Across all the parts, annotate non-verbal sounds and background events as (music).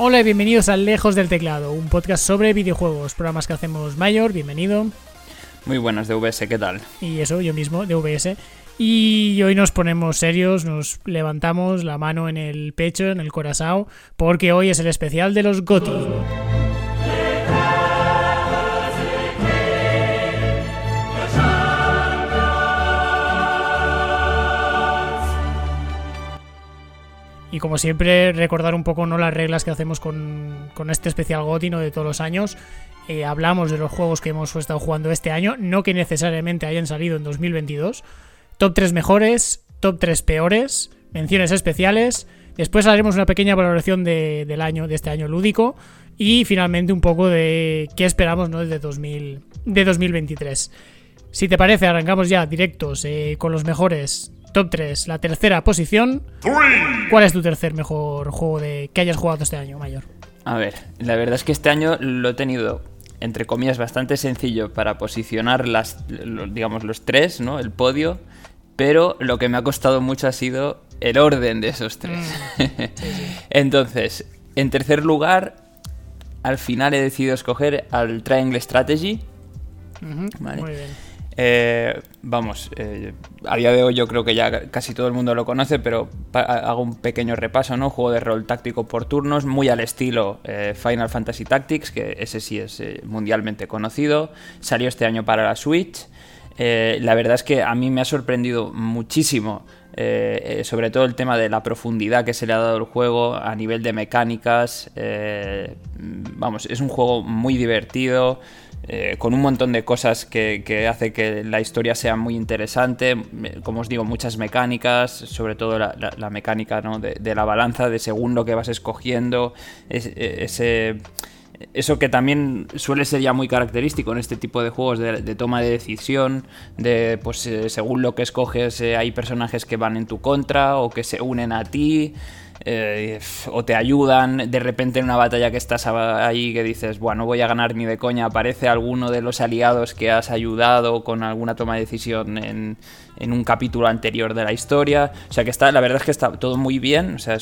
Hola y bienvenidos a Lejos del Teclado, un podcast sobre videojuegos, programas que hacemos Mayor, bienvenido. Muy buenas, DVS, ¿qué tal? Y eso, yo mismo, DVS. Y hoy nos ponemos serios, nos levantamos la mano en el pecho, en el corazón, porque hoy es el especial de los GOTY. Y como siempre, recordar un poco no las reglas que hacemos con, con este especial GOTY ¿no? de todos los años. Eh, hablamos de los juegos que hemos estado jugando este año, no que necesariamente hayan salido en 2022. Top 3 mejores, top 3 peores, menciones especiales. Después haremos una pequeña valoración de, del año, de este año lúdico. Y finalmente un poco de qué esperamos ¿no? de, 2000, de 2023. Si te parece, arrancamos ya directos eh, con los mejores Top 3, la tercera posición. ¿Cuál es tu tercer mejor juego de que hayas jugado este año, Mayor? A ver, la verdad es que este año lo he tenido, entre comillas, bastante sencillo para posicionar las, digamos, los tres, ¿no? El podio. Pero lo que me ha costado mucho ha sido el orden de esos tres. Mm, (laughs) Entonces, en tercer lugar, al final he decidido escoger al Triangle Strategy. ¿vale? Muy bien. Eh, vamos, eh, a día de hoy yo creo que ya casi todo el mundo lo conoce, pero hago un pequeño repaso, ¿no? Juego de rol táctico por turnos, muy al estilo eh, Final Fantasy Tactics, que ese sí es mundialmente conocido. Salió este año para la Switch. la verdad es que a mí me ha sorprendido muchísimo sobre todo el tema de la profundidad que se le ha dado al juego a nivel de mecánicas. vamos, es un juego muy divertido. Eh, con un montón de cosas que, hace que la historia sea muy interesante, como os digo, muchas mecánicas, sobre todo la, mecánica de, la balanza, de según lo que vas escogiendo, e, ese, eso que también suele ser ya muy característico en este tipo de juegos de, toma de decisión, de pues eh, según lo que escoges eh, hay personajes que van en tu contra o que se unen a ti. Eh, o te ayudan de repente en una batalla que estás ahí que dices, bueno, no voy a ganar ni de coña, aparece alguno de los aliados que has ayudado con alguna toma de decisión en, un capítulo anterior de la historia. O sea que está, la verdad es que está todo muy bien, o sea,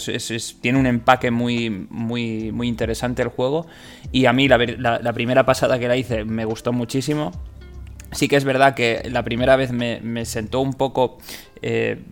tiene un empaque muy, muy, muy interesante el juego. Y a mí la, primera pasada que la hice me gustó muchísimo. Sí que es verdad que la primera vez me, sentó un poco... Eh,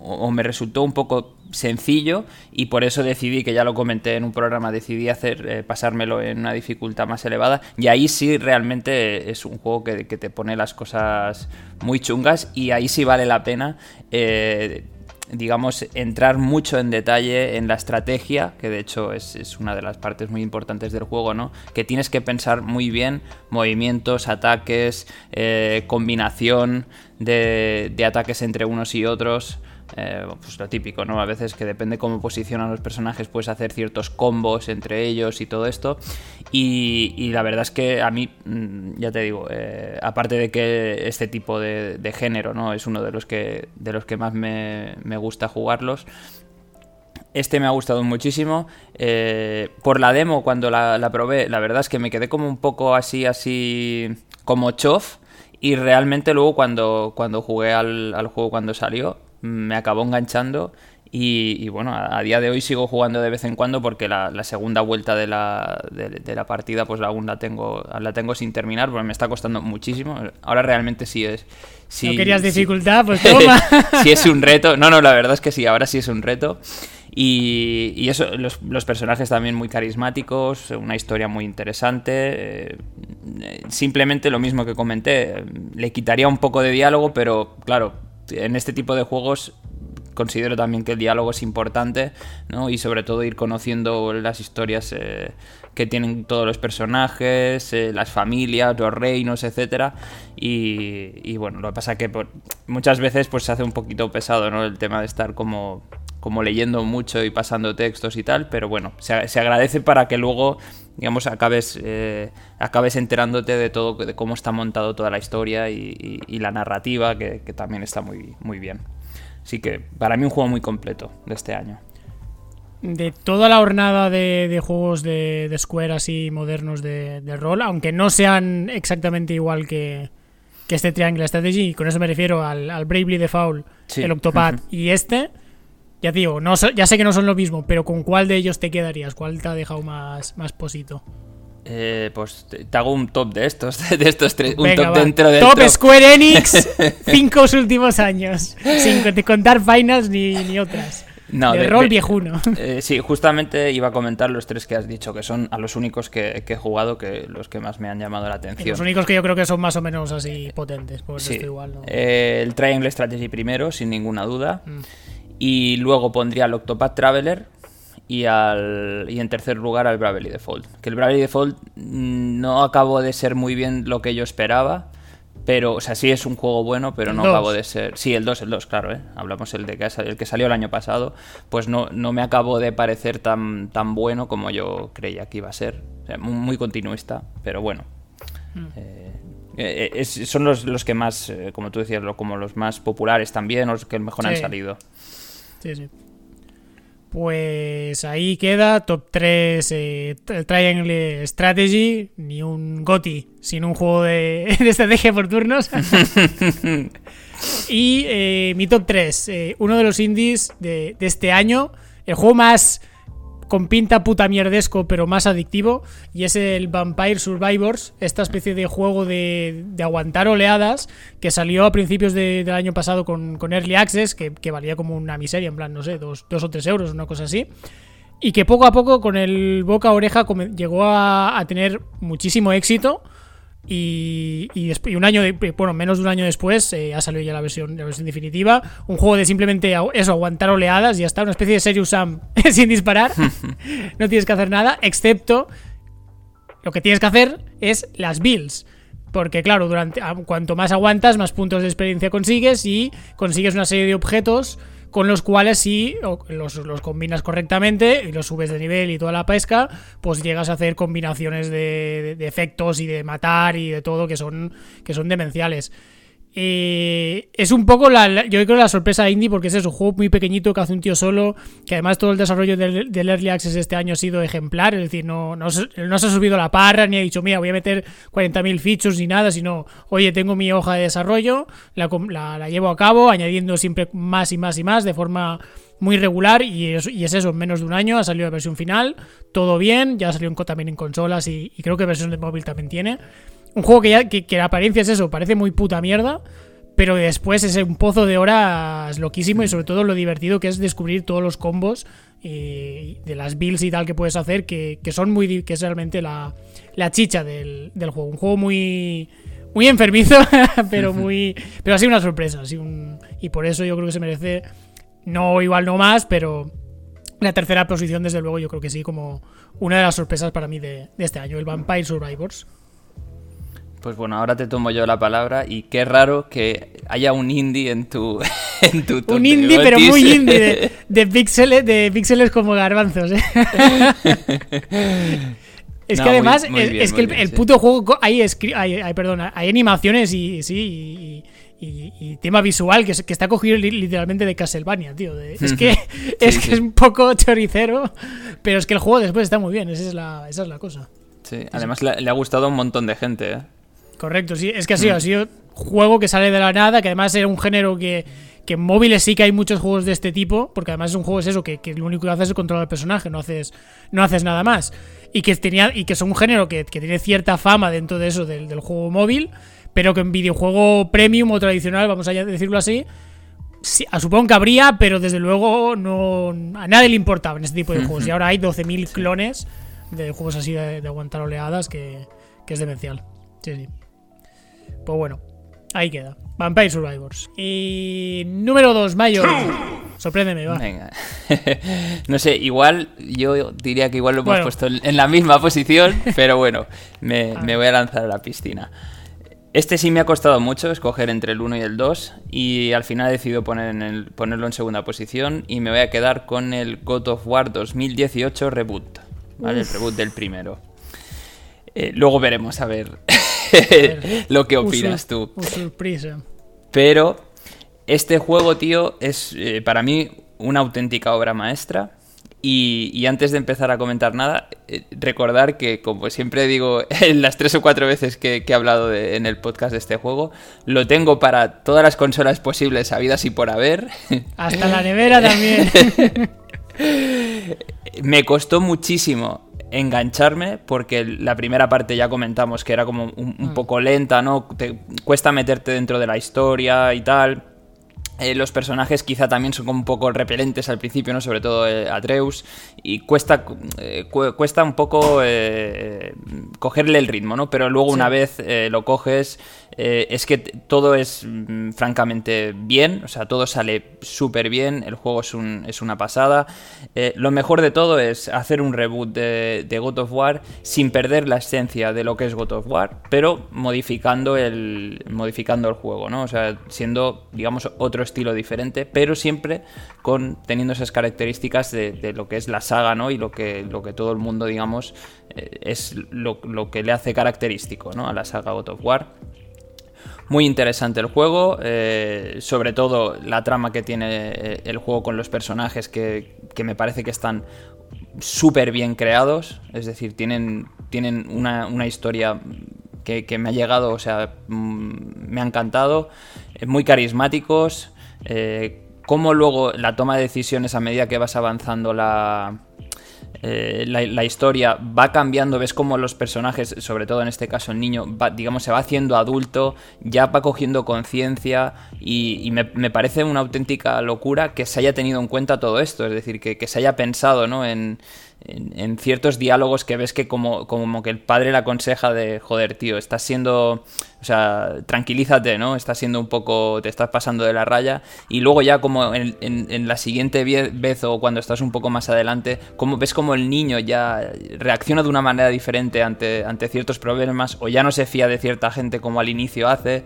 o me resultó un poco sencillo y por eso decidí, que ya lo comenté en un programa, decidí hacer eh, pasármelo en una dificultad más elevada y ahí sí realmente es un juego que, te pone las cosas muy chungas y ahí sí vale la pena. Eh, digamos, entrar mucho en detalle en la estrategia, que de hecho es, una de las partes muy importantes del juego, ¿no? Que tienes que pensar muy bien movimientos, ataques, eh, combinación de, de, ataques entre unos y otros. Eh, pues lo típico, ¿no? A veces que depende cómo posicionan los personajes, puedes hacer ciertos combos entre ellos y todo esto. Y, la verdad es que a mí, mm, ya te digo, eh, aparte de que este tipo de, género, ¿no? Es uno de los que, de los que más me, gusta jugarlos. Este me ha gustado muchísimo. Eh, por la demo, cuando la, probé, la verdad es que me quedé como un poco así, así, como chof. Y realmente luego cuando, cuando jugué al, al juego cuando salió, me acabó enganchando y, bueno, a, día de hoy sigo jugando de vez en cuando porque la, segunda vuelta de la, de, la, partida pues aún la tengo, la tengo sin terminar porque me está costando muchísimo. Ahora realmente sí es... Si, ¿No querías dificultad? Pues (laughs) toma. (laughs) si es un reto. No, no, la verdad es que sí, ahora sí es un reto. Y, y eso, los, los, personajes también muy carismáticos, una historia muy interesante. Eh, simplemente lo mismo que comenté, le quitaría un poco de diálogo, pero claro, en este tipo de juegos considero también que el diálogo es importante, ¿no? Y sobre todo ir conociendo las historias eh, que tienen todos los personajes, eh, las familias, los reinos, etcétera. Y, bueno, lo que pasa es que muchas veces pues se hace un poquito pesado, ¿no? El tema de estar como como leyendo mucho y pasando textos y tal, pero bueno, se, agradece para que luego, digamos, acabes, eh, acabes enterándote de todo, de cómo está montado toda la historia y, la narrativa, que, también está muy, muy bien. Así que para mí un juego muy completo de este año. De toda la hornada de, juegos de, Square así modernos de, rol, aunque no sean exactamente igual que, este Triangle Strategy, y con eso me refiero al, Bravely Default, el Octopath y este, Ya digo, no, ya sé que no son lo mismo, pero ¿con cuál de ellos te quedarías? ¿Cuál te ha dejado más, más posito? Eh, pues te, hago un top de estos, (laughs) de estos tres. un top dentro de. Top Square Enix, (laughs) cinco últimos años. Sin (laughs) contar finals ni, ni otras. No, de, rol viejuno. Eh, sí, justamente iba a comentar los tres que has dicho, que son a los únicos que, he jugado, que los que más me han llamado la atención. los únicos que yo creo que son más o menos así potentes, por sí. igual. Eh, el Triangle Strategy primero, sin ninguna duda. Mm. Y luego pondría el Octopath Traveler, y, al, y en tercer lugar al Bravely Default. Que el Bravely Default mm, no acabó de ser muy bien lo que yo esperaba. Pero, o sea, sí es un juego bueno, pero no acabó de ser. Sí, el 2, el 2, claro, ¿eh? Hablamos el de que, el que salió el año pasado. Pues no, no me acabó de parecer tan, tan bueno como yo creía que iba a ser. O sea, muy, continuista, pero bueno. Hmm. Eh, eh, son los, los, que más, como tú decías, como los más populares también, los que mejor han salido. Sí, sí. Pues ahí queda top 3 eh, Triangle Strategy, ni un GOTI sin un juego de, (laughs) estrategia por turnos. (laughs) y eh, mi top 3, eh, uno de los indies de, de este año, el juego más con pinta puta mierdesco, pero más adictivo, y es el Vampire Survivors, esta especie de juego de, aguantar oleadas que salió a principios del año pasado con, Early Access, que, valía como una miseria, en plan, no sé, dos, dos o tres euros, una cosa así. Y que poco a poco, con el boca a oreja, llegó a, a tener muchísimo éxito y, y, un año, bueno, menos de un año después eh, ha salido ya la versión, la versión definitiva. Un juego de simplemente eso, aguantar oleadas y ya está. Una especie de Serious Sam (laughs) sin disparar. (laughs) no tienes que hacer nada, excepto lo que tienes que hacer es las builds. Porque claro, durante cuanto más aguantas, más puntos de experiencia consigues y consigues una serie de objetos con los cuales si los, los, combinas correctamente y los subes de nivel y toda la pesca, pues llegas a hacer combinaciones de, de efectos y de matar y de todo que son, que son demenciales. Eh, es un poco la, yo creo la sorpresa indie porque es un juego muy pequeñito que hace un tío solo, que además todo el desarrollo del, Early Access este año ha sido ejemplar, es decir, no, no, se ha subido la parra ni ha dicho, mira, voy a meter 40.000 features ni nada, sino, oye, tengo mi hoja de desarrollo, la, la, llevo a cabo, añadiendo siempre más y más y más de forma muy regular y es, eso, en menos de un año ha salido la versión final, todo bien, ya salió también en consolas y, y creo que versión de móvil también tiene. Un juego que, ya, que, la apariencia es eso, parece muy puta mierda, pero después es un pozo de horas loquísimo y sobre todo lo divertido que es descubrir todos los combos eh, de las builds y tal que puedes hacer, que, son muy que es realmente la, chicha del, juego. Un juego muy muy enfermizo, (laughs) pero muy pero ha sido una sorpresa, así un, y por eso yo creo que se merece no igual no más, pero la tercera posición desde luego yo creo que sí como una de las sorpresas para mí de, de este año, el Vampire Survivors. Pues bueno, ahora te tomo yo la palabra y qué raro que haya un indie en tu, (laughs) en tu Un indie, pero muy indie, de, (laughs) de, píxeles, de píxeles como garbanzos. ¿eh? (laughs) es que además, es, que el, puto juego hay, hay, hay, perdona, hay animaciones y sí, y, tema visual que, que, está cogido literalmente de Castlevania, tío. es que, es, que es un poco choricero, pero es que el juego después está muy bien, esa es la, esa es la cosa. Sí, además le, le, ha gustado a un montón de gente, ¿eh? Correcto, sí. Es que ha sido, ha sido juego que sale de la nada, que además era un género que, que en móviles sí que hay muchos juegos de este tipo, porque además es un juego es eso, que, lo único que haces es controlar el personaje, no haces, no haces nada más. Y que tenía, y que es un género que, tiene cierta fama dentro de eso, del, juego móvil, pero que en videojuego premium o tradicional, vamos a decirlo así, sí, supongo que habría, pero desde luego no a nadie le importaba en este tipo de juegos. Y ahora hay 12.000 clones de juegos así de, aguantar oleadas que, que es demencial. Sí, sí. Pues bueno, ahí queda. Vampire Survivors. Y número 2, Mayo. Sorpréndeme, va. Venga. (laughs) no sé, igual, yo diría que igual lo hemos puesto en la misma posición, (laughs) pero bueno, me, voy a lanzar a la piscina. Este sí me ha costado mucho escoger entre el 1 y el 2 y al final he decidido poner en el, ponerlo en segunda posición y me voy a quedar con el God of War 2018 Reboot, ¿vale? El reboot del primero. Eh, luego veremos a ver (laughs) (laughs) lo que opinas tú. Pero este juego, tío, es eh, para mí una auténtica obra maestra. Y, antes de empezar a comentar nada, eh, recordar que, como siempre digo, (laughs) en las tres o cuatro veces que, he hablado en el podcast de este juego, lo tengo para todas las consolas posibles, habidas y por haber. Hasta (laughs) la nevera también. Me costó muchísimo engancharme porque la primera parte ya comentamos que era como un, un mm. poco lenta, ¿no? Te cuesta meterte dentro de la historia y tal. Eh, los personajes quizá también son como un poco repelentes al principio, ¿no? Sobre todo eh, Atreus. Y cuesta, eh, cuesta un poco cogerle el ritmo, ¿no? Pero luego una vez lo coges, es que todo es mm, francamente bien. O sea, todo sale súper bien. El juego es, un, es una pasada. lo mejor de todo es hacer un reboot de, God of War sin perder la esencia de lo que es God of War, pero modificando el, modificando el juego, ¿no? O sea, siendo, digamos, otro estilo diferente, pero siempre con teniendo esas características de, lo que es la saga, ¿no? Y lo que, lo que todo el mundo, digamos, eh, es lo, que le hace característico, ¿no? A la saga God of War. Muy interesante el juego, eh, sobre todo la trama que tiene eh, el juego con los personajes que, me parece que están súper bien creados, es decir, tienen, tienen una, historia que, que, me ha llegado, o sea, mm, me ha encantado, muy carismáticos, eh, cómo luego la toma de decisiones a medida que vas avanzando la, eh, la, historia va cambiando, ves cómo los personajes, sobre todo en este caso el niño, digamos, se va haciendo adulto, ya va cogiendo conciencia y, me, parece una auténtica locura que se haya tenido en cuenta todo esto, es decir, que, que se haya pensado ¿no? en, en, ciertos diálogos que ves que como, como que el padre le aconseja de, joder, tío, estás siendo, o sea, tranquilízate, ¿no? Estás siendo un poco, te estás pasando de la raya y luego ya como en, en, la siguiente vez o cuando estás un poco más adelante, como ves como el niño ya reacciona de una manera diferente ante, ante ciertos problemas o ya no se fía de cierta gente como al inicio hace.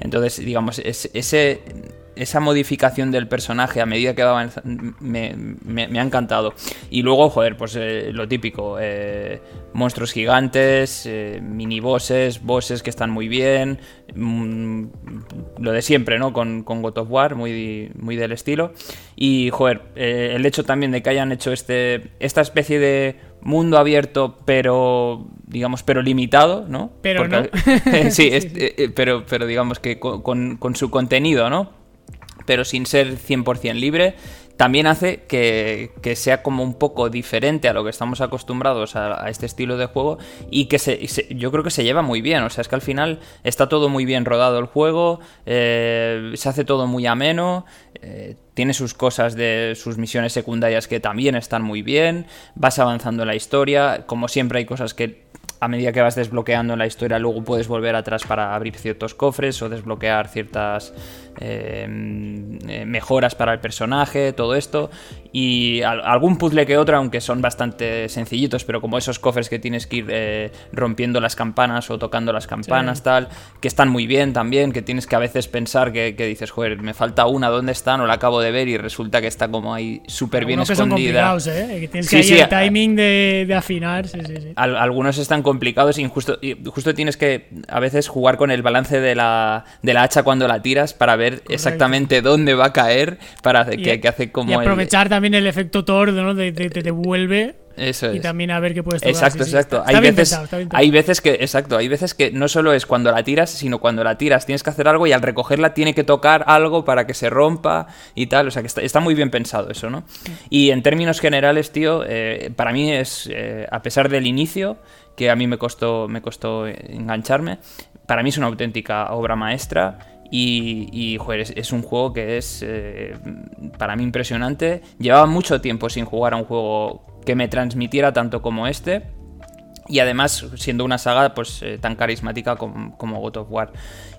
Entonces, digamos, ese esa modificación del personaje a medida que va avanzando me, ha encantado. Y luego, joder, pues eh, lo típico: eh, monstruos gigantes, eh, mini bosses, bosses que están muy bien. Mm, lo de siempre, ¿no? Con, con, God of War, muy, muy del estilo. Y, joder, el hecho también de que hayan hecho este esta especie de mundo abierto, pero digamos, pero limitado, ¿no? Pero no. (laughs) sí, (laughs) pero, pero digamos que con, con su contenido, ¿no? Pero sin ser 100% libre, también hace que, sea como un poco diferente a lo que estamos acostumbrados a, este estilo de juego y que se, yo creo que se lleva muy bien. O sea, es que al final está todo muy bien rodado el juego, eh, se hace todo muy ameno, eh, tiene sus cosas de sus misiones secundarias que también están muy bien, vas avanzando en la historia, como siempre hay cosas que a medida que vas desbloqueando la historia luego puedes volver atrás para abrir ciertos cofres o desbloquear ciertas eh, eh, mejoras para el personaje, todo esto. Y algún puzzle que otro, aunque son bastante sencillitos, pero como esos cofres que tienes que ir eh, rompiendo las campanas o tocando las campanas, tal, que están muy bien también, que tienes que a veces pensar que, dices, joder, me falta una, ¿dónde está? No la acabo de ver y resulta que está como ahí súper bien escondida. Que tienes que el timing de, afinar. algunos están complicados y justo, y justo tienes que a veces jugar con el balance de la, de la hacha cuando la tiras para ver exactamente dónde va a caer para que, hace como... Y aprovechar también el efecto tordo, ¿no? De, te devuelve eso es. Y también a ver qué puedes tocar. Exacto, exacto. hay, veces, hay veces que, exacto, hay veces que no solo es cuando la tiras, sino cuando la tiras tienes que hacer algo y al recogerla tiene que tocar algo para que se rompa y tal. O sea que está, muy bien pensado eso, ¿no? Y en términos generales, tío, eh, para mí es, eh, a pesar del inicio, que a mí me costó, me costó engancharme, para mí es una auténtica obra maestra y, es, un juego que es eh, para mí impresionante. Llevaba mucho tiempo sin jugar a un juego que me transmitiera tanto como este. Y además, siendo una saga pues eh, tan carismática como, God of War.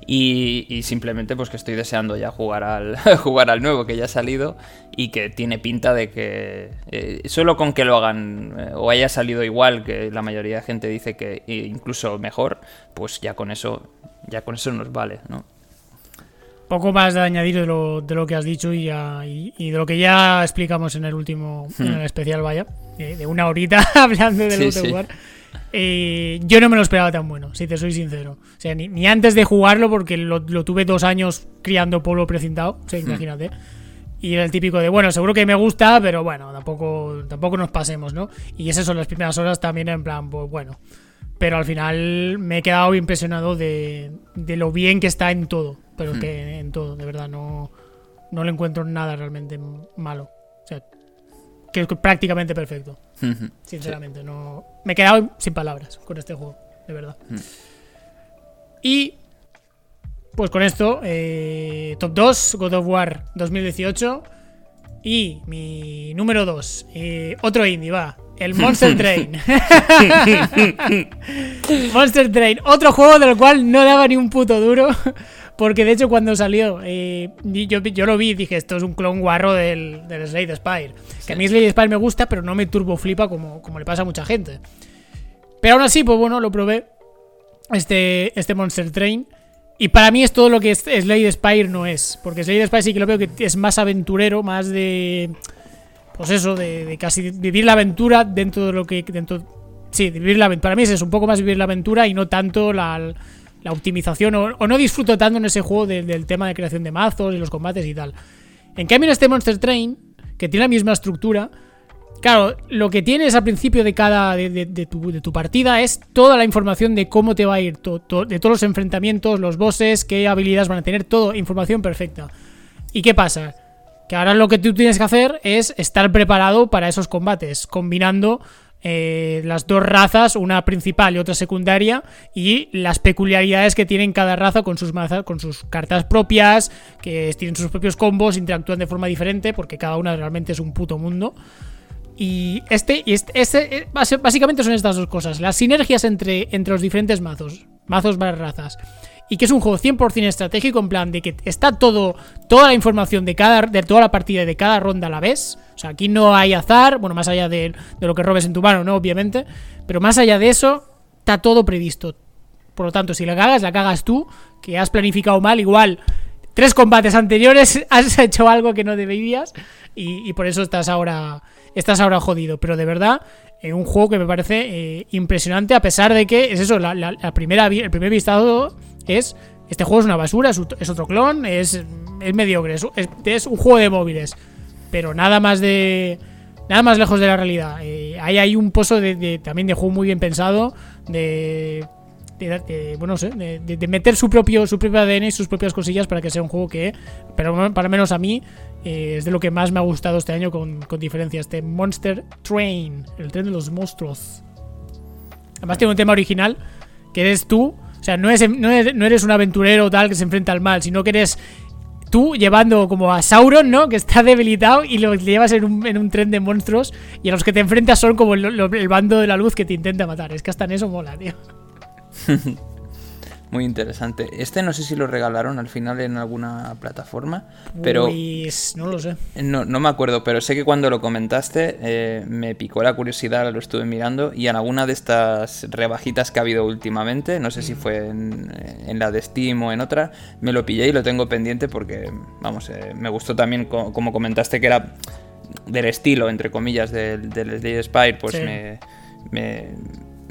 Y, simplemente pues que estoy deseando ya jugar al, (laughs) jugar al nuevo que ya ha salido y que tiene pinta de que eh, solo con que lo hagan o haya salido igual que la mayoría de gente dice que incluso mejor, pues ya con eso ya con eso nos vale, ¿no? Poco más de añadir de lo, de lo que has dicho y, y, de lo que ya explicamos en el último, en el hmm. especial, vaya, de, una horita (laughs) hablando de sí, eh, yo no me lo esperaba tan bueno, si te soy sincero. O sea, ni, antes de jugarlo, porque lo, tuve dos años criando polo precintado, o sea, hmm. imagínate. Y era el típico de, bueno, seguro que me gusta, pero bueno, tampoco, tampoco nos pasemos, ¿no? Y esas son las primeras horas también en plan, pues bueno. Pero al final me he quedado impresionado de, de lo bien que está en todo. Pero es que en todo, de verdad, no, no le encuentro nada realmente malo. O sea, que es prácticamente perfecto. Sinceramente, no. Me he quedado sin palabras con este juego, de verdad. Mm. Y. Pues con esto, eh, top 2, God of War 2018. Y mi número 2, otro indie, va. El Monster (laughs) Train. (laughs) Monster Train, otro juego del cual no daba ni un puto duro. Porque de hecho cuando salió, eh, yo, yo lo vi y dije, esto es un clon guarro del, del Slade Spire. Que a mí Slade Spire me gusta, pero no me turbo flipa como, como le pasa a mucha gente. Pero aún así, pues bueno, lo probé. Este, este Monster Train. Y para mí es todo lo que Slade Spire no es. Porque Slade Spire sí que lo veo que es más aventurero, más de. Pues eso, de, de casi vivir la aventura dentro de lo que. Dentro, sí, vivir la aventura. Para mí es eso, un poco más vivir la aventura y no tanto la, la optimización. O, no disfruto tanto en ese juego de- del tema de creación de mazos y los combates y tal. En cambio, en este Monster Train, que tiene la misma estructura, Claro, lo que tienes al principio de cada de, tu, partida es toda la información de cómo te va a ir, de todos los enfrentamientos, los bosses, qué habilidades van a tener, todo, información perfecta. ¿Y qué pasa? Que ahora lo que tú tienes que hacer es estar preparado para esos combates, combinando eh, las dos razas, una principal y otra secundaria, y las peculiaridades que tienen cada raza con sus mazas, con sus cartas propias, que tienen sus propios combos, interactúan de forma diferente, porque cada una realmente es un puto mundo. Y este, y este, este, eh, básicamente son estas dos cosas. Las sinergias entre, entre los diferentes mazos. Mazos para razas. Y que es un juego 100% estratégico en plan de que está todo, toda la información de cada, de toda la partida y de cada ronda a la vez. O sea, aquí no hay azar, bueno, más allá de, de lo que robes en tu mano, ¿no? Obviamente. Pero más allá de eso, está todo previsto. Por lo tanto, si la cagas, la cagas tú, que has planificado mal, igual tres combates anteriores (laughs) has hecho algo que no deberías y, y por eso estás ahora estás ahora jodido. Pero de verdad, un juego que me parece eh, impresionante a pesar de que es eso, la, la- primera, el primer vistazo es este juego es una basura, es, otro clon, es, es mediocre, es, es- un juego de móviles, pero nada más de nada más lejos de la realidad. Eh, ahí hay un pozo de, también de juego muy bien pensado, de bueno, no sé, de, meter su propio su propio ADN y sus propias cosillas para que sea un juego que, pero para menos a mí, eh, es de lo que más me ha gustado este año con, con diferencia. Este Monster Train, el tren de los monstruos. Además tiene un tema original, que eres tú, sea, no, es, no, eres, no eres un aventurero tal que se enfrenta al mal, sino que eres tú llevando como a Sauron, ¿no? Que está debilitado y lo llevas en un, en un tren de monstruos y a los que te enfrentas son como el, el bando de la luz que te intenta matar. Es que hasta en eso mola, tío. (laughs) Muy interesante. Este no sé si lo regalaron al final en alguna plataforma, pero Pues no lo sé. no, no me acuerdo, pero sé que cuando lo comentaste eh, me picó la curiosidad, lo estuve mirando y en alguna de estas rebajitas que ha habido últimamente, no sé si fue en, en la de Steam o en otra, me lo pillé y lo tengo pendiente porque, vamos, eh, me gustó también co- como comentaste que era del estilo, entre comillas, del, del Slay Spire, pues Sí. me, me,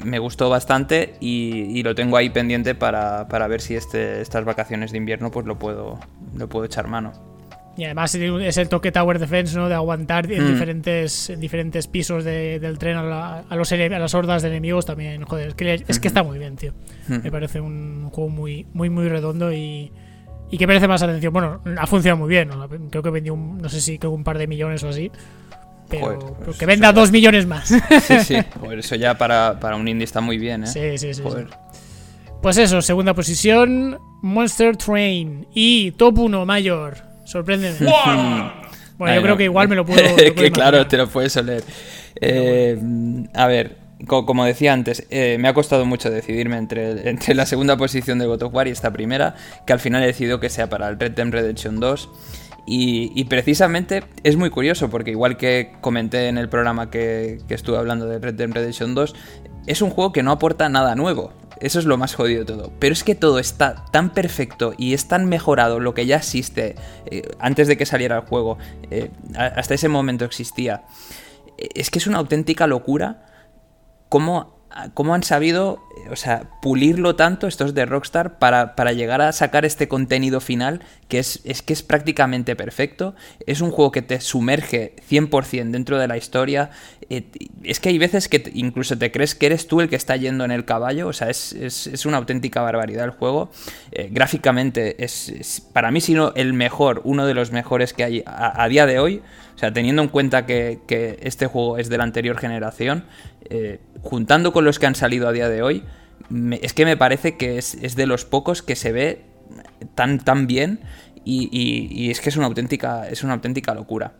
me gustó bastante y, y lo tengo ahí pendiente para, para ver si este, estas vacaciones de invierno pues lo puedo, lo puedo echar mano. Y además es el toque Tower Defense, ¿no? De aguantar en Mm. diferentes, en diferentes pisos de- del tren a, la- a los a las hordas de enemigos también. Joder, es que, está muy bien, tío. Me parece un juego muy, muy, muy redondo y, y que merece más atención. Bueno, ha funcionado muy bien. ¿no? Creo que vendió, un, no sé si creo un par de millones o así. Pero, Joder, pero pues que venda dos millones más. Sí, sí, (laughs) joder, eso ya para, para un indie está muy bien, ¿eh? sí, sí, sí. Pues eso, segunda posición, Monster Train. Y top 1, Mayor. Sorpréndeme. (laughs) Bueno, yo creo que igual me lo puedo. (laughs) me lo puedo que claro, te lo puedes oler. Eh, a ver, co- como decía antes, eh, me ha costado mucho decidirme entre, entre la segunda posición de God of War y esta primera, que al final he decidido que sea para el Red Dead Redemption 2. Y, precisamente es muy curioso, porque igual que comenté en el programa que, que estuve hablando de Red Dead Redemption 2, es un juego que no aporta nada nuevo. Eso es lo más jodido de todo. Pero es que todo está tan perfecto y es tan mejorado lo que ya existe eh, antes de que saliera el juego. eh, hasta ese momento existía. Eh, Es que es una auténtica locura cómo cómo han sabido, eh, o sea, pulirlo tanto estos de Rockstar para, para llegar a sacar este contenido final que es, es, que es prácticamente perfecto. Es un juego que te sumerge 100% dentro de la historia. Eh, es que hay veces que incluso te crees que eres tú el que está yendo en el caballo. O sea, es, es, es una auténtica barbaridad el juego. Eh, gráficamente es, para mí, si no el mejor, uno de los mejores que hay a, día de hoy. O sea, teniendo en cuenta que, este juego es de la anterior generación, eh, juntando con los que han salido a día de hoy, es que me parece que es, es, de los pocos que se ve tan, tan bien y, es que es una auténtica, es una auténtica locura.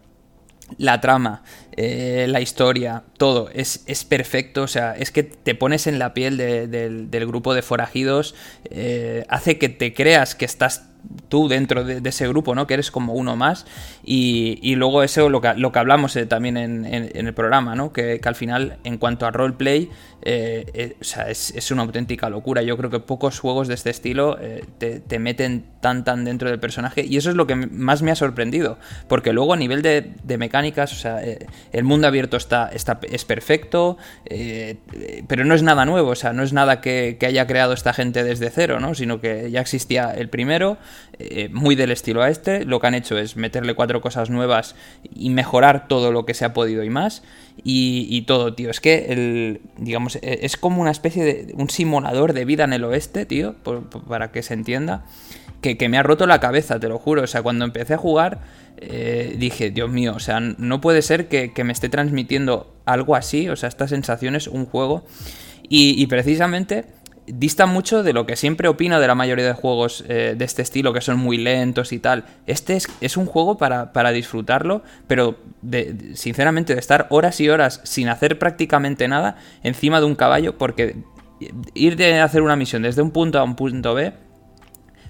La trama, eh, la historia, todo, es, es, perfecto, o sea, es que te pones en la piel de, de, del grupo de forajidos, eh, hace que te creas que estás tú dentro de, ese grupo, ¿no? Que eres como uno más. Y, y luego eso, lo que, lo que hablamos eh, también en, en, el programa, ¿no? Que, que, al final, en cuanto a roleplay, eh, eh, o sea, es, es, una auténtica locura. Yo creo que pocos juegos de este estilo te, te, meten tan, tan dentro del personaje. Y eso es lo que más me ha sorprendido. Porque luego, a nivel de, de mecánicas, o sea, el mundo abierto está, está es perfecto, pero no es nada nuevo, o sea, no es nada que, que haya creado esta gente desde cero, ¿no? Sino que ya existía el primero eh, muy del estilo a este. Lo que han hecho es meterle cuatro cosas nuevas y mejorar todo lo que se ha podido y más. Y, todo, tío. Es que, el, digamos, e, es como una especie de un simulador de vida en el oeste, tío, para que se entienda. Que, que, me ha roto la cabeza, te lo juro. O sea, cuando empecé a jugar, eh, dije, Dios mío, o sea, no puede ser que, que, me esté transmitiendo algo así, o sea, estas sensaciones, un juego. Y precisamente dista mucho de lo que siempre opino de la mayoría de juegos eh, de este estilo, que son muy lentos y tal. Este es, un juego para, para disfrutarlo, pero de, sinceramente de estar horas y horas sin hacer prácticamente nada encima de un caballo, porque ir de hacer una misión desde un punto a un punto B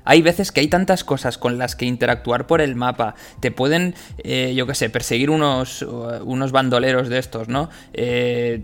hay veces que hay tantas cosas con las que interactuar por el mapa. Te pueden, eh, yo qué sé, perseguir unos, unos bandoleros de estos, ¿no? Eh,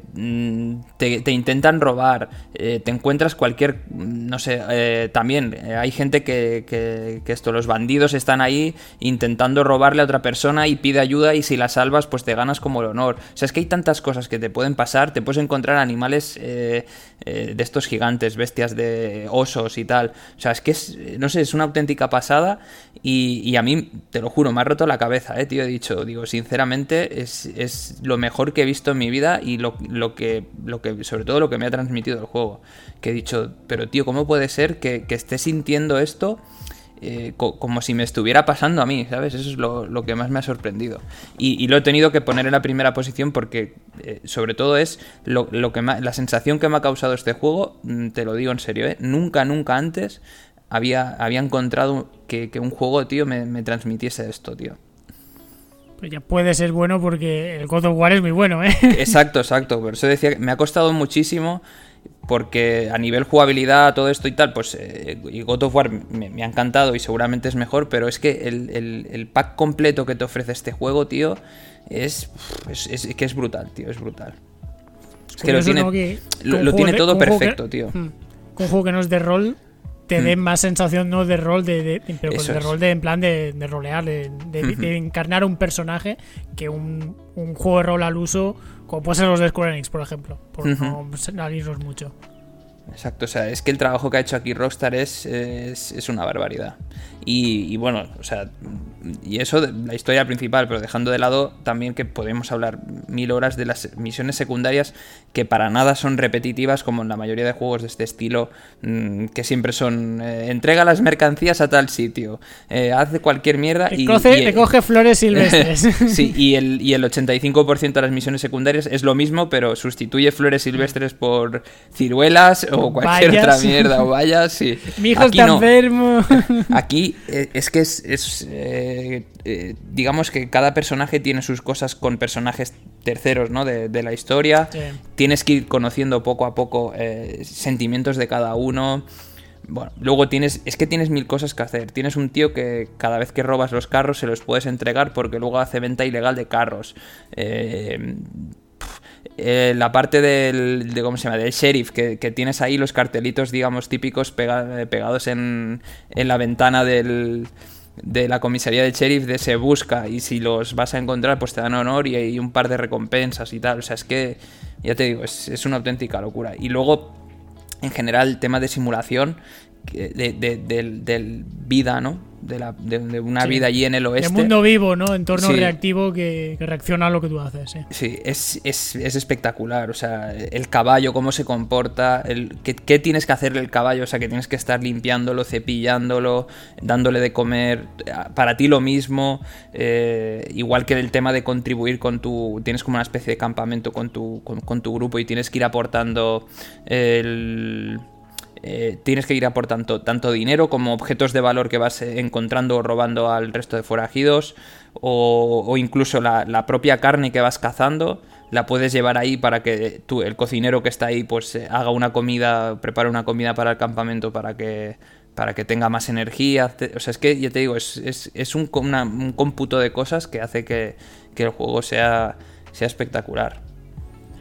te, te, intentan robar, eh, te encuentras cualquier, no sé, eh, también eh, hay gente que, que, que, esto, los bandidos están ahí intentando robarle a otra persona y pide ayuda y si la salvas pues te ganas como el honor. O sea, es que hay tantas cosas que te pueden pasar, te puedes encontrar animales eh, de estos gigantes, bestias de osos y tal. O sea, es que es, no es una auténtica pasada y, a mí, te lo juro, me ha roto la cabeza, eh, tío. He dicho, digo, sinceramente, es, es lo mejor que he visto en mi vida y lo, lo, que, lo que, sobre todo lo que me ha transmitido el juego. Que he dicho, pero tío, ¿cómo puede ser que, que esté sintiendo esto? Eh, co como si me estuviera pasando a mí, ¿sabes? Eso es lo, lo que más me ha sorprendido. Y, y, lo he tenido que poner en la primera posición porque, eh, sobre todo, es lo, lo que la sensación que me ha causado este juego, mm, te lo digo en serio, ¿eh? Nunca, nunca antes había, había encontrado que, que un juego, tío, me, me, transmitiese esto, tío. Pues ya puede ser bueno porque el God of War es muy bueno, ¿eh? (laughs) Exacto, exacto. Por eso decía que me ha costado muchísimo porque a nivel jugabilidad, todo esto y tal, pues eh, y God of War me, me, ha encantado y seguramente es mejor, pero es que el, el, el pack completo que te ofrece este juego, tío, es, es, es, que es brutal, tío, es brutal. Es que lo tiene, no que, lo, lo tiene todo perfecto, que, tío. Hmm. Un juego que no es de rol, te mm. den más sensación no de rol de, de pero de es. rol de en plan de, de rolear de, uh -huh. encarnar un personaje que un, un, juego de rol al uso como puede ser los de Square Enix por ejemplo por uh -huh. no salirnos mucho Exacto, o sea, es que el trabajo que ha hecho aquí Rockstar es, es, es una barbaridad. Y, y, bueno, o sea, y eso, la historia principal, pero dejando de lado también que podemos hablar mil horas de las misiones secundarias que para nada son repetitivas, como en la mayoría de juegos de este estilo, mmm, que siempre son eh, entrega las mercancías a tal sitio, eh, hace cualquier mierda y, coge, y, te coge flores (laughs) silvestres. sí, y el, y el 85% de las misiones secundarias es lo mismo, pero sustituye flores silvestres por ciruelas o cualquier vayas. otra mierda, o vayas, sí. Mi hijo aquí está no. enfermo. (laughs) Aquí eh, es que es, es eh, eh, digamos que cada personaje tiene sus cosas con personajes terceros, ¿no? De, de la historia. Sí. Tienes que ir conociendo poco a poco eh, sentimientos de cada uno. Bueno, luego tienes. Es que tienes mil cosas que hacer. Tienes un tío que cada vez que robas los carros se los puedes entregar porque luego hace venta ilegal de carros. Eh, eh, la parte del, de, ¿cómo se llama? del sheriff, que, tienes ahí los cartelitos, digamos, típicos pega, pegados en, en, la ventana del, de la comisaría del sheriff de se busca y si los vas a encontrar pues te dan honor y hay un par de recompensas y tal. O sea, es que ya te digo, es, es una auténtica locura. Y luego, en general, el tema de simulación, de, del, vida, ¿no? De, la, de, una vida allí en el oeste. De mundo vivo, ¿no? Entorno reactivo que, reacciona a lo que tú haces. Sí, es, es, es, espectacular. O sea, el caballo, cómo se comporta, el, qué, tienes que hacerle el caballo. O sea, que tienes que estar limpiándolo, cepillándolo, dándole de comer. Para ti lo mismo. Eh, igual que el tema de contribuir con tu. Tienes como una especie de campamento con tu, con tu grupo y tienes que ir aportando el eh, tienes que ir aportando tanto dinero como objetos de valor que vas encontrando o robando al resto de forajidos o, incluso la, propia carne que vas cazando la puedes llevar ahí para que tú, el cocinero que está ahí pues eh, haga una comida, prepare una comida para el campamento para que para que tenga más energía. O sea, es que ya te digo, es, un, un, cómputo de cosas que hace que, el juego sea, sea espectacular.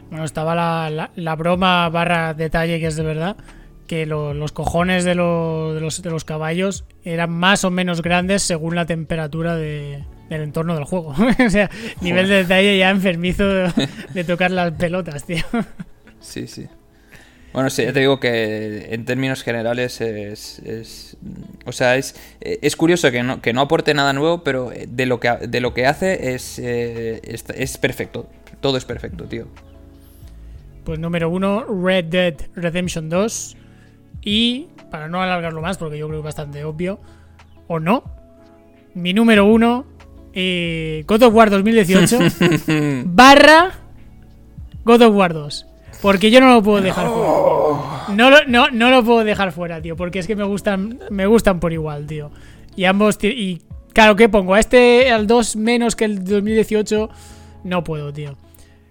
Bueno, estaba la, la broma barra detalle que es de verdad que los cojones de, los, de los caballos eran más o menos grandes según la temperatura del entorno del juego. (laughs) o sea, nivel de detalle ya enfermizo de, tocar las pelotas, tío. sí, sí. Bueno, sí, ya te digo que en términos generales es, o sea, es, es curioso que no, que no aporte nada nuevo, pero de lo que, de lo que hace es, eh, es, es perfecto. Todo es perfecto, tío. Pues número uno, Red Dead Redemption 2. Y, para no alargarlo más, porque yo creo que es bastante obvio, o no, mi número uno, eh, God of War 2018, (laughs) barra God of War 2. Porque yo no lo puedo dejar fuera. No, no, no lo puedo dejar fuera, tío. Porque es que me gustan, me gustan por igual, tío. Y ambos. Y claro, ¿qué pongo? A este, al 2 menos que el 2018, no puedo, tío.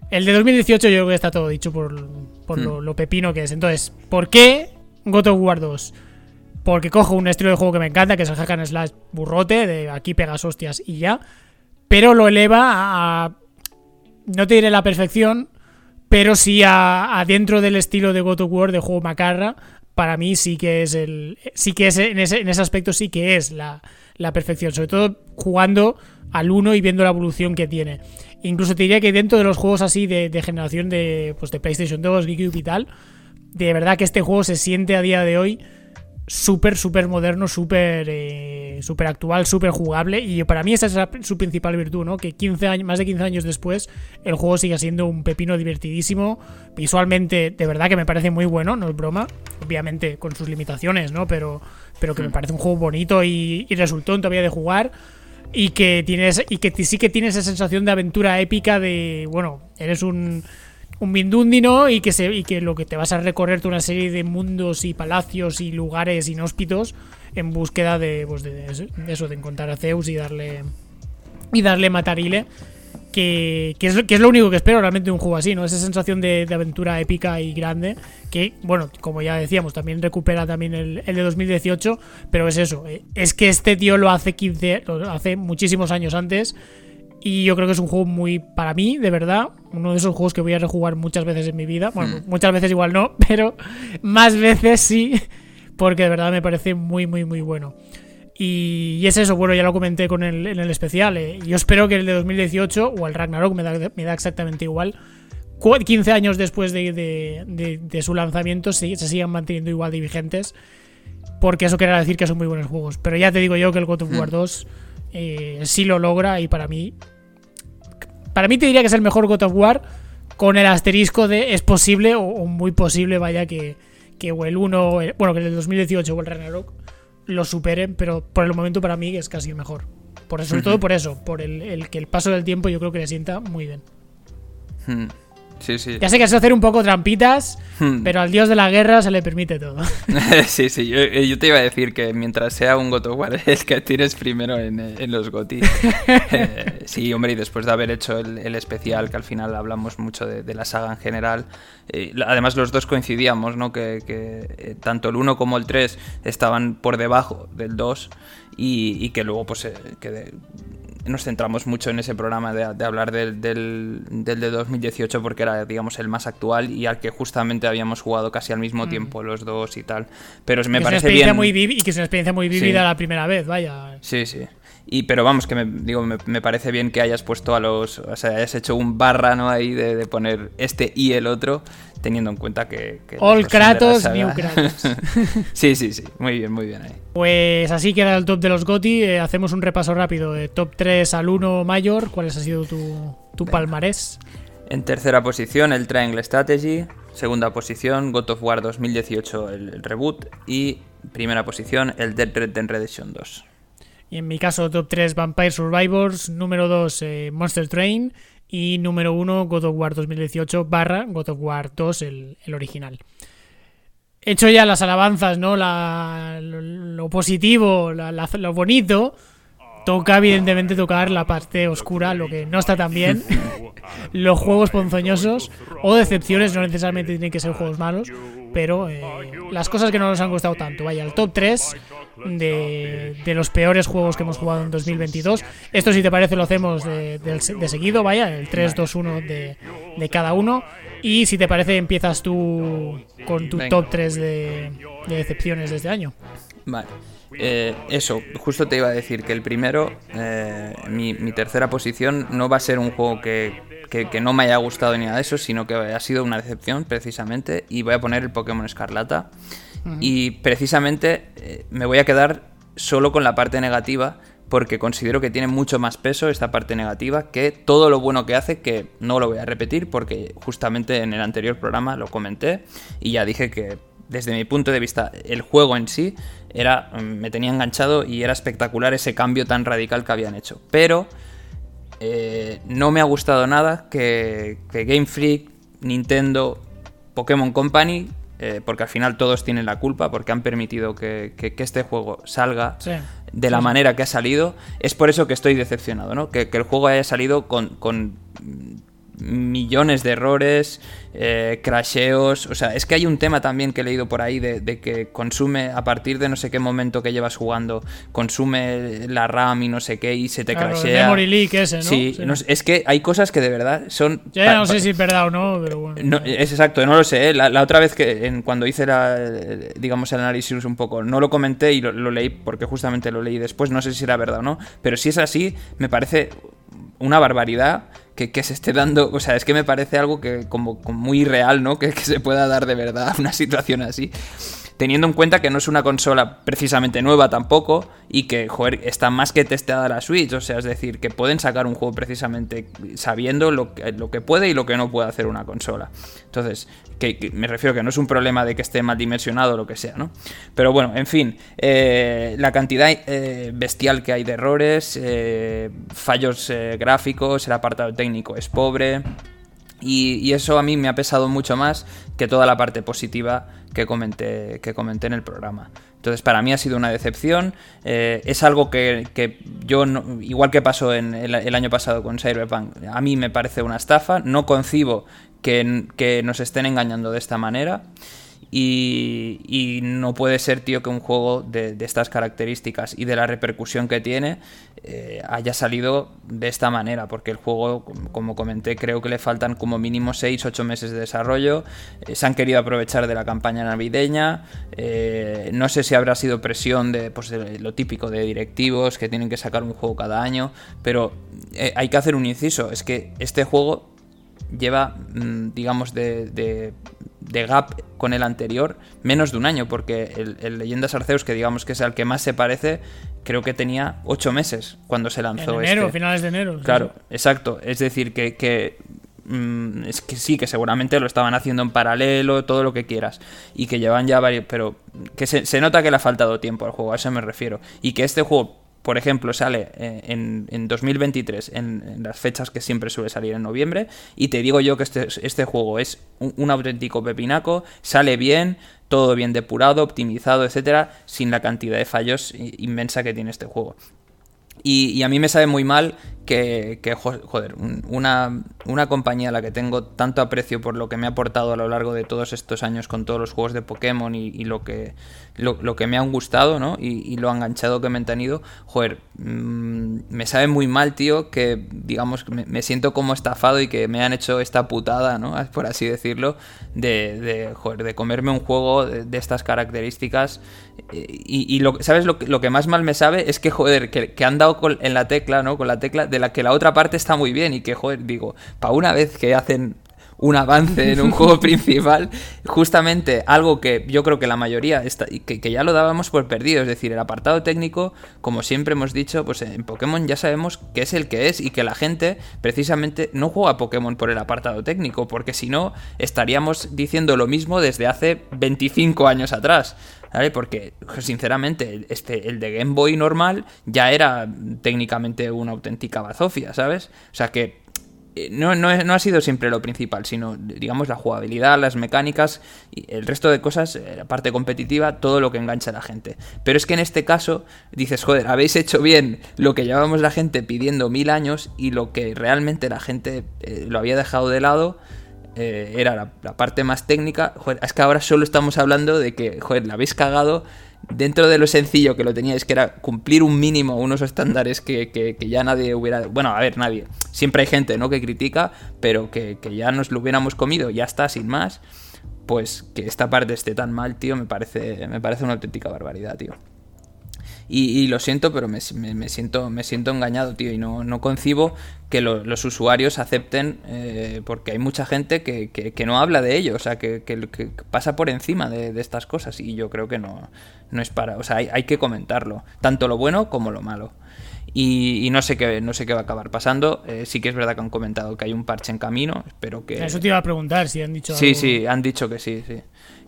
El de 2018 yo creo que está todo dicho por, hmm. lo, lo, pepino que es. Entonces, ¿por qué God of War 2. Porque cojo un estilo de juego que me encanta, que es el hack and slash burrote, de aquí pegas hostias y ya. Pero lo eleva a. No te diré la perfección, pero sí a, dentro del estilo de God of War de juego macarra. Para mí sí que es el. Sí que es en ese, en ese aspecto sí que es la, la perfección. Sobre todo jugando al 1 y viendo la evolución que tiene. Incluso te diría que dentro de los juegos así de, generación de, pues de PlayStation 2, GameCube y tal de verdad que este juego se siente a día de hoy súper, súper moderno, súper eh, super actual, súper jugable. Y para mí esa es su principal virtud, ¿no? Que 15 años, más de 15 años después el juego sigue siendo un pepino divertidísimo. Visualmente, de verdad que me parece muy bueno, no es broma. Obviamente con sus limitaciones, ¿no? Pero, pero que me hmm. parece un juego bonito y, y resultón todavía de jugar. Y que tienes. Y que sí que tienes esa sensación de aventura épica de. Bueno, eres un un Mindundino y que, se, y que lo que te vas a recorrerte una serie de mundos y palacios y lugares inhóspitos en búsqueda de, pues de, eso, de encontrar a Zeus y darle y darle matarile. Que, que, es, que es lo único que espero realmente de un juego así, ¿no? Esa sensación de, aventura épica y grande. Que, bueno, como ya decíamos, también recupera también el, el, de 2018. Pero es eso. Eh, es que este tío lo hace 15, lo hace muchísimos años antes. Y yo creo que es un juego muy, para mí, de verdad, uno de esos juegos que voy a rejugar muchas veces en mi vida. Bueno, hmm. muchas veces igual no, (laughs) pero más veces sí, porque de verdad me parece muy, muy, muy bueno. Y, es eso, bueno, ya lo comenté con el, en el especial. Eh, yo espero que el de 2018 o el Ragnarok me da, me da exactamente igual. 15 años después de, su lanzamiento se, se, sigan manteniendo igual de vigentes. Porque eso quiere decir que son muy buenos juegos. Pero ya te digo yo que el God of War 2 hmm. eh, sí lo logra y para mí para mí te diría que es el mejor God of War con el asterisco de es posible o, muy posible, vaya, que, que o el 1, bueno, que el 2018 o el Ragnarok lo superen, pero por el momento para mí es casi el mejor. Por, sobre todo por eso, por el, que el paso del tiempo yo creo que le sienta muy bien. Hmm. Ya sé que es hacer un poco trampitas, hmm. pero al dios de la guerra se le permite todo. (laughs) sí, sí, eh, yo, te iba a decir que mientras sea un God of War, (laughs) es que tires primero en, eh, los GOTI. (laughs) Eh, sí, hombre, y después de haber hecho el, especial, que al final hablamos mucho de, la saga en general, además los dos coincidíamos, ¿no? Que, tanto el 1 como el 3 estaban por debajo del 2 y, que luego pues que nos centramos mucho en ese programa de, hablar del, del, del, de 2018 porque era, digamos, el más actual y al que justamente habíamos jugado casi al mismo mm. tiempo los dos y tal. Pero me parece bien... Muy y que es una experiencia muy vívida la primera vez, vaya. Sí, sí. Y, pero vamos, que me, digo, me, parece bien que hayas puesto a los. O sea, hayas hecho un barra, ¿no? Ahí de, poner este y el otro, teniendo en cuenta que. All Kratos, New Kratos. (laughs) sí, sí, sí. Muy bien, muy bien ahí. Pues así queda el top de los GOTI. Eh, hacemos un repaso rápido de top 3 al 1 mayor. ¿Cuál ha sido tu, tu palmarés? En tercera posición, el Triangle Strategy. Segunda posición, God of War 2018, el, reboot. Y primera posición, el Dead Red Redemption 2. Y en mi caso, top 3 Vampire Survivors, número 2 eh, Monster Train y número 1 God of War 2018 barra God of War 2, el, original. Hecho ya las alabanzas, ¿no? lo, positivo, lo bonito. Toca, evidentemente, tocar la parte oscura, lo que no está tan bien. (laughs) Los juegos ponzoñosos o decepciones no necesariamente tienen que ser juegos malos, pero eh, las cosas que no nos han gustado tanto. Vaya, el top 3 de, los peores juegos que hemos jugado en 2022. Esto, si te parece, lo hacemos de, seguido, vaya, el 3, 2, 1 de, cada uno. Y si te parece, empiezas tú con tu top 3 de, decepciones de este año. Vale. Eh, eso, justo te iba a decir que el primero, eh, mi, tercera posición, no va a ser un juego que, no me haya gustado ni nada de eso, sino que ha sido una decepción precisamente. Y voy a poner el Pokémon Escarlata. Y precisamente eh, me voy a quedar solo con la parte negativa porque considero que tiene mucho más peso esta parte negativa que todo lo bueno que hace, que no lo voy a repetir porque justamente en el anterior programa lo comenté y ya dije que desde mi punto de vista el juego en sí era me tenía enganchado y era espectacular ese cambio tan radical que habían hecho. Pero eh, no me ha gustado nada que, Game Freak, Nintendo, Pokémon Company eh, porque al final todos tienen la culpa, porque han permitido que, este juego salga de la manera que ha salido. Es por eso que estoy decepcionado, ¿no? Que, el juego haya salido con millones de errores, eh, crasheos. O sea, es que hay un tema también que he leído por ahí de, que consume a partir de no sé qué momento que llevas jugando, consume la RAM y no sé qué y se te crashea. memory leak ese, ¿no? Sí, es que hay cosas que de verdad son. Ya no sé si es verdad o no, pero bueno. es exacto, no lo sé. ¿eh? La, otra vez que en, cuando hice la, digamos el análisis un poco, no lo comenté y lo, lo leí porque justamente lo leí después. No sé si era verdad o no, pero si es así, me parece una barbaridad que, se esté dando, o sea, es que me parece algo que como, muy real, ¿no? Que, que, se pueda dar de verdad una situación así teniendo en cuenta que no es una consola precisamente nueva tampoco y que, joder, está más que testeada la Switch, o sea, es decir, que pueden sacar un juego precisamente sabiendo lo que, que puede y lo que no puede hacer una consola. Entonces, que, me refiero que no es un problema de que esté mal dimensionado o lo que sea, ¿no? Pero bueno, en fin, eh, la cantidad eh, bestial que hay de errores, eh, fallos gráficos, el apartado técnico es pobre. Y, eso a mí me ha pesado mucho más que toda la parte positiva que comenté, que comenté en el programa. Entonces, para mí ha sido una decepción. Eh, es algo que, yo, igual que pasó en el, año pasado con Cyberpunk, a mí me parece una estafa. No concibo que, que nos estén engañando de esta manera. Y, no puede ser, tío, que un juego de, estas características y de la repercusión que tiene eh, haya salido de esta manera, porque el juego, como comenté, creo que le faltan como mínimo 6-8 meses de desarrollo. Eh, se han querido aprovechar de la campaña navideña. Eh, no sé si habrá sido presión de, pues, lo típico de directivos que tienen que sacar un juego cada año, pero hay que hacer un inciso: es que este juego lleva, mm, digamos, de de gap con el anterior menos de un año, porque el, Leyendas Arceus, que digamos que es el que más se parece, creo que tenía ocho meses cuando se lanzó. En enero, este. finales de enero. Claro, exacto. Es decir, que, mm, es que sí, que seguramente lo estaban haciendo en paralelo, todo lo que quieras. Y que llevan ya varios. Pero que se, se, nota que le ha faltado tiempo al juego, a eso me refiero. Y que este juego por ejemplo, sale eh, en, 2023, en, las fechas que siempre suele salir en noviembre, y te digo yo que este, este juego es un, auténtico pepinaco, sale bien, todo bien depurado, optimizado, etcétera, sin la cantidad de fallos inmensa que tiene este juego. Y, a mí me sabe muy mal que, joder, una, una, compañía a la que tengo tanto aprecio por lo que me ha aportado a lo largo de todos estos años con todos los juegos de Pokémon y, lo, que, lo, que me han gustado, ¿no? Y, lo enganchado que me han tenido, joder, mm, me sabe muy mal, tío, que digamos, me, me, siento como estafado y que me han hecho esta putada, ¿no? (laughs) Por así decirlo, de, de, joder, de comerme un juego de, estas características. Y, lo, ¿sabes? Lo, lo, que más mal me sabe es que, joder, que, que han dado dado en la tecla, ¿no? Con la tecla de la que la otra parte está muy bien y que, joder, digo, para una vez que hacen un avance en un (laughs) juego principal, justamente algo que yo creo que la mayoría, está, que, que, ya lo dábamos por perdido, es decir, el apartado técnico, como siempre hemos dicho, pues en Pokémon ya sabemos que es el que es y que la gente precisamente no juega Pokémon por el apartado técnico, porque si no estaríamos diciendo lo mismo desde hace 25 años atrás. ¿Vale? Porque, sinceramente, este, el de Game Boy normal ya era técnicamente una auténtica bazofia, ¿sabes? O sea que eh, no, no, ha sido siempre lo principal, sino, digamos, la jugabilidad, las mecánicas y el resto de cosas, eh, la parte competitiva, todo lo que engancha a la gente. Pero es que en este caso dices, joder, habéis hecho bien lo que llevábamos la gente pidiendo mil años y lo que realmente la gente eh, lo había dejado de lado. era la, parte más técnica. Joder, es que ahora solo estamos hablando de que, joder, la habéis cagado dentro de lo sencillo que lo teníais, que era cumplir un mínimo, unos estándares que, ya nadie hubiera... Bueno, a ver, nadie. Siempre hay gente, ¿no? Que critica, pero que, que ya nos lo hubiéramos comido, ya está, sin más. Pues que esta parte esté tan mal, tío, me parece, me parece una auténtica barbaridad, tío. Y, lo siento, pero me, siento, me siento engañado, tío, y no, no concibo que los usuarios acepten, eh, porque hay mucha gente que, no habla de ello, o sea, que, pasa por encima de, estas cosas, y yo creo que no, no es para, o sea, hay, que comentarlo, tanto lo bueno como lo malo. Y, no sé qué no sé qué va a acabar pasando. Eh, sí que es verdad que han comentado que hay un parche en camino. Espero que. Eso te iba a preguntar si han dicho. Sí, sí, han dicho que sí, sí.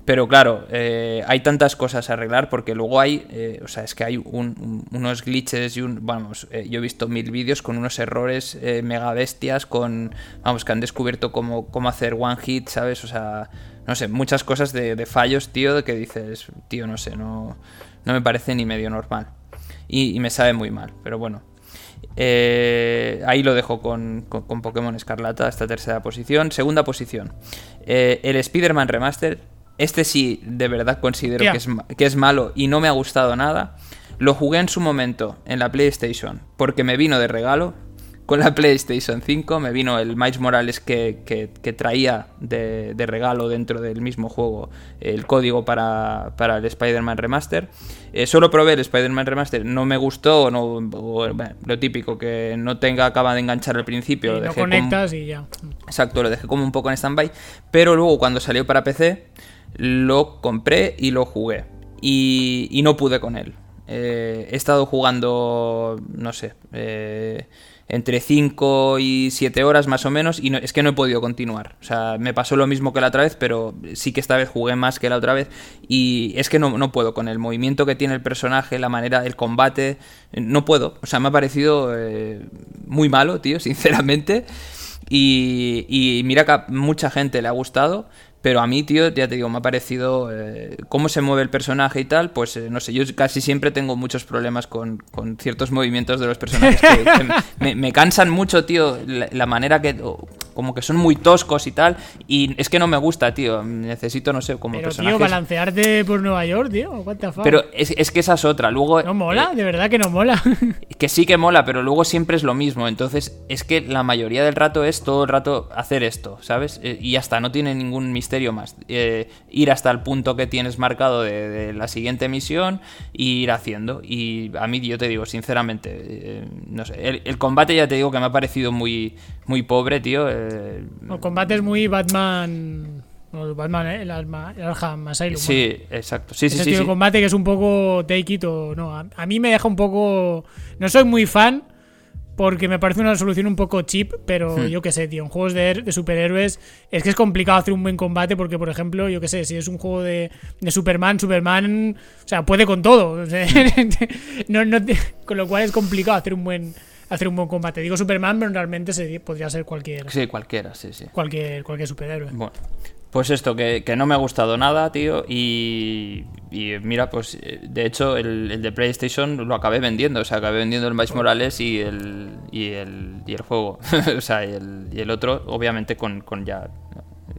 Pero claro, eh, hay tantas cosas a arreglar porque luego hay, eh, o sea, es que hay unos glitches y un, vamos, eh, yo he visto mil vídeos con unos errores mega bestias, con, vamos, que han descubierto cómo, cómo hacer one hit, ¿sabes? O sea, no sé, muchas cosas de, fallos, tío, de que dices, tío, no sé, no, no me parece ni medio normal. Y, me sabe muy mal, pero bueno. ahí lo dejo con, con, Pokémon Escarlata, esta tercera posición. Segunda posición, el Spider-Man Remaster este sí, de verdad considero que es, que es malo y no me ha gustado nada. Lo jugué en su momento en la PlayStation porque me vino de regalo. Con la (laughs) PlayStation 5 me vino el Miles Morales que, traía de, regalo dentro del mismo juego el código para, el Spider-Man Remaster. Eh, solo probé el Spider-Man Remaster, no me gustó, no, lo típico, que no tenga acaba de enganchar al principio. lo conectas y ya. Exacto, lo dejé como un poco en stand-by. Pero luego cuando salió para PC lo compré y lo jugué. Y, no pude con él. Eh, he estado jugando, no sé, eh, entre 5 y 7 horas más o menos y no, es que no he podido continuar. O sea, me pasó lo mismo que la otra vez, pero sí que esta vez jugué más que la otra vez y es que no, no puedo con el movimiento que tiene el personaje, la manera del combate, no puedo. O sea, me ha parecido eh, muy malo, tío, (laughs) sinceramente. Y, y mira que a mucha gente le ha gustado, pero a mí, tío, ya te digo, me ha parecido eh, cómo se mueve el personaje y tal, pues eh, no sé, yo casi siempre tengo muchos problemas con, ciertos movimientos de los personajes que, (laughs) me, cansan mucho, tío, la, manera que... como que son muy toscos y tal, y es que no me gusta, tío, necesito, no sé, como Pero, tío, balancearte por Nueva York, tío, what the fuck? Pero es, es que esa es otra, luego... ¿No mola? Eh, de verdad que no mola. (laughs) que sí que mola, pero luego siempre es lo mismo, entonces es que la mayoría del rato es todo el rato hacer esto, ¿sabes? y ya está, no tiene ningún misterio más. Eh, ir hasta el punto que tienes marcado de, la siguiente misión e ir haciendo. Y a mí, yo te digo, sinceramente, eh, no sé. El, combate ya te digo que me ha parecido muy, muy pobre, tío. Eh, el combate es muy Batman. Batman, el, Alma, el Arkham Asylum. Sí, exacto. Sí, sí, sí, sí, combate que es un poco take it o no. a, mí me deja un poco. No soy muy fan, porque me parece una solución un poco cheap, pero hmm. yo qué sé, tío, en juegos de, superhéroes es que es complicado hacer un buen combate porque, por ejemplo, yo qué sé, si es un juego de, Superman, Superman, o sea, puede con todo. (laughs) con lo cual es complicado hacer un buen hacer un buen combate. Digo Superman, pero realmente se, podría ser cualquier. Sí, cualquiera, sí, sí. Cualquier, cualquier superhéroe. Bueno, pues esto, que, no me ha gustado nada, tío. Y, mira, pues de hecho el, de PlayStation lo acabé vendiendo. O sea, acabé vendiendo el Miles Morales y el, y el, y el juego. (laughs) o sea, y el, y el otro, obviamente, con, con ya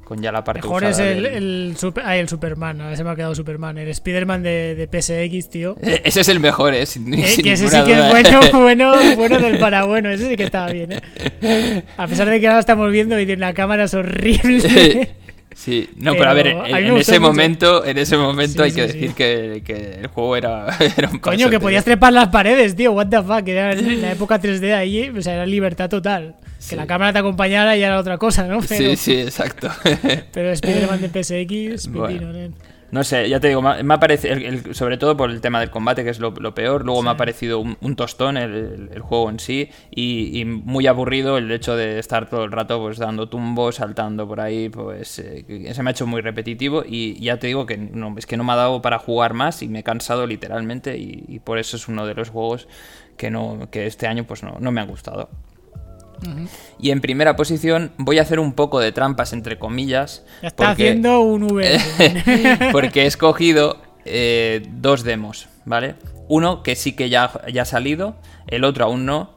con ya la parte Mejor es el, el, super, el Superman, a ver se me ha quedado Superman, el Spider-Man de, de, PSX, tío. (laughs) Ese es el mejor, ¿eh? Sin, eh, que ese sí que es bueno, (laughs) bueno, bueno del para bueno, ese sí que estaba bien, ¿eh? A pesar de que ahora estamos viendo y la cámara es horrible. Sí, no, pero, a ver, en, ese momento, en ese momento hay que decir que, que, el juego era, (laughs) era un Coño, que podías trepar las paredes, tío, what the fuck, era en (laughs) la época 3D ahí, o sea, era libertad total. Que la cámara te acompañara y era otra cosa, ¿no? sí, sí, exacto. (laughs) pero Spider-Man de PSX, bueno. No sé, ya te digo, me, ha parecido, sobre todo por el tema del combate, que es lo, peor, luego me ha parecido un, tostón el, juego en sí y, muy aburrido el hecho de estar todo el rato pues dando tumbos, saltando por ahí, pues eh, se me ha hecho muy repetitivo y ya te digo que no, es que no me ha dado para jugar más y me he cansado literalmente y, por eso es uno de los juegos que, no, que este año pues no, no me ha gustado. Y en primera posición voy a hacer un poco de trampas, entre comillas. Ya está haciendo un V. (laughs) porque he escogido eh, dos demos, ¿vale? Uno que sí que ya, ya ha salido, el otro aún no.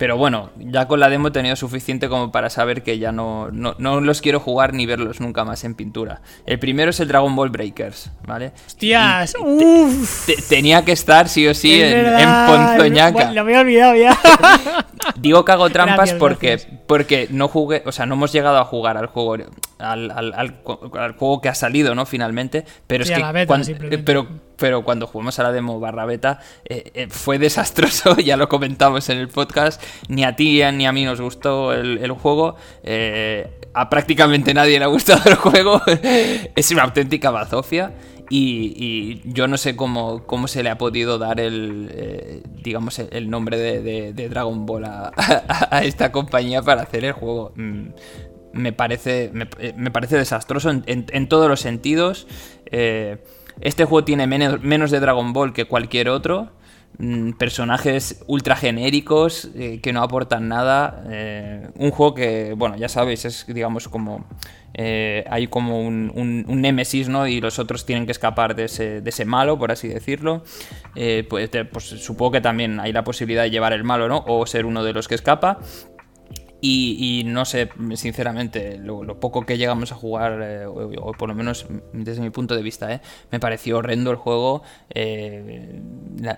Pero bueno, ya con la demo he tenido suficiente como para saber que ya no, no, los quiero jugar ni verlos nunca más en pintura. El primero es el Dragon Ball Breakers, ¿vale? ¡Hostias! ¡Uf! tenía que estar sí o sí en, Ponzoñaca. lo había olvidado ya. (laughs) Digo que hago trampas porque, porque no jugué, o sea, no hemos llegado a jugar al juego al, al, juego que ha salido, ¿no? Finalmente. Pero es que. pero, pero cuando jugamos a la demo barra beta eh, eh, fue desastroso, (laughs) ya lo comentamos en el podcast. Ni a ti ni a mí nos gustó el, juego. Eh, a prácticamente nadie le ha gustado el juego. (laughs) es una auténtica bazofia. Y, yo no sé cómo, cómo, se le ha podido dar el, digamos, el nombre de, Dragon Ball (laughs) a, esta compañía para hacer el juego. Mm, me parece, me, parece desastroso en, todos los sentidos. Eh, este juego tiene menos, de Dragon Ball que cualquier otro. Mm, personajes ultra genéricos eh, que no aportan nada. Eh, un juego que, bueno, ya sabéis, es digamos como. hay como un, un, némesis, ¿no? Y los otros tienen que escapar de ese, de ese malo, por así decirlo. Pues, supongo que también hay la posibilidad de llevar el malo, ¿no? O ser uno de los que escapa. Y, no sé, sinceramente, lo, poco que llegamos a jugar, eh, o, por lo menos desde mi punto de vista, eh, me pareció horrendo el juego. Eh,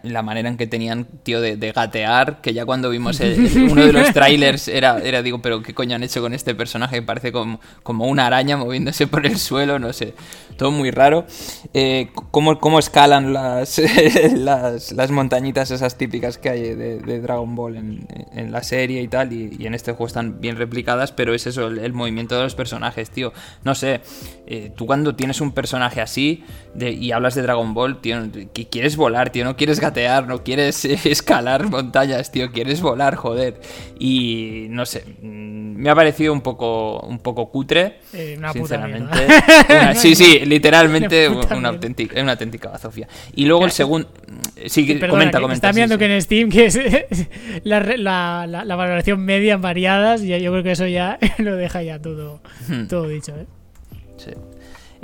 la, manera en que tenían, tío, de, gatear, que ya cuando vimos (laughs) uno de los trailers era, era, digo, pero ¿qué coño han hecho con este personaje? Parece como, como una araña moviéndose por el suelo, no sé, todo muy raro. ¿cómo, ¿cómo, escalan (laughs) las, las, montañitas esas típicas que hay de, Dragon Ball en, la serie y tal, y, y en este juego están bien replicadas, pero es eso, el, movimiento de los personajes, tío. No sé, eh, tú cuando tienes un personaje así y hablas de Dragon Ball, tío, que quieres volar, tío, no quieres gatear, no quieres (laughs) escalar montañas, tío, quieres volar, joder. Y no sé, mm, me ha parecido un poco, un poco cutre, eh, sinceramente. (laughs) (laughs) sí, sí, literalmente una, auténtica, una auténtica bazofia. Y luego el segundo... Sí, comenta, comenta. Están viendo que en Steam que es la, la, la, valoración media variadas y yo creo que eso ya (laughs) lo deja ya todo, hmm. todo dicho. ¿eh? Sí.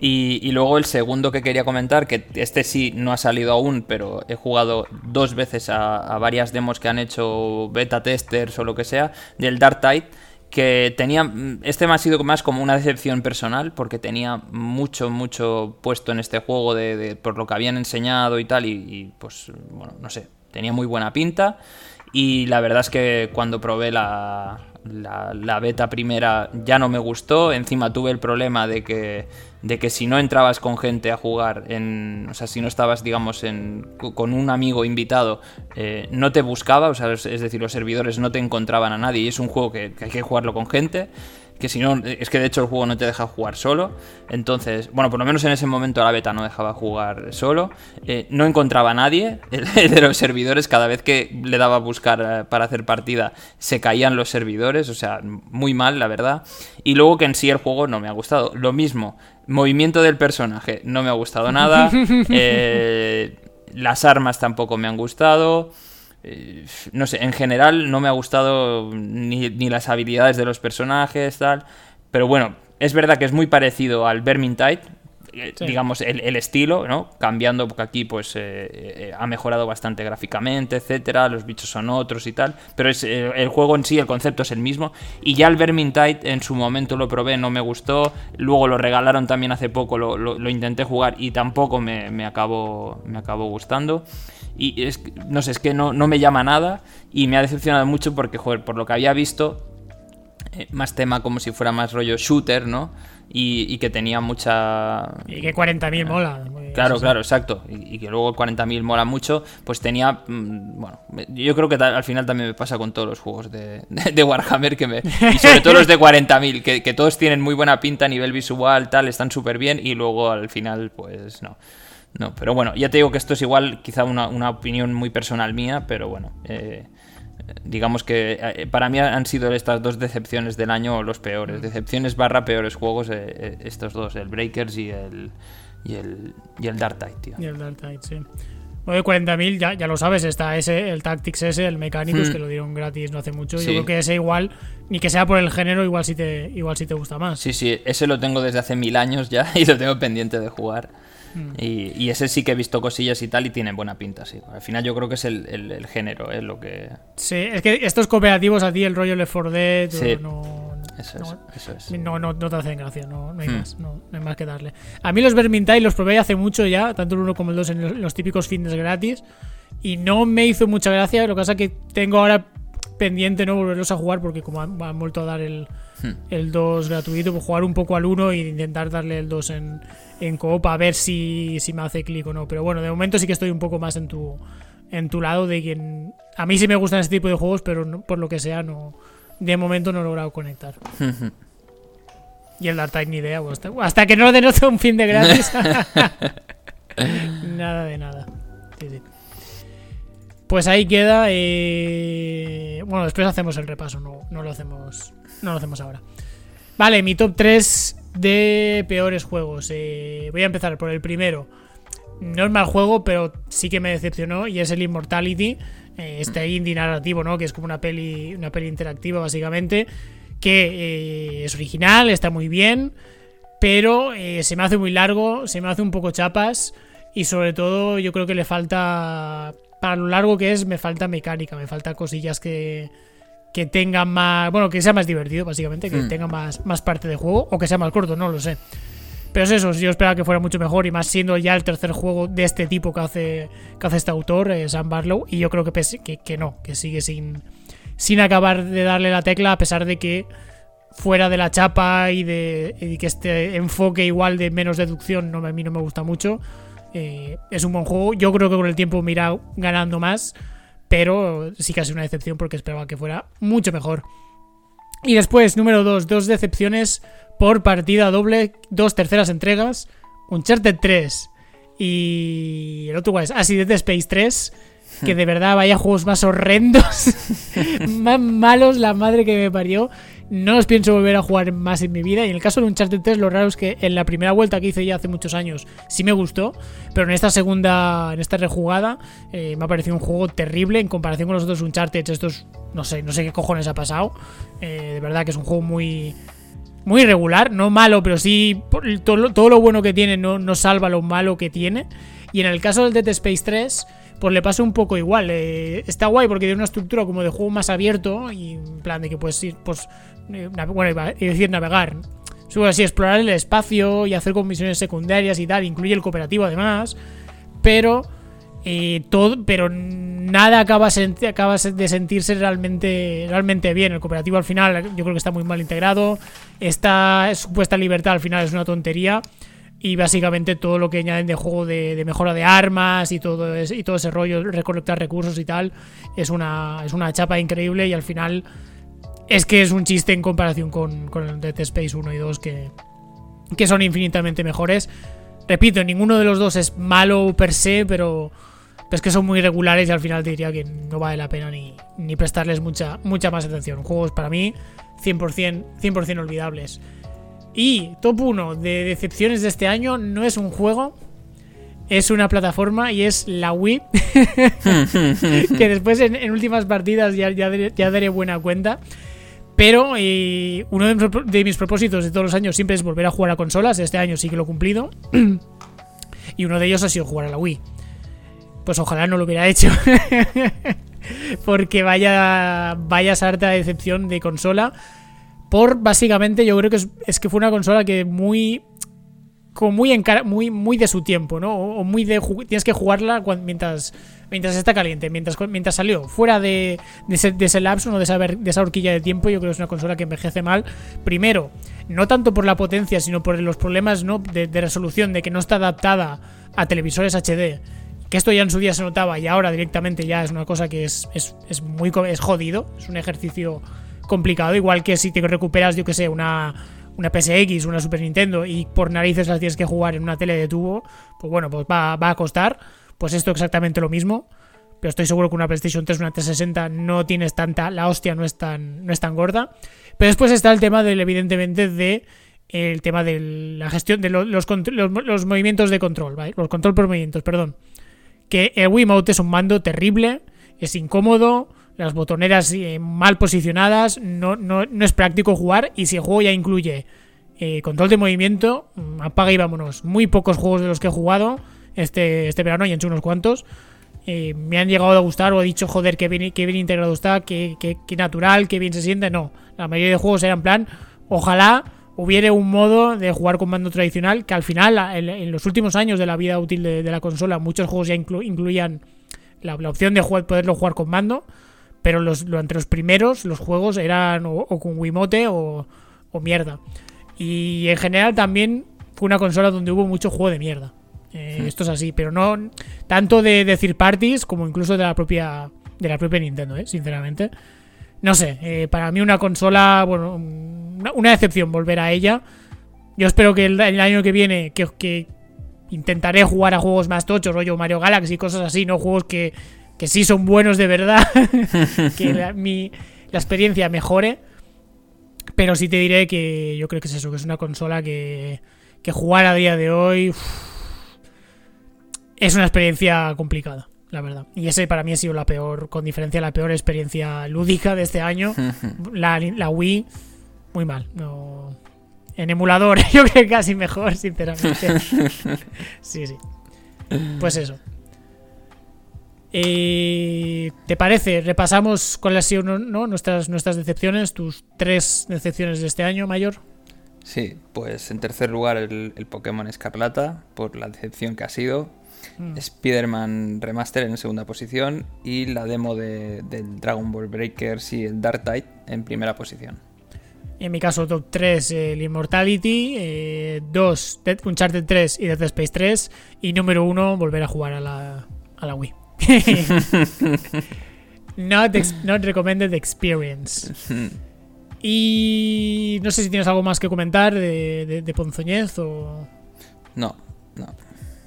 Y, luego el segundo que quería comentar, que este sí no ha salido aún, pero he jugado dos veces a, varias demos que han hecho beta testers o lo que sea, del Dark Tide, que tenía, este me ha sido más como una decepción personal, porque tenía mucho, mucho puesto en este juego de, por lo que habían enseñado y tal, y, y pues, bueno, no sé, tenía muy buena pinta. Y la verdad es que cuando probé la, la, beta primera ya no me gustó. Encima tuve el problema de que, de que si no entrabas con gente a jugar, en, o sea, si no estabas, digamos, en, con un amigo invitado, eh, no te buscaba, o sea, es, decir, los servidores no te encontraban a nadie. Y es un juego que hay que jugarlo con gente que si no, es que de hecho el juego no te deja jugar solo. Entonces, bueno, por lo menos en ese momento la beta no dejaba jugar solo. Eh, no encontraba a nadie (laughs) de los servidores. Cada vez que le daba a buscar eh, para hacer partida, se caían los servidores. O sea, muy mal, la verdad. Y luego que en sí el juego no me ha gustado. Lo mismo, movimiento del personaje, no me ha gustado nada. (laughs) Eh, las armas tampoco me han gustado. Eh, no sé, en general no me ha gustado ni, las habilidades de los personajes, tal. Pero bueno, es verdad que es muy parecido al Vermintide, eh, digamos, el, estilo, ¿no? Cambiando, porque aquí pues eh, ha mejorado bastante gráficamente, etcétera, los bichos son otros y tal, pero es, el juego en sí, el concepto es el mismo. Y ya el Vermintide en su momento lo probé, no me gustó, luego lo regalaron también hace poco, lo, intenté jugar y tampoco me, me, acabó, me acabó gustando. Y es, no sé, es que no, no me llama nada y me ha decepcionado mucho porque, joder, por lo que había visto, eh, más tema como si fuera más rollo shooter, ¿no? Y, que tenía mucha... Y que 40.000 mola. Claro, claro, exacto. Y, que luego 40.000 mola mucho, pues tenía... Mm, bueno, yo creo que al final también me pasa con todos los juegos de, Warhammer que me... Y sobre todo los de 40.000, que, que todos tienen muy buena pinta a nivel visual, tal, están súper bien y luego al final, pues no. No, pero bueno, ya te digo que esto es igual, quizá una, una opinión muy personal mía, pero bueno, eh, digamos que eh, para mí han sido estas dos decepciones del año los peores. Decepciones barra peores juegos, eh, estos dos, el Breakers y el, y el, y el Dark Tide, tío. Y el Dark Tide, sí. Bueno, 40.000, ya, ya lo sabes, está ese, el Tactics ese, el Mechanicus, hmm. que lo dieron gratis no hace mucho. Yo creo que ese igual, ni que sea por el género, igual si te, igual si te gusta más. Sí, sí, ese lo tengo desde hace mil años ya (laughs) y lo tengo pendiente de jugar. Mm. Y, ese sí que he visto cosillas y tal y tiene buena pinta, sí. Al final yo creo que es el, género, es lo que... Sí, es que estos cooperativos a ti, el rollo Left 4 Dead, no... Eso, es, no, No, te hacen gracia, no, hay hmm. más, no, hay más que darle. A mí los Vermintide los probé hace mucho ya, tanto el 1 como el 2 en los, típicos fines gratis, y no me hizo mucha gracia, lo que pasa es que tengo ahora pendiente no volverlos a jugar porque como han, vuelto a dar el, hmm. el 2 gratuito, pues jugar un poco al 1 e intentar darle el 2 en, en coop a ver si, si me hace clic o no. Pero bueno, de momento sí que estoy un poco más en tu, en tu lado de quien... A mí sí me gustan este tipo de juegos, pero por lo que sea, no de momento no he logrado conectar. y el Dark Tide ni idea. Hasta, hasta, que no denote un fin de gratis. (laughs) (laughs) nada de nada. Pues ahí queda. Eh... Bueno, después hacemos el repaso, no, no, lo hacemos. No lo hacemos ahora. Vale, mi top 3 de peores juegos. Eh, voy a empezar por el primero. No es mal juego, pero sí que me decepcionó y es el Immortality, eh, este mm. indie narrativo, ¿no? Que es como una peli, una peli interactiva básicamente, que eh, es original, está muy bien, pero se me hace muy largo, se me hace un poco chapas y sobre todo yo creo que le falta, para lo largo que es, me falta mecánica, me falta cosillas que, que tenga más. Bueno, que sea más divertido, básicamente, que hmm. tenga más, más parte de juego, o que sea más corto, no lo sé. Pero es eso, yo esperaba que fuera mucho mejor, y más siendo ya el tercer juego de este tipo que hace, que hace este autor, eh, Sam Barlow, y yo creo que, que, que, no, que sigue sin, sin acabar de darle la tecla, a pesar de que fuera de la chapa y de que este enfoque igual de menos deducción no, a mí no me gusta mucho. Eh, es un buen juego, yo creo que con el tiempo me irá ganando más pero sí que ha sido una decepción porque esperaba que fuera mucho mejor. Y después, número 2, dos decepciones por partida doble, dos terceras entregas, Uncharted 3 y el otro es Así Space 3, que de verdad vaya juegos más horrendos, (laughs) más malos, la madre que me parió. No los pienso volver a jugar más en mi vida. Y en el caso de Uncharted 3, lo raro es que en la primera vuelta que hice ya hace muchos años sí me gustó. Pero en esta segunda, en esta rejugada, eh, me ha parecido un juego terrible en comparación con los otros Uncharted. Estos, no sé, no sé qué cojones ha pasado. Eh, de verdad que es un juego muy. Muy irregular, no malo, pero sí todo, lo bueno que tiene no, no salva lo malo que tiene. Y en el caso del Dead Space 3, pues le pasa un poco igual. Eh, está guay porque tiene una estructura como de juego más abierto y en plan de que puedes ir, pues eh, bueno, iba a decir navegar. Suele así, explorar el espacio y hacer misiones secundarias y tal, incluye el cooperativo además, pero eh, todo, pero nada acaba, acaba de sentirse realmente, realmente bien. El cooperativo al final yo creo que está muy mal integrado, esta supuesta libertad al final es una tontería y básicamente todo lo que añaden de juego de, mejora de armas y todo, ese, y todo ese rollo, recolectar recursos y tal, es una, es una chapa increíble y al final es que es un chiste en comparación con, con el Dead Space 1 y 2 que, que son infinitamente mejores. Repito, ninguno de los dos es malo per se, pero es que son muy regulares y al final te diría que no vale la pena ni, ni prestarles mucha, mucha más atención. Juegos para mí 100%, 100 olvidables. Y top 1 de decepciones de este año no es un juego, es una plataforma y es la Wii. (laughs) (laughs) que después en, últimas partidas ya, ya, ya daré buena cuenta. Pero eh, uno de mis, propósitos de todos los años siempre es volver a jugar a consolas. Este año sí que lo he cumplido. (clears throat) y uno de ellos ha sido jugar a la Wii. Pues ojalá no lo hubiera hecho. (laughs) Porque vaya, vaya sarta de decepción de consola. Por básicamente, yo creo que es, que fue una consola que muy como muy, muy, muy de su tiempo, ¿no? O, muy de tienes que jugarla mientras, mientras está caliente, mientras, mientras salió. Fuera de, ese, de ese lapso, ¿no? de, esa, de esa horquilla de tiempo, yo creo que es una consola que envejece mal. Primero, no tanto por la potencia, sino por los problemas ¿no? de, resolución, de que no está adaptada a televisores HD. Que esto ya en su día se notaba y ahora directamente ya es una cosa que es, es, es muy es jodido, es un ejercicio complicado. Igual que si te recuperas, yo que sé, una una PSX, una Super Nintendo y por narices las tienes que jugar en una tele de tubo, pues bueno, pues va, a costar. Pues esto exactamente lo mismo. Pero estoy seguro que una PlayStation 3, una 360 no tienes tanta, la hostia no es tan, no es tan gorda. Pero después está el tema del, evidentemente, de el tema de la gestión de los, los, movimientos de control, ¿vale? Los control por movimientos, perdón. Que el Wiimote es un mando terrible, es incómodo, las botoneras eh, mal posicionadas, no, no, no, es práctico jugar y si el juego ya incluye eh, control de movimiento, mm, apaga y vámonos. Muy pocos juegos de los que he jugado este, este verano y han hecho unos cuantos. Eh, me han llegado a gustar o he dicho, joder, qué bien, qué bien integrado está, qué, natural, qué bien se siente. No, la mayoría de juegos eran plan, ojalá hubiera un modo de jugar con mando tradicional que al final, en, los últimos años de la vida útil de, la consola, muchos juegos ya incluían la, opción de poderlo jugar con mando pero los, entre los primeros, los juegos eran o, con Wiimote o, mierda. Y en general también fue una consola donde hubo mucho juego de mierda. Eh, esto es así, pero no tanto de decir parties como incluso de la propia de la propia Nintendo, ¿eh? sinceramente. No sé, eh, para mí una consola, bueno, una, decepción volver a ella. Yo espero que el, año que viene, que, que, intentaré jugar a juegos más tochos, rollo Mario Galaxy y cosas así, no juegos que que sí son buenos de verdad, (laughs) que la, mi, la experiencia mejore. Pero sí te diré que yo creo que es eso, que es una consola que, que jugar a día de hoy es una experiencia complicada, la verdad. Y ese para mí ha sido la peor, con diferencia, la peor experiencia lúdica de este año. (laughs) la, la Wii, muy mal. No, en emulador, (laughs) yo creo que casi mejor, sinceramente. (laughs) sí, sí. Pues eso. Eh, ¿Te parece? Repasamos cuáles han sido ¿no? nuestras, nuestras decepciones, tus tres decepciones de este año, Mayor. Sí, pues en tercer lugar el, Pokémon Escarlata, por la decepción que ha sido. Mm. Spider-Man Remaster en segunda posición. Y la demo de, del Dragon Ball Breakers y el Dark Tide en primera posición. En mi caso, top 3, el Immortality. 2, eh, Uncharted 3 y Dead Space 3. Y número 1, volver a jugar a la, a la Wii. (laughs) not, not recommended experience. (laughs) Y no sé si tienes algo más que comentar de, de, Ponzoñez o. No.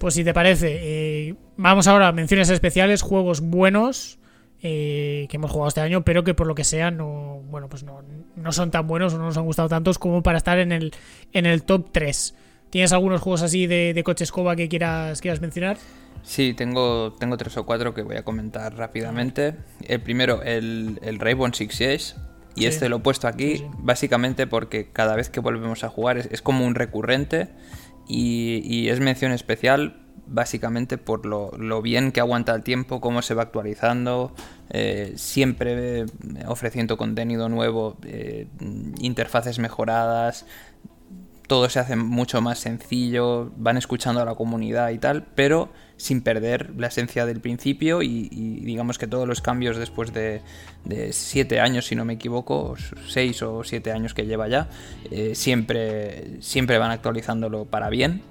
Pues si te parece, eh, vamos ahora a menciones especiales, juegos buenos eh, que hemos jugado este año, pero que por lo que sea no, bueno, pues no, no son tan buenos o no nos han gustado tantos como para estar en el, en el top 3. ¿Tienes algunos juegos así de, de coche escoba que quieras, quieras mencionar? Sí, tengo, tengo tres o cuatro que voy a comentar rápidamente. El primero, el, el Rainbow Six Siege. Y este lo he puesto aquí básicamente porque cada vez que volvemos a jugar es, como un recurrente y, es mención especial básicamente por lo, bien que aguanta el tiempo, cómo se va actualizando, eh, siempre ofreciendo contenido nuevo, eh, interfaces mejoradas, todo se hace mucho más sencillo, van escuchando a la comunidad y tal, pero sin perder la esencia del principio y, digamos que todos los cambios después de, siete años, si no me equivoco, seis o siete años que lleva ya, eh, siempre, siempre van actualizándolo para bien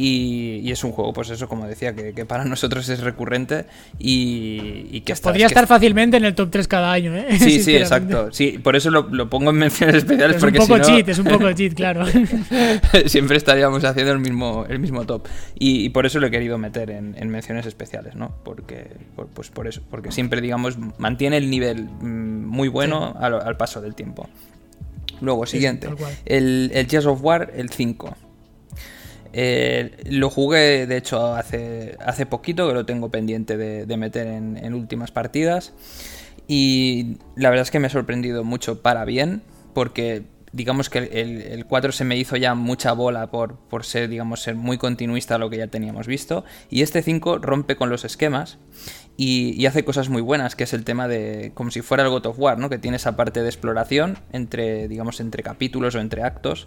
y, es un juego, pues eso, como decía, que, para (laughs) nosotros es recurrente y, que Podría estar fácilmente en el top 3 cada año, ¿eh? Sí, (laughs) sí, exacto. Sí, por eso lo, pongo en menciones (laughs) especiales. Es porque un poco cheat, es un poco cheat, claro. siempre estaríamos haciendo el mismo, el mismo top. Y, por eso lo he querido meter en, menciones especiales, ¿no? Porque, pues por eso, porque siempre, digamos, mantiene el nivel mm, muy bueno al, paso del tiempo. Luego, siguiente. el, el Jazz of War, el 5. Eh, lo jugué, de hecho, hace, hace poquito, que lo tengo pendiente de, meter en, últimas partidas. Y la verdad es que me ha sorprendido mucho para bien, porque digamos que el, 4 se me hizo ya mucha bola por, por ser, digamos, ser muy continuista a lo que ya teníamos visto. Y este 5 rompe con los esquemas y, y, hace cosas muy buenas, que es el tema de, como si fuera el God of War, ¿no? Que tiene esa parte de exploración entre, digamos, entre capítulos o entre actos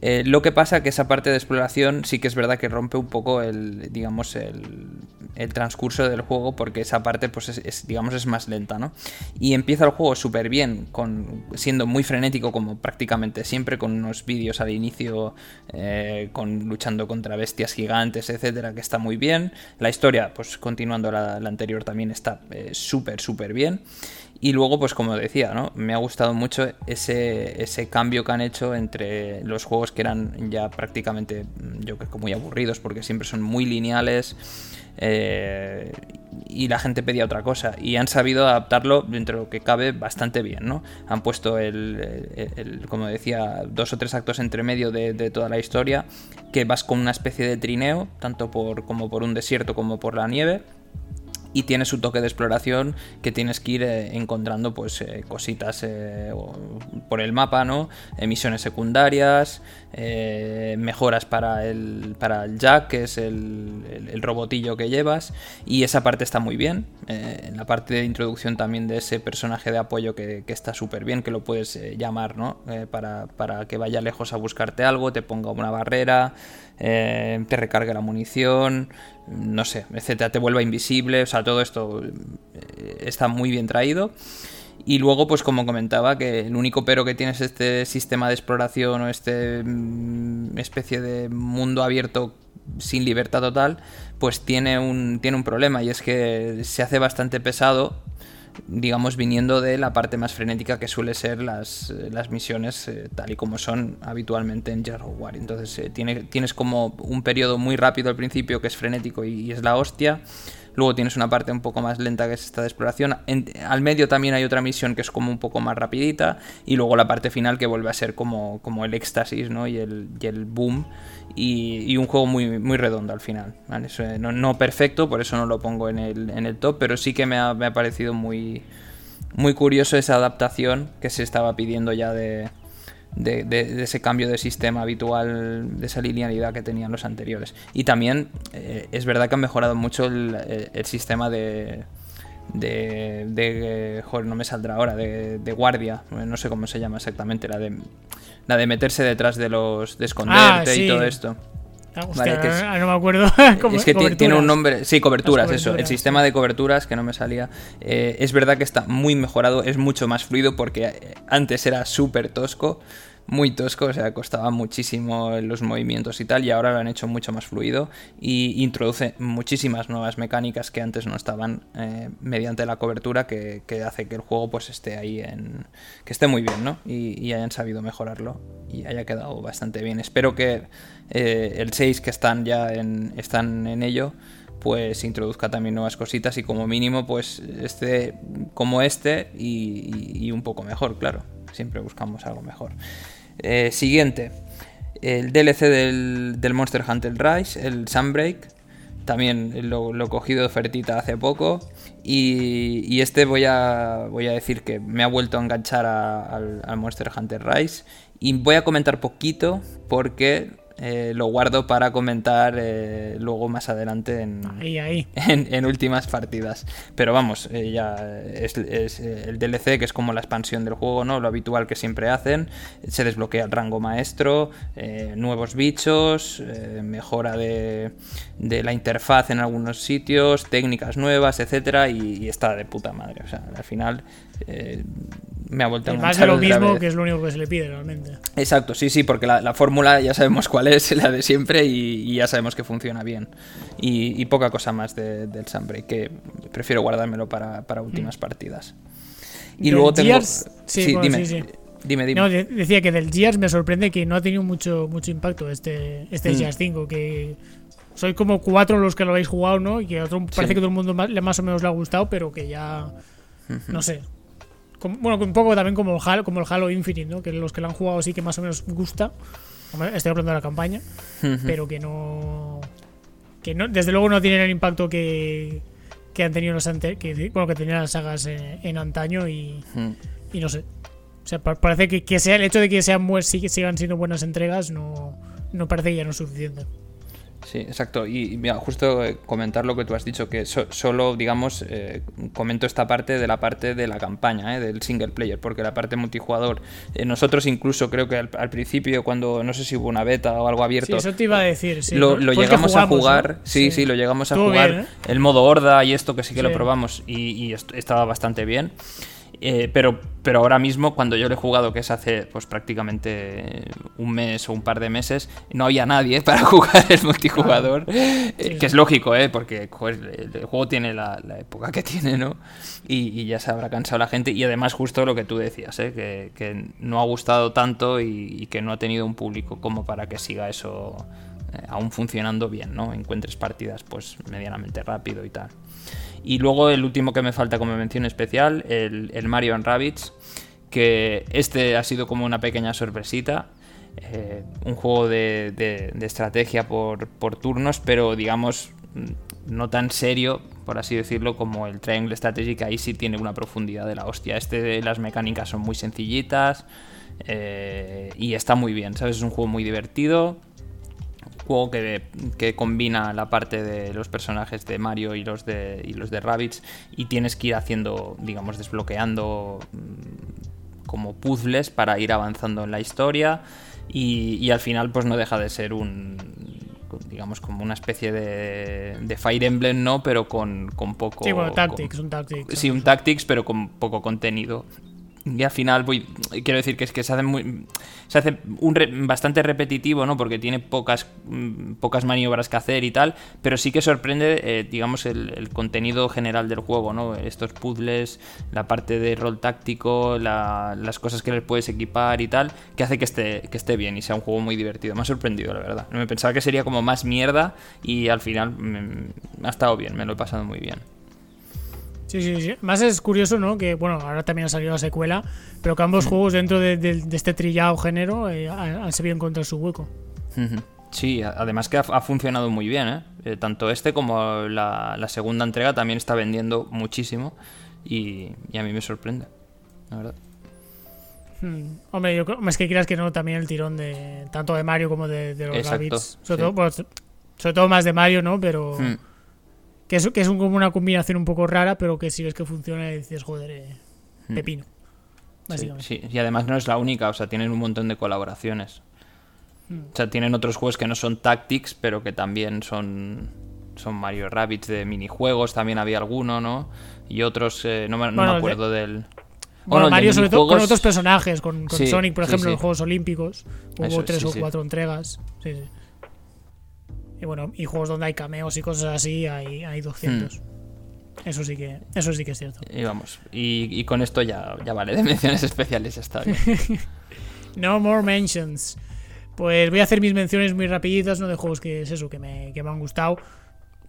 Eh, lo que pasa que esa parte de exploración sí que es verdad que rompe un poco el, digamos, el, transcurso del juego porque esa parte, pues, es, digamos, es más lenta, ¿no? Y empieza el juego súper bien, con, siendo muy frenético como prácticamente siempre, con unos vídeos al inicio, eh, con, luchando contra bestias gigantes, etcétera, que está muy bien. La historia, pues, continuando la, anterior, también está eh, súper, súper bien. Y luego, pues como decía, ¿no? Me ha gustado mucho ese, ese cambio que han hecho entre los juegos que eran ya prácticamente, yo creo que muy aburridos, porque siempre son muy lineales. Eh, y la gente pedía otra cosa y han sabido adaptarlo dentro de lo que cabe bastante bien, ¿no? Han puesto el, como decía, dos o tres actos entre medio de, de, toda la historia que vas con una especie de trineo, tanto por como por un desierto como por la nieve y tiene su toque de exploración que tienes que ir eh, encontrando pues eh, cositas eh, por el mapa, ¿no? Misiones secundarias, mejoras para el, para el Jack, que es el, robotillo que llevas, y esa parte está muy bien. en la parte de introducción también de ese personaje de apoyo que, está súper bien, que lo puedes llamar, ¿no? Para, para, que vaya lejos a buscarte algo, te ponga una barrera, te recargue la munición, no sé, etcétera, te vuelva invisible, o sea, todo esto eh, está muy bien traído. Y luego, pues como comentaba, que el único pero que tienes este sistema de exploración o este mm, especie de mundo abierto sin libertad total, pues tiene un, tiene un problema y es que se hace bastante pesado digamos, viniendo de la parte más frenética que suele ser las, las misiones eh, tal y como son habitualmente en Gears War. Entonces eh, tiene, tienes como un periodo muy rápido al principio que es frenético y, es la hostia. Luego tienes una parte un poco más lenta que es esta de exploración. al medio también hay otra misión que es como un poco más rapidita. Y luego la parte final que vuelve a ser como, como el éxtasis ¿no? y, el, y el boom y, un juego muy, muy redondo al final. Eh, no, perfecto, por eso no lo pongo en el, en el top, pero sí que me ha, parecido muy, muy curioso esa adaptación que se estaba pidiendo ya de, de, ese cambio de sistema habitual, de esa linealidad que tenían los anteriores. Y también eh, es verdad que han mejorado mucho el, el sistema de, de, de joder, no me saldrá ahora, de, de, guardia, no sé cómo se llama exactamente, la de la de meterse detrás de los, de esconderte ah, y todo esto. Ah, ah, no me acuerdo. (laughs) es que tiene un nombre. Sí, coberturas, eso. El sistema de coberturas que no me salía. Eh, es verdad que está muy mejorado, es mucho más fluido porque eh, antes era súper tosco muy tosco, o sea, costaba muchísimo los movimientos y tal, y ahora lo han hecho mucho más fluido y introduce muchísimas nuevas mecánicas que antes no estaban eh, mediante la cobertura que, hace que el juego pues esté ahí en... que esté muy bien, ¿no? Y, hayan sabido mejorarlo y haya quedado bastante bien. Espero que eh, el 6 que están ya en, están en ello pues introduzca también nuevas cositas y como mínimo pues este como este y un poco mejor, claro. Siempre buscamos algo mejor. Eh, siguiente, el DLC del, Monster Hunter Rise, el Sunbreak. También lo, he cogido de ofertita hace poco. Y, este voy a, voy a decir que me ha vuelto a enganchar al Monster Hunter Rise. Y voy a comentar poquito porque eh, lo guardo para comentar eh, luego más adelante en, (laughs) En, últimas partidas. Pero vamos, eh, ya es, el DLC, que es como la expansión del juego, ¿no? Lo habitual que siempre hacen. Se desbloquea el rango maestro, nuevos bichos, mejora de, de, la interfaz en algunos sitios, técnicas nuevas, etcétera, y, está de puta madre. O sea, al final me ha vuelto a Más de lo mismo, que es lo único que se le pide realmente. Exacto, sí, sí, porque la, fórmula ya sabemos cuál es, (laughs) la de siempre, y, ya sabemos que funciona bien. Y, poca cosa más del Sunbreak, que prefiero guardármelo para, últimas mm. partidas. Y luego tengo. Sí, dime. Dime, dime. No, decía que del Gears me sorprende que no ha tenido mucho, mucho impacto este, este mm. Gears 5, que soy como cuatro los que lo habéis jugado, ¿no? Y que otro, parece que todo el mundo más, más o menos le ha gustado, pero que ya. No sé, bueno, un poco también como el Halo, como el Halo Infinite, ¿no? Que los que lo han jugado sí que más o menos gusta. Estoy hablando de la campaña, pero que no. Que no, desde luego no tienen el impacto que, que han tenido los que, bueno, que tenían las sagas en, antaño y, y no sé. O sea, parece que, que, sea el hecho de que sean sigan siendo buenas entregas no, no parece que ya no es suficiente. Sí, exacto. Y mira, justo eh, comentar lo que tú has dicho, que solo, digamos, eh, comento esta parte de la parte de la campaña, eh, del single player, porque la parte multijugador, nosotros incluso creo que al, principio, cuando no sé si hubo una beta o algo abierto, sí, eso te iba a decir, lo, llegamos a jugar, sí, sí, lo llegamos a jugar, el modo horda y esto que sí que lo probamos y, y estaba bastante bien. Eh, pero, pero ahora mismo, cuando yo lo he jugado, que es hace pues prácticamente un mes o un par de meses, no había nadie para (laughs) jugar el multijugador. Eh, que es lógico, ¿eh? Porque el juego tiene la, época que tiene, ¿no? Y, ya se habrá cansado la gente. Y además, justo lo que tú decías, ¿eh? Que, no ha gustado tanto y, y, que no ha tenido un público como para que siga eso eh, aún funcionando bien, ¿no? Encuentres partidas pues medianamente rápido y tal. Y luego el último que me falta como mención especial, el, Mario Rabbids, que este ha sido como una pequeña sorpresita. Eh, un juego de, estrategia por, turnos, pero digamos no tan serio, por así decirlo, como el Triangle Strategy, que ahí sí tiene una profundidad de la hostia. Este, las mecánicas son muy sencillitas eh, y está muy bien, ¿sabes? Es un juego muy divertido, juego que, combina la parte de los personajes de Mario y los de, y los de Rabbids y tienes que ir haciendo, digamos, desbloqueando mm, como puzzles para ir avanzando en la historia y, al final pues no deja de ser un digamos como una especie de, de Fire Emblem, ¿no? Pero con, poco... Sí, bueno, Tactics, un Tactics. Sí, un Tactics, pero con poco contenido y al final voy quiero decir que es que se hace muy se hace un bastante repetitivo no porque tiene pocas mm, pocas maniobras que hacer y tal pero sí que sorprende eh, digamos el, contenido general del juego no estos puzzles la parte de rol táctico las cosas que le puedes equipar y tal que hace que esté que esté bien y sea un juego muy divertido. Me ha sorprendido la verdad. Me pensaba que sería como más mierda y al final me ha estado bien me lo he pasado muy bien Sí, sí, sí. Más es curioso, ¿no? Que, bueno, ahora también ha salido la secuela, pero que ambos juegos dentro de, este trillado género eh, han, sabido encontrar su hueco. Sí, además que ha, funcionado muy bien, ¿eh? ¿eh? Tanto este como la, segunda entrega también está vendiendo muchísimo y, a mí me sorprende, la verdad. Hmm. Hombre, yo creo, es que quieras que no, también el tirón de tanto de Mario como de, los Rabbits. Sobre, todo, pues, sobre todo más de Mario, ¿no? Pero... Hmm. Que es, que es como una combinación un poco rara, pero que si ves que funciona y dices, joder, eh, hmm. pepino. Básicamente. Sí, y además no es la única, o sea, tienen un montón de colaboraciones. Hmm. O sea, tienen otros juegos que no son Tactics, pero que también son, son Mario Rabbits de minijuegos, también había alguno, ¿no? Y otros, eh, no, me, acuerdo del... Bueno, Mario sobre todo con otros personajes, con, Sonic, por ejemplo, en los Juegos Olímpicos. Hubo tres o cuatro entregas. Sí, sí. Y bueno, y juegos donde hay cameos y cosas así, hay, hay 200. Hmm. Eso sí que eso sí que es cierto. Y vamos, y, con esto ya, ya vale, de menciones especiales está bien. (laughs) no more mentions. Pues voy a hacer mis menciones muy rapiditas, ¿no? De juegos que es eso, que me, que me han gustado.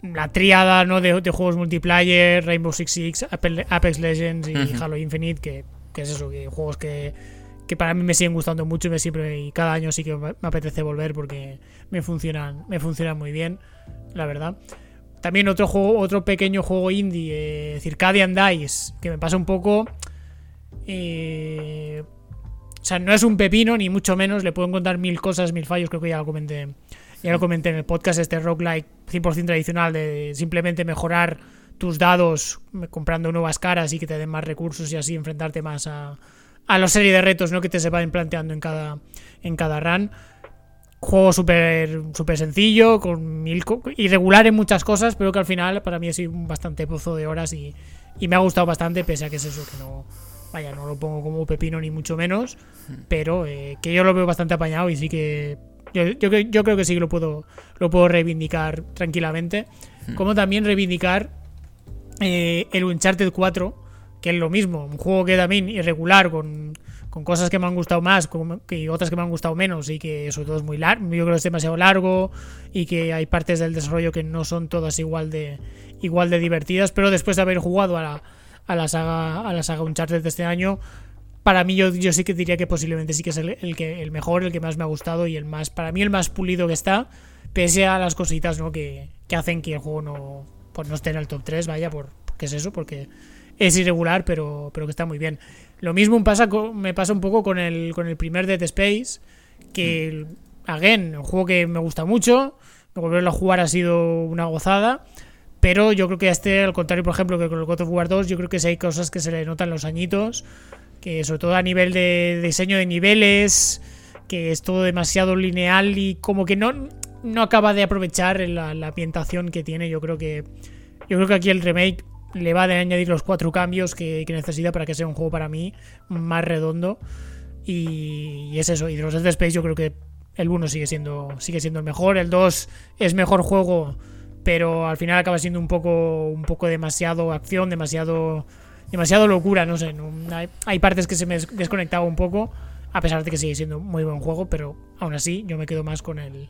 La triada, ¿no? De, de juegos multiplayer, Rainbow Six Six, Apex Legends y Halo Infinite, que, que es eso, que juegos que que para mí me siguen gustando mucho y, me siempre, y cada año sí que me apetece volver porque me funcionan, me funcionan muy bien, la verdad. También otro juego, otro pequeño juego indie, eh, Circadian Dice, que me pasa un poco. Eh, o sea, no es un pepino, ni mucho menos. Le puedo encontrar mil cosas, mil fallos. Creo que ya lo comenté. Ya lo comenté en el podcast, este roguelike 100% tradicional, de simplemente mejorar tus dados comprando nuevas caras y que te den más recursos y así enfrentarte más a, a la serie de retos ¿no? que te se van planteando en cada, en cada run. Juego súper super sencillo, con mil irregular en muchas cosas, pero que al final para mí ha sido un bastante pozo de horas y, me ha gustado bastante, pese a que es eso, que no, vaya, no lo pongo como pepino ni mucho menos, pero eh, que yo lo veo bastante apañado y sí que yo, yo, yo, creo que sí que lo puedo, lo puedo reivindicar tranquilamente. Como también reivindicar eh, el Uncharted 4, es lo mismo, un juego que también irregular, con, cosas que me han gustado más y otras que me han gustado menos, y que sobre todo es muy largo, yo creo que es demasiado largo, y que hay partes del desarrollo que no son todas igual de, igual de divertidas, pero después de haber jugado a la, a la saga, a la saga Uncharted de este año, para mí yo, yo sí que diría que posiblemente sí que es el, que, el mejor, el que más me ha gustado y el más, para mí el más pulido que está, pese a las cositas ¿no? que, que hacen que el juego no, pues no esté en el top 3, vaya, por, porque es eso, porque es irregular, pero, pero que está muy bien. Lo mismo pasa me pasa un poco con el, con el primer Dead Space, que, mm. again, un juego que me gusta mucho, volverlo a jugar ha sido una gozada. Pero yo creo que este, al contrario, por ejemplo, que con el God of War 2, yo creo que sí hay cosas que se le notan los añitos, que sobre todo a nivel de diseño de niveles, que es todo demasiado lineal y como que no, no acaba de aprovechar la, ambientación que tiene. Yo creo que yo creo que aquí el remake le va a añadir los cuatro cambios que, necesita para que sea un juego para mí más redondo. Y, y es eso. Y de los Dead Space yo creo que el 1 sigue siendo, sigue siendo el mejor. El 2 es mejor juego, pero al final acaba siendo un poco, un poco demasiado acción, demasiado, demasiado locura. No sé, hay, partes que se me desconectaba un poco, a pesar de que sigue siendo muy buen juego, pero aún así yo me quedo más con el,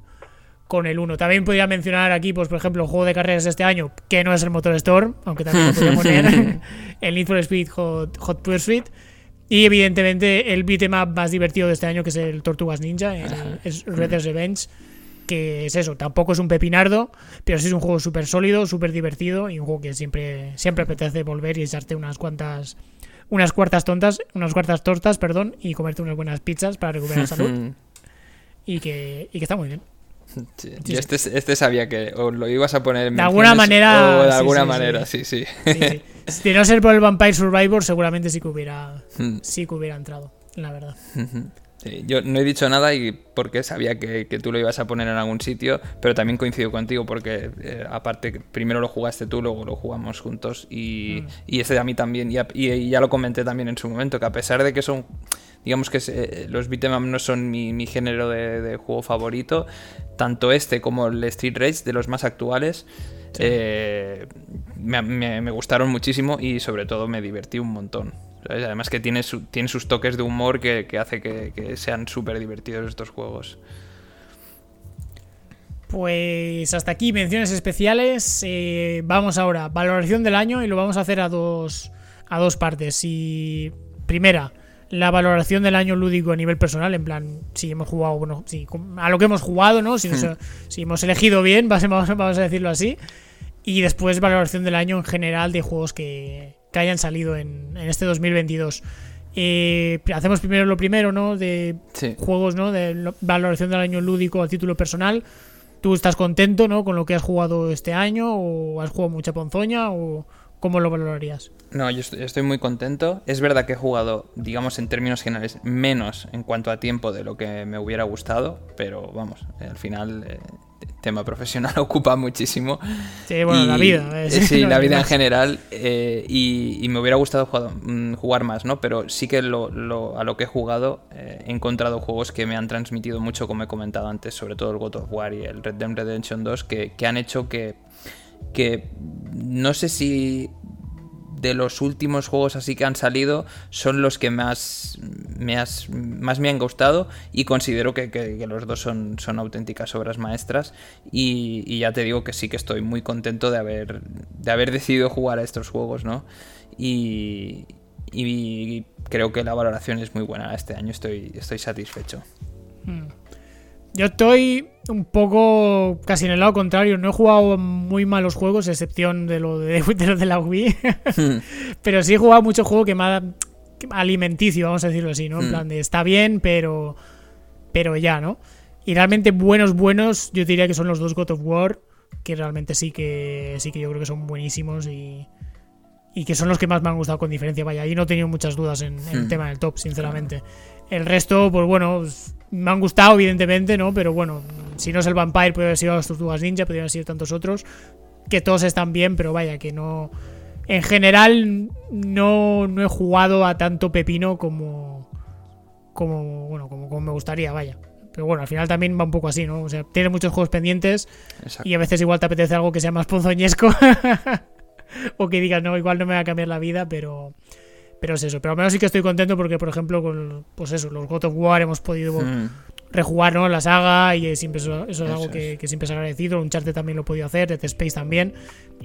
con el 1. También podría mencionar aquí, pues por ejemplo, el juego de carreras de este año, que no es el Motor Storm, aunque también lo podría poner, (laughs) el Need for Speed Hot, Hot Pursuit. Y evidentemente el beatmap más divertido de este año, que es el Tortugas Ninja, es Red Dead Revenge, que es eso, tampoco es un pepinardo, pero sí es un juego súper sólido, súper divertido y un juego que siempre, siempre apetece volver y echarte unas cuantas unas cuartas tontas, unas cuartas tortas, perdón, y comerte unas buenas pizzas para recuperar salud. (laughs) y, que, y que está muy bien. Este, este, sabía que o lo ibas a poner en De alguna manera. O de alguna manera, sí, sí. (laughs) De no ser por el Vampire Survivor, seguramente sí que hubiera, hmm. sí que hubiera entrado, la verdad. Yo no he dicho nada y porque sabía que, tú lo ibas a poner en algún sitio, pero también coincido contigo porque eh, aparte primero lo jugaste tú, luego lo jugamos juntos y, mm. y este a mí también, y, ya lo comenté también en su momento, que a pesar de que son, digamos que eh, los beat'em no son mi, género de, juego favorito, tanto este como el Street Rage de los más actuales, eh, me, gustaron muchísimo y sobre todo me divertí un montón. Además que tiene, tiene sus toques de humor que, hace que, sean súper divertidos estos juegos. Pues hasta aquí menciones especiales. Eh, vamos ahora, valoración del año y lo vamos a hacer a dos, a dos partes. Y primera, la valoración del año lúdico a nivel personal, en plan, si hemos jugado, bueno, si, a lo que hemos jugado, ¿no? Si, si hemos elegido bien, (laughs) vamos, vamos a decirlo así. Y después valoración del año en general de juegos que, hayan salido en, este 2022. Eh, hacemos primero lo primero, ¿no? De juegos, ¿no? De valoración del año lúdico a título personal. ¿Tú estás contento, ¿no? Con lo que has jugado este año? ¿O has jugado mucha ponzoña? ¿O cómo lo valorarías? No, yo estoy muy contento. Es verdad que he jugado, digamos, en términos generales, menos en cuanto a tiempo de lo que me hubiera gustado, pero vamos, al final eh, tema profesional (laughs) ocupa muchísimo. Sí, bueno, la vida. Eh, sí, (laughs) la vida en general. Eh, y, me hubiera gustado mm, jugar, más, ¿no? Pero sí que lo, a lo que he jugado eh, he encontrado juegos que me han transmitido mucho, como he comentado antes, sobre todo el God of War y el Red Dead Redemption 2, que, que han hecho que, que no sé si de los últimos juegos así que han salido son los que más me, más me han gustado y considero que, los dos son, son, auténticas obras maestras y, ya te digo que sí que estoy muy contento de haber, de haber decidido jugar a estos juegos, ¿no? Y, creo que la valoración es muy buena este año, estoy, estoy satisfecho. Hmm. Yo estoy un poco casi en el lado contrario. No he jugado muy malos juegos, excepción de lo de, (laughs) de, la Wii. Hmm. pero sí he jugado mucho juego que me ha alimenticio, vamos a decirlo así, ¿no? En hmm. plan de está bien, pero. Pero ya, ¿no? Y realmente buenos, buenos, yo diría que son los dos God of War, que realmente sí que sí que yo creo que son buenísimos y, y que son los que más me han gustado con diferencia. Vaya, ahí no he tenido muchas dudas en, el hmm. tema del top, sinceramente. El resto, pues bueno, me han gustado, evidentemente, ¿no? Pero bueno, si no es el Vampire, puede haber sido las Tortugas Ninja, podrían haber sido tantos otros. Que todos están bien, pero vaya, que no. En general, no, no he jugado a tanto pepino como. Como, bueno, como, como me gustaría, vaya. Pero bueno, al final también va un poco así, ¿no? O sea, tiene muchos juegos pendientes y a veces igual te apetece algo que sea más (laughs) ponzoñesco. (laughs) o que digas, no, igual no me va a cambiar la vida, pero pero es eso. Pero al menos sí que estoy contento porque, por ejemplo, con pues eso, los God of War hemos podido hmm. rejugar ¿no? la saga y siempre eso, es algo que, siempre se ha agradecido. Un Uncharted también lo he podido hacer, Dead Space también.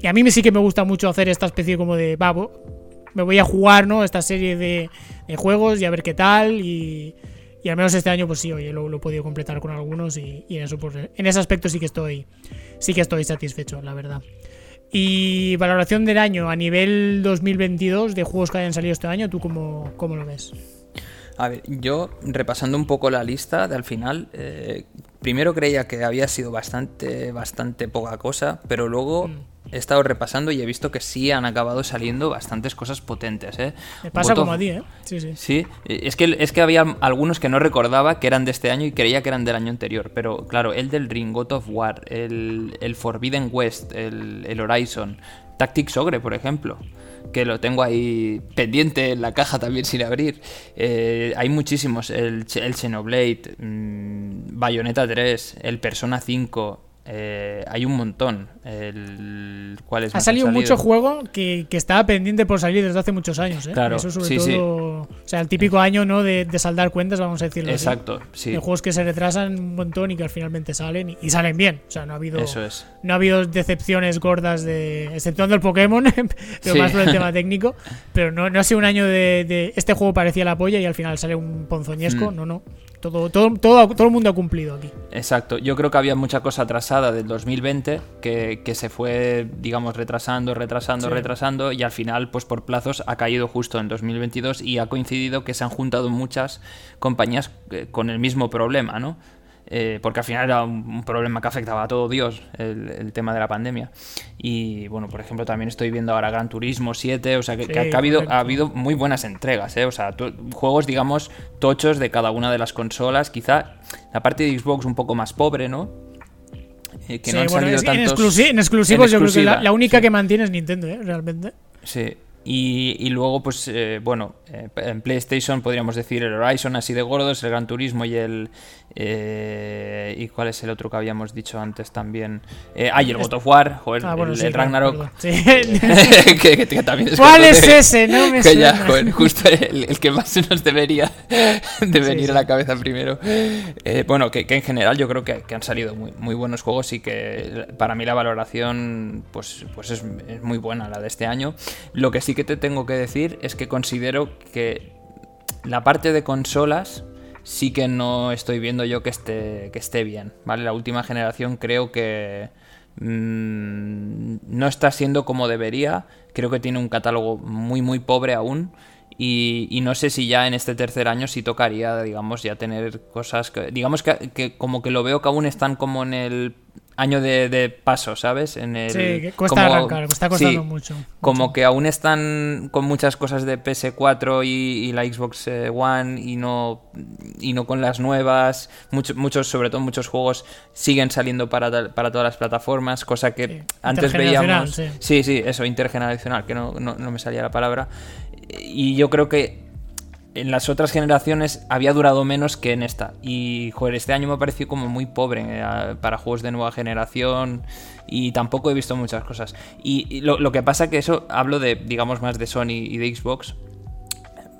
Y a mí sí que me gusta mucho hacer esta especie como de, va, me voy a jugar ¿no? esta serie de, juegos y a ver qué tal. Y, y, al menos este año, pues sí, oye, lo, lo he podido completar con algunos y, en eso, pues, en ese aspecto sí que estoy, sí que estoy satisfecho, la verdad. Y valoración del año a nivel 2022 de juegos que hayan salido este año, ¿tú cómo, cómo lo ves? A ver, yo repasando un poco la lista de al final, eh, primero creía que había sido bastante, bastante poca cosa, pero luego Mm. He estado repasando y he visto que sí han acabado saliendo bastantes cosas potentes, ¿eh? Me pasa como a ti, ¿eh? Sí, sí. Sí, es que, es que había algunos que no recordaba que eran de este año y creía que eran del año anterior. Pero claro, el del Ring, God of War, el, el Forbidden West, el, el Horizon, Tactics Ogre, por ejemplo, que lo tengo ahí pendiente en la caja también sin abrir. Eh, hay muchísimos, el, el Xenoblade, mm, Bayonetta 3, el Persona 5. eh, hay un montón. El, ¿cuáles Ha salido mucho juego que, que estaba pendiente por salir desde hace muchos años, ¿eh? Claro, Eso sobre sí, todo. sí. O sea, el típico año, ¿no? De, de saldar cuentas, vamos a decirlo así. Exacto, sí. De juegos que se retrasan un montón y que finalmente salen y, y salen bien. O sea, no ha habido. Eso es. No ha habido decepciones gordas de. exceptuando el Pokémon, (laughs) pero Sí. más por el tema (laughs) técnico. Pero no, no ha sido un año de, de- Este juego parecía la polla y al final sale un ponzoñesco. Mm. No, no. Todo, todo, todo, todo el mundo ha cumplido aquí. Exacto, yo creo que había mucha cosa atrasada del 2020 que, que se fue, digamos, retrasando, retrasando, Sí. retrasando y al final, pues por plazos, ha caído justo en 2022 y ha coincidido que se han juntado muchas compañías eh, con el mismo problema, ¿no? Eh, porque al final era un, un problema que afectaba a todo Dios, el, el tema de la pandemia. Y bueno, por ejemplo, también estoy viendo ahora Gran Turismo 7, o sea, que, Sí, que ha, habido, ha habido muy buenas entregas, ¿eh? O sea, juegos, digamos, tochos de cada una de las consolas. Quizá la parte de Xbox un poco más pobre, ¿no? Eh, que Sí, no han bueno, salido es- en, tantos... exclusi- en exclusivos, en yo creo que la, única sí. que mantiene es Nintendo, ¿eh? Realmente. Sí. Y, y luego, pues, eh, bueno, eh, en PlayStation podríamos decir el Horizon así de gordos, el Gran Turismo y el... eh, ¿Y cuál es el otro que habíamos dicho antes también? Eh, ah, y el God of War, joder, Ah, bueno, el, sí, el Ragnarok. perdón. Sí. (laughs) que, que- que también es ¿Cuál es de- ese? No me que ya, joder, justo el, el que más se nos debería de venir sí. a la cabeza primero. Eh, bueno, que, que en general yo creo que, que han salido muy, muy buenos juegos y que para mí la valoración pues, pues es, es muy buena la de este año. Lo que sí que te tengo que decir es que considero que la parte de consolas sí que no estoy viendo yo que esté, que esté bien, ¿vale? La última generación creo que mm, no está siendo como debería, creo que tiene un catálogo muy muy pobre aún y, no sé si ya en este tercer año sí tocaría, digamos, ya tener cosas que, digamos que como que lo veo que aún están como en el año de, de paso, ¿sabes? En el, Sí, que cuesta como- arrancar, está costando sí, mucho. como mucho. que aún están con muchas cosas de PS4 y, y la Xbox eh, One y no y no con las nuevas. Muchos, muchos, sobre todo muchos juegos siguen saliendo para, para todas las plataformas, cosa que Sí, antes veíamos. sí. sí, sí, eso, intergeneracional, que no, no, no me salía la palabra. Y yo creo que en las otras generaciones había durado menos que en esta. Y, joder, este año me ha parecido como muy pobre eh, para juegos de nueva generación. Y tampoco he visto muchas cosas. Y, y lo, lo que pasa que eso hablo de, digamos, más de Sony y de Xbox.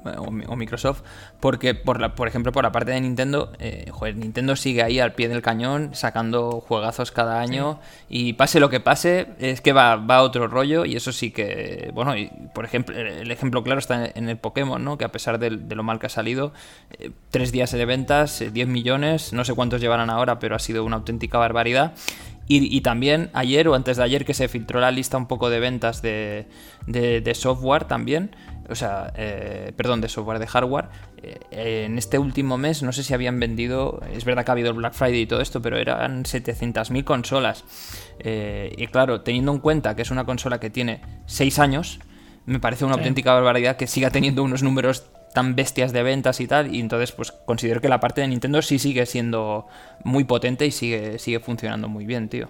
Eh, O, mi- o Microsoft, porque por, la, por ejemplo por la parte de Nintendo, eh, joder, Nintendo sigue ahí al pie del cañón sacando juegazos cada año y pase lo que pase, es que va, va a otro rollo y eso sí que, bueno, y por ejemplo, el ejemplo claro está en el Pokémon, ¿no? Que a pesar de, de lo mal que ha salido, eh, tres días de ventas, eh, 10 millones, no sé cuántos llevarán ahora, pero ha sido una auténtica barbaridad. Y, y también ayer o antes de ayer que se filtró la lista un poco de ventas de, de- de software también, o sea, eh, perdón, de software, de hardware, eh, en este último mes no sé si habían vendido, es verdad que ha habido el Black Friday y todo esto, pero eran 700.000 consolas. Eh, y claro, teniendo en cuenta que es una consola que tiene 6 años, me parece una Sí. auténtica barbaridad que siga teniendo unos números tan bestias de ventas y tal, y entonces pues considero que la parte de Nintendo sí sigue siendo muy potente y sigue, sigue funcionando muy bien, tío.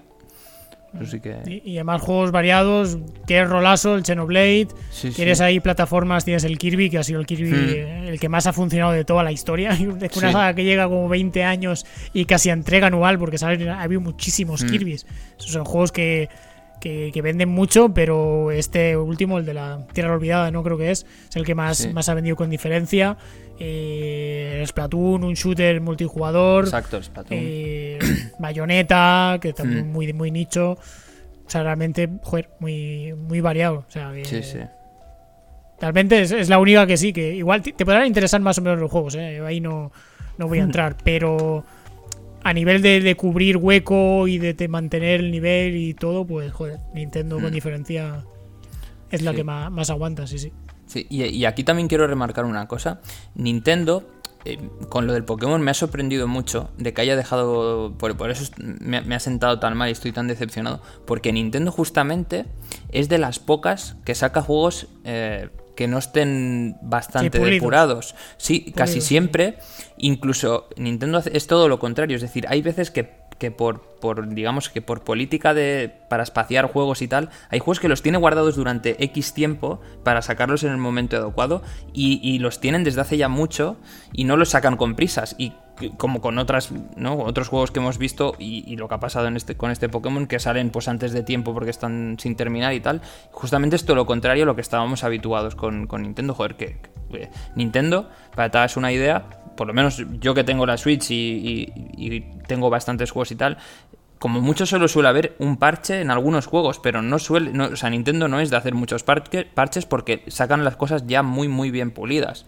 Que... Y, y además juegos variados, tienes Rolazo, el Xenoblade, Sí, tienes sí. ahí plataformas, tienes el Kirby, que ha sido el Kirby Hmm. el que más ha funcionado de toda la historia. Es (laughs) una Sí. saga que llega como 20 años y casi a entrega anual, porque sabes, ha habido muchísimos Hmm. Kirby's. Esos son juegos que, que, que venden mucho, pero este último, el de la Tierra Olvidada, no creo que es, es el que más, Sí. más ha vendido con diferencia. Eh, Splatoon, un shooter multijugador. Exacto, Splatoon. Eh, (coughs) Bayonetta, que también Hmm. muy, muy nicho. O sea, realmente, joder, muy, muy variado. O sea, que Sí, sí. realmente es, es la única que sí, que igual te, te podrán interesar más o menos los juegos, ¿eh? Ahí no, no voy a (laughs) entrar, pero a nivel de, de cubrir hueco y de, te mantener el nivel y todo, pues, joder, Nintendo con Hmm. diferencia es la Sí. que más, más aguanta, sí, sí. Sí, y, y aquí también quiero remarcar una cosa. Nintendo eh, con lo del Pokémon me ha sorprendido mucho de que haya dejado. Por, por eso me, ha sentado tan mal y estoy tan decepcionado. Porque Nintendo, justamente, es de las pocas que saca juegos eh, que no estén bastante depurados. Sí, casi siempre. Incluso Nintendo es todo lo contrario. Es decir, hay veces que que por, por, digamos que por política de para espaciar juegos y tal, hay juegos que los tiene guardados durante X tiempo para sacarlos en el momento adecuado y, los tienen desde hace ya mucho y no los sacan con prisas y como con otras ¿no? otros juegos que hemos visto y, lo que ha pasado en este, con este Pokémon que salen pues antes de tiempo porque están sin terminar y tal justamente esto lo contrario a lo que estábamos habituados con, Nintendo joder que, Nintendo para que te hagas una idea por lo menos yo que tengo la Switch y, tengo bastantes juegos y tal, como mucho solo suele haber un parche en algunos juegos, pero no suele, o sea, Nintendo no es de hacer muchos parches porque sacan las cosas ya muy muy bien pulidas.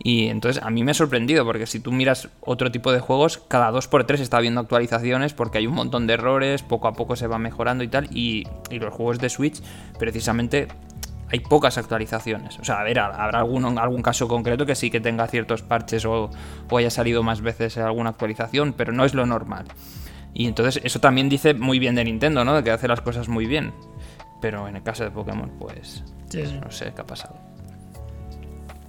Y entonces a mí me ha sorprendido porque si tú miras otro tipo de juegos, cada 2x3 está habiendo actualizaciones porque hay un montón de errores, poco a poco se va mejorando y tal. Y, y los juegos de Switch precisamente hay pocas actualizaciones. O sea, a ver, habrá algún, algún caso concreto que sí que tenga ciertos parches o, haya salido más veces alguna actualización, pero no es lo normal. Y entonces eso también dice muy bien de Nintendo, ¿no? De que hace las cosas muy bien. Pero en el caso de Pokémon, pues no sé qué ha pasado.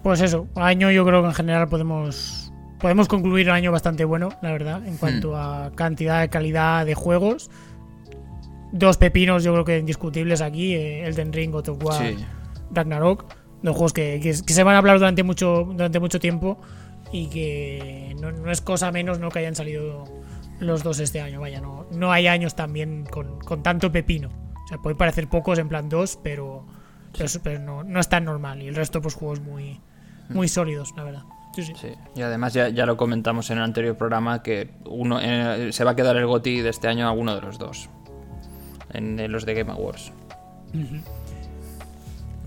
Pues eso, año yo creo que en general podemos podemos concluir un año bastante bueno, la verdad, en cuanto hmm. a cantidad de calidad de juegos dos pepinos, yo creo que indiscutibles aquí: eh, Elden Ring, God of War, Ragnarok. Dos juegos que, se van a hablar durante mucho, durante mucho tiempo y que no, es cosa menos no que hayan salido los dos este año. Vaya, no, no hay años también con, tanto pepino. O sea, puede parecer pocos en plan dos, pero, pero, no, no, es tan normal. Y el resto, pues juegos muy, muy sólidos, la verdad. Sí, sí. Y además ya, ya, lo comentamos en el anterior programa que uno eh, se va a quedar el GOTI de este año a uno de los dos en, los de Game Awards.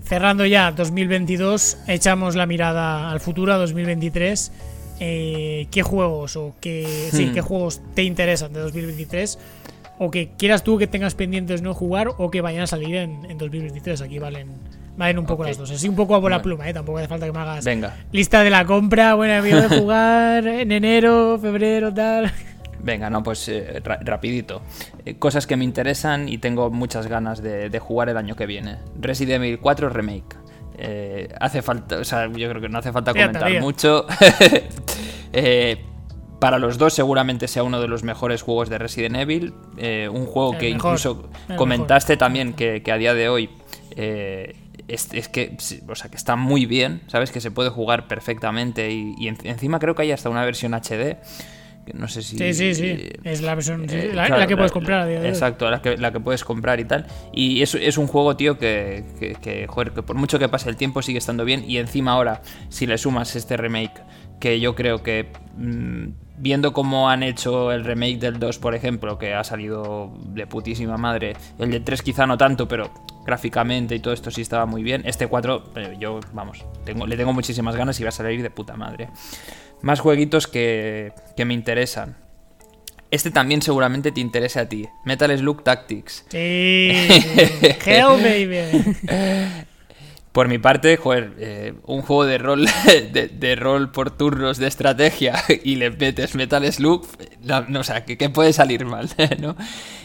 Cerrando ya 2022, echamos la mirada al futuro, a 2023. Eh, ¿Qué juegos o qué, sí, hmm. qué juegos te interesan de 2023? O que quieras tú que tengas pendientes no jugar o que vayan a salir en, 2023. Aquí valen, valen un poco las dos. Así un poco a bola pluma, ¿eh? Tampoco hace falta que me hagas Venga. lista de la compra. Bueno, amigo de jugar en enero, febrero, tal. Venga, no, pues eh, rapidito. Eh, cosas que me interesan y tengo muchas ganas de, jugar el año que viene. Resident Evil 4 Remake. Eh, hace falta, o sea, yo creo que no hace falta comentar mucho. (laughs) para los dos seguramente sea uno de los mejores juegos de Resident Evil. un juego que incluso comentaste también que, a día de hoy es, que, o sea, que está muy bien, ¿sabes? Que se puede jugar perfectamente y encima creo que hay hasta una versión HD no sé si. Sí, sí, sí. Es la versión. Eh, la, que puedes comprar Exacto, la que, la que puedes comprar y tal. Y es, es un juego, tío, que, que, joder, que por mucho que pase el tiempo sigue estando bien. Y encima ahora, si le sumas este remake, que yo creo que. Mm, viendo cómo han hecho el remake del 2, por ejemplo, que ha salido de putísima madre. El del 3 quizá no tanto, pero gráficamente y todo esto sí estaba muy bien. Este 4, eh, yo, vamos, tengo, le tengo muchísimas ganas y va a salir de puta madre más jueguitos que, que me interesan. Este también seguramente te interese a ti. Metal Slug Tactics. Sí. Hell, baby. (laughs) Por mi parte, joder, eh, un juego de rol, (laughs) de, rol por turnos de estrategia (laughs) y le metes Metal Slug, no, o sea, ¿qué, puede salir mal? (laughs) ¿no?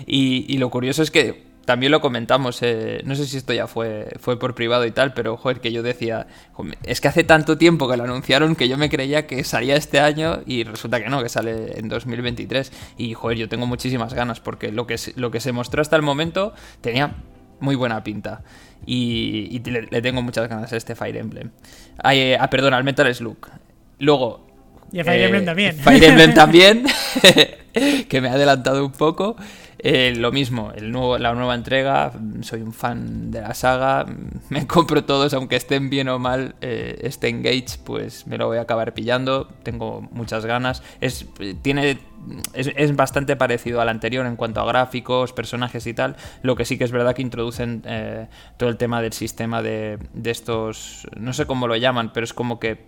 Y, y, lo curioso es que también lo comentamos, eh, no sé si esto ya fue, fue por privado y tal, pero joder, que yo decía, es que hace tanto tiempo que lo anunciaron que yo me creía que salía este año y resulta que no, que sale en 2023. Y joder, yo tengo muchísimas ganas porque lo que, lo que se mostró hasta el momento tenía muy buena pinta. Y, le, tengo muchas ganas a este Fire Emblem. Eh, ah, perdón, al Metal Slug. Luego. Y a Fire Emblem eh, también. Fire Emblem (laughs) también, (laughs) que me ha adelantado un poco. Eh, lo mismo, el nuevo, la nueva entrega, soy un fan de la saga, (laughs) me compro todos, aunque estén bien o mal, eh, este Engage, pues me lo voy a acabar pillando, tengo muchas ganas. Es, tiene, es, bastante parecido al anterior en cuanto a gráficos, personajes y tal, lo que sí que es verdad que introducen eh, todo el tema del sistema de, de estos, no sé cómo lo llaman, pero es como que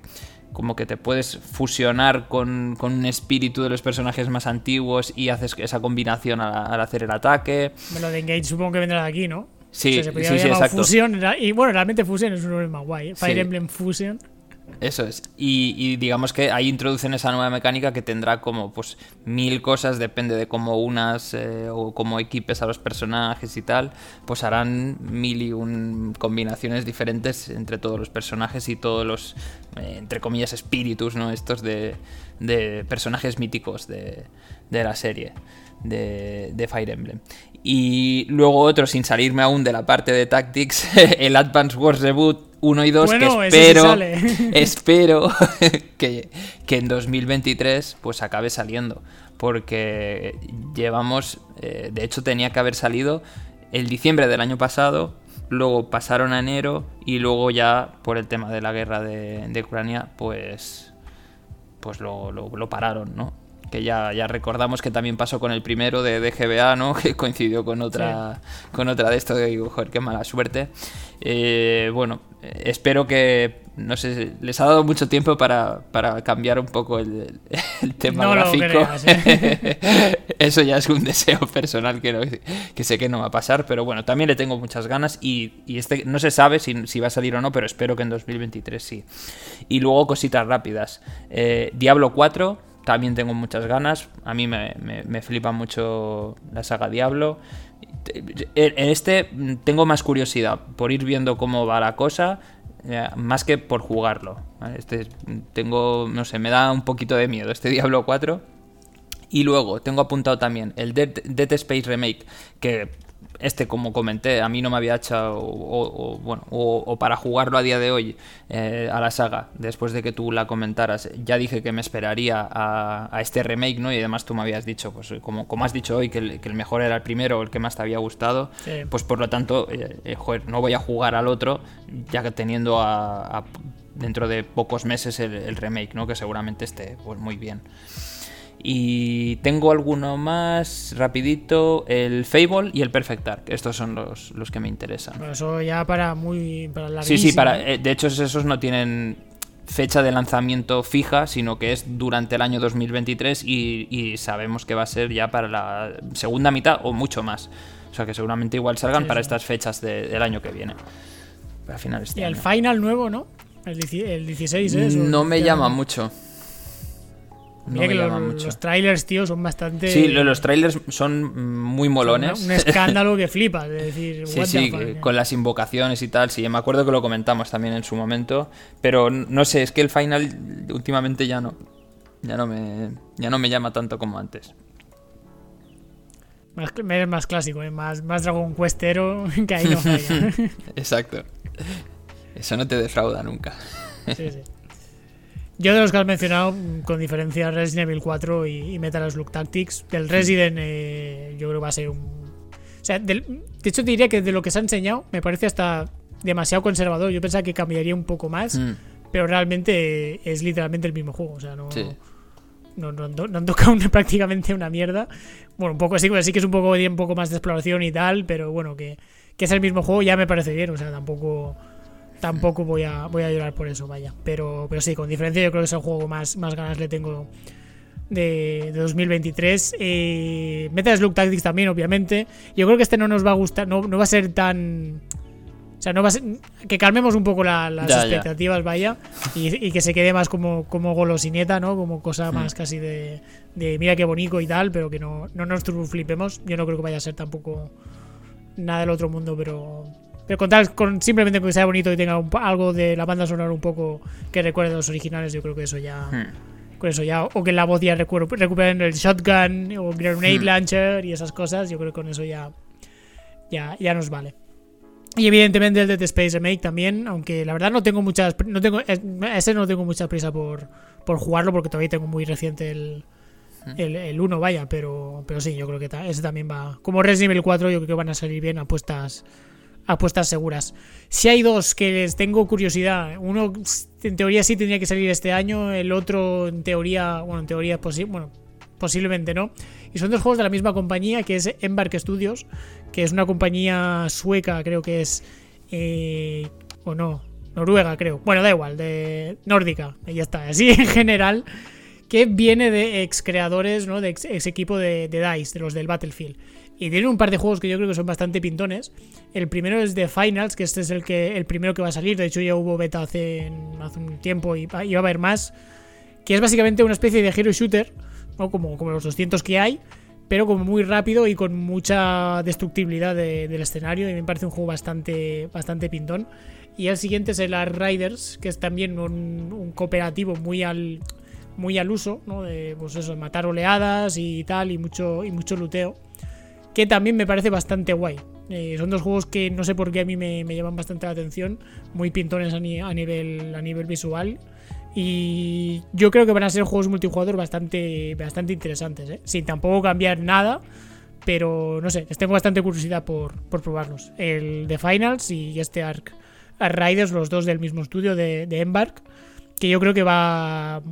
como que te puedes fusionar con, un espíritu de los personajes más antiguos y haces esa combinación al, hacer el ataque. Lo de Engage supongo que vendrá de aquí, ¿no? Sí, sí, sí, exacto. Fusion, y bueno, realmente Fusion es un nombre más guay. ¿eh? Fire Emblem Fusion. Eso es. Y, digamos que ahí introducen esa nueva mecánica que tendrá como pues mil cosas, depende de cómo unas eh, o cómo equipes a los personajes y tal, pues harán mil y un combinaciones diferentes entre todos los personajes y todos los, eh, entre comillas, espíritus, ¿no? Estos de, de personajes míticos de, de la serie de, de Fire Emblem. Y luego otro, sin salirme aún de la parte de Tactics, (laughs) el Advance Wars Reboot 1 y 2, que espero, (laughs) espero (laughs) que, que, en 2023 pues acabe saliendo. Porque llevamos, eh, de hecho tenía que haber salido el diciembre del año pasado, luego pasaron a enero y luego ya por el tema de la guerra de, de Ucrania pues, pues lo, lo, lo pararon, ¿no? Que ya, ya recordamos que también pasó con el primero de, DGBA, ¿no? (laughs) Que coincidió con otra, con otra de esto, digo, joder, qué mala suerte. Eh, bueno, espero que, no sé, les ha dado mucho tiempo para, para cambiar un poco el, tema gráfico. ¿eh? (laughs) Eso ya es un deseo personal que, que sé que no va a pasar, pero bueno, también le tengo muchas ganas y, y este no se sabe si, si, va a salir o no, pero espero que en 2023 sí. Y luego cositas rápidas. Eh, Diablo 4 también tengo muchas ganas. A mí me, flipa mucho la saga Diablo. En este tengo más curiosidad por ir viendo cómo va la cosa, eh, más que por jugarlo. Este tengo, no sé, me da un poquito de miedo este Diablo 4. Y luego tengo apuntado también el Dead Space Remake, que este, como comenté, a mí no me había hecho, o, bueno, o, para jugarlo a día de hoy eh, a la saga, después de que tú la comentaras, ya dije que me esperaría a, este remake, ¿no? Y además tú me habías dicho, pues como, como has dicho hoy, que el, mejor era el primero o el que más te había gustado, pues por lo tanto, eh, eh, joder, no voy a jugar al otro, ya que teniendo a, dentro de pocos meses el, el, remake, ¿no? Que seguramente esté pues, muy bien. Y tengo alguno más rapidito, el Fable y el Perfect Dark. Estos son los, los que me interesan. eso ya para muy para Sí, sí, para, eh, de hecho esos no tienen fecha de lanzamiento fija, sino que es durante el año 2023 y, sabemos que va a ser ya para la segunda mitad o mucho más. O sea que seguramente igual salgan para estas fechas del año que viene. Para finales y el final nuevo, ¿no? El, 16 es. No me llama mucho. Mira que los, trailers, tío, son bastante. Sí, los trailers son muy molones. Un escándalo que (laughs) flipa. decir, sí, sí, con las invocaciones y tal. Sí, me acuerdo que lo comentamos también en su momento. Pero no sé, es que el final últimamente ya no. Ya no me, ya no me llama tanto como antes. Más, es más clásico, ¿eh? más, más Dragon Questero (laughs) que ahí no falla. (laughs) Exacto. Eso no te defrauda nunca. Sí, sí. Yo de los que has mencionado, con diferencia Resident Evil 4 y, Metal Slug Tactics, del Resident eh, yo creo que va a ser un... O sea, de hecho diría que de lo que se ha enseñado me parece hasta demasiado conservador. Yo pensaba que cambiaría un poco más, mm. pero realmente es literalmente el mismo juego. O sea, no... No, han tocado (laughs) prácticamente una mierda. Bueno, un poco sí, sí que es un poco, un poco más de exploración y tal, pero bueno, que, que es el mismo juego ya me parece bien. O sea, tampoco tampoco voy a, voy a llorar por eso, vaya. Pero, pero sí, con diferencia yo creo que es el juego más, más ganas le tengo de, 2023. Eh, Metal Slug Tactics también, obviamente. Yo creo que este no nos va a gustar, no, no va a ser tan... O sea, no va a ser, que calmemos un poco las expectativas, vaya, y, que se quede más como, como golosineta, ¿no? Como cosa hmm. más casi de, de, mira qué bonito y tal, pero que no, no nos flipemos. Yo no creo que vaya a ser tampoco nada del otro mundo, pero, pero con, tal, con simplemente que sea bonito y tenga algo de la banda sonora un poco que recuerde a los originales, yo creo que eso ya. Hmm. Con eso ya. O que la voz ya recuperen el shotgun o grenade hmm. launcher y esas cosas, yo creo que con eso ya. Ya, ya nos vale. Y evidentemente el Dead Space Remake también, aunque la verdad no tengo muchas. No tengo, ese no tengo mucha prisa por, por jugarlo porque todavía tengo muy reciente el, hmm. el, el 1, vaya, pero, pero sí, yo creo que ese también va. Como Resident Evil 4, yo creo que van a salir bien apuestas apuestas seguras. Si hay dos que les tengo curiosidad, uno en teoría sí tendría que salir este año, el otro en teoría, bueno, en teoría bueno, posiblemente no. Y son dos juegos de la misma compañía, que es Embark Studios, que es una compañía sueca, creo que es, eh, o no, Noruega, creo. Bueno, da igual, de nórdica, y ya está. Así en general, que viene de ex creadores, ¿no? De ex, equipo de DICE, de los del Battlefield. Y tienen un par de juegos que yo creo que son bastante pintones. El primero es The Finals, que este es el que el primero que va a salir. De hecho, ya hubo beta hace, hace un tiempo y, va a haber más. Que es básicamente una especie de hero shooter, ¿no? como, como los 200 que hay, pero como muy rápido y con mucha destructibilidad del escenario. Y me parece un juego bastante, bastante pintón. Y el siguiente es el Art Riders, que es también un, un cooperativo muy al, muy al uso, ¿no? De pues eso, matar oleadas y tal, y mucho, y mucho luteo que también me parece bastante guay. Eh, son dos juegos que no sé por qué a mí me, llaman bastante la atención, muy pintones a, nivel, a nivel visual. Y yo creo que van a ser juegos multijugador bastante, bastante interesantes, ¿eh? sin tampoco cambiar nada. Pero no sé, tengo bastante curiosidad por, probarlos. El de Finals y este Ark Riders, los dos del mismo estudio de, de Embark, que yo creo que va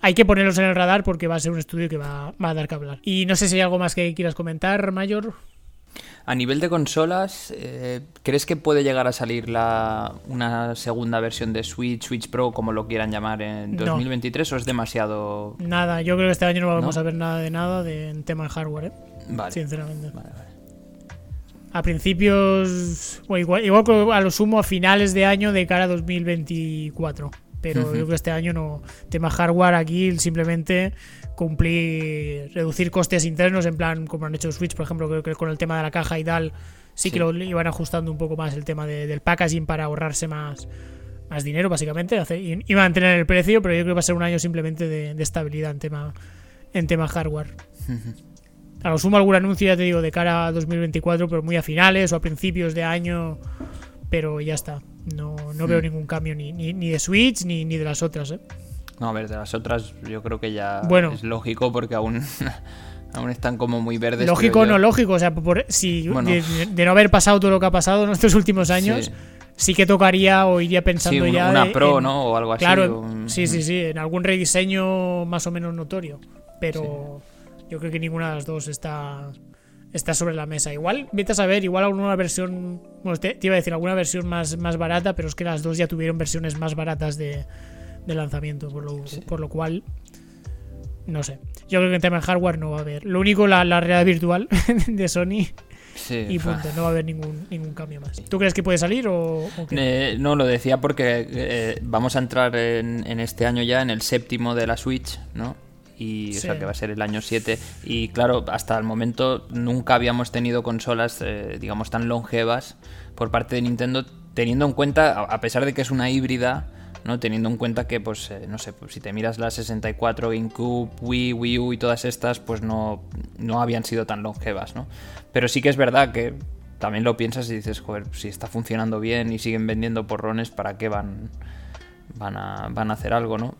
hay que ponerlos en el radar porque va a ser un estudio que va, a dar que hablar. Y no sé si hay algo más que quieras comentar, Mayor. A nivel de consolas, eh, ¿crees que puede llegar a salir la, una segunda versión de Switch, Switch Pro, como lo quieran llamar, en 2023 o es demasiado...? Nada, yo creo que este año no vamos a ver nada de nada de, en tema de hardware, ¿eh? Vale. Sinceramente. Vale, vale. A principios, o igual, igual a lo sumo a finales de año de cara a 2024 pero yo creo que este año no. Tema hardware aquí simplemente cumplir, reducir costes internos, en plan como han hecho Switch, por ejemplo, creo que con el tema de la caja y tal, sí, que lo iban ajustando un poco más el tema del packaging para ahorrarse más, más dinero, básicamente, hacer, y, y, mantener el precio, pero yo creo que va a ser un año simplemente de, estabilidad en tema, en tema hardware. A lo sumo algún anuncio, ya te digo, de cara a 2024, pero muy a finales o a principios de año, pero ya está. No, no veo ningún cambio ni, ni, de Switch ni, ni de las otras. ¿eh? No, a ver, de las otras yo creo que ya es lógico porque aún, (laughs) aún están como muy verdes. Lógico o no lógico, o sea, si de, no haber pasado todo lo que ha pasado en estos últimos años, sí, que tocaría o iría pensando ya. Una Pro, ¿no? O algo así. Claro, sí, sí, sí, en algún rediseño más o menos notorio. Pero yo creo que ninguna de las dos está está sobre la mesa. Igual, vete a saber, igual alguna versión, bueno, te, iba a decir alguna versión más, más barata, pero es que las dos ya tuvieron versiones más baratas de, lanzamiento, por lo, por lo cual, no sé. Yo creo que en tema de hardware no va a haber. Lo único, la, la realidad virtual (laughs) de Sony. y punto, no va a haber ningún, ningún cambio más. ¿Tú crees que puede salir o, eh, no, lo decía porque eh, vamos a entrar en, en este año ya en el séptimo de la Switch, ¿no? Y o sea que va a ser el año 7 y claro hasta el momento nunca habíamos tenido consolas eh, digamos tan longevas por parte de Nintendo teniendo en cuenta a pesar de que es una híbrida ¿no? teniendo en cuenta que pues eh, no sé pues, si te miras la 64 GameCube Wii Wii U y todas estas pues no no habían sido tan longevas ¿no? pero sí que es verdad que también lo piensas y dices joder si está funcionando bien y siguen vendiendo porrones para qué van van a, van a hacer algo, ¿no?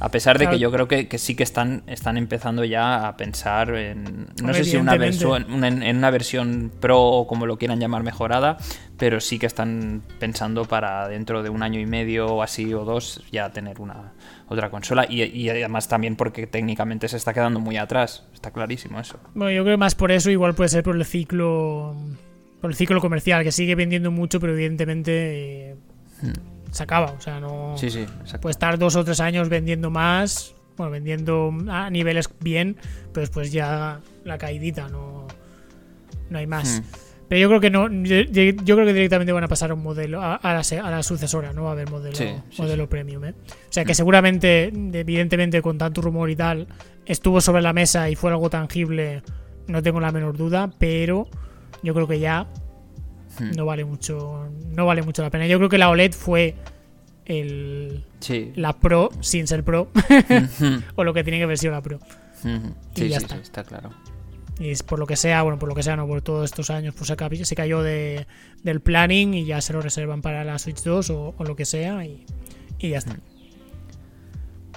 A pesar de que yo creo que, sí que están, están empezando ya a pensar en, no sé si una versión, en, una versión pro o como lo quieran llamar mejorada, pero sí que están pensando para dentro de un año y medio o así o dos ya tener una otra consola. Y, además también porque técnicamente se está quedando muy atrás, está clarísimo eso. Bueno, yo creo que más por eso, igual puede ser por el ciclo, por el ciclo comercial que sigue vendiendo mucho, pero evidentemente... Eh, hmm se acaba. O sea, no. Sí, sí, Puede estar dos o tres años vendiendo más, bueno, vendiendo a niveles bien, pero después ya la caidita, no, no hay más. Hmm. Pero yo creo que no, yo, creo que directamente van a pasar a un modelo, a, la, sucesora, no va a haber modelo, modelo premium. ¿eh? O sea que hmm. seguramente, evidentemente, con tanto rumor y tal, estuvo sobre la mesa y fue algo tangible, no tengo la menor duda, pero yo creo que ya Hmm. no vale mucho no vale mucho la pena. Yo creo que la OLED fue el la Pro sin ser Pro (laughs) o lo que tiene que haber sido la Pro. y ya está. está claro. Y es por lo que sea, bueno, por lo que sea, no por todos estos años, pues se, cayó de, del planning y ya se lo reservan para la Switch 2 o, lo que sea y, ya está.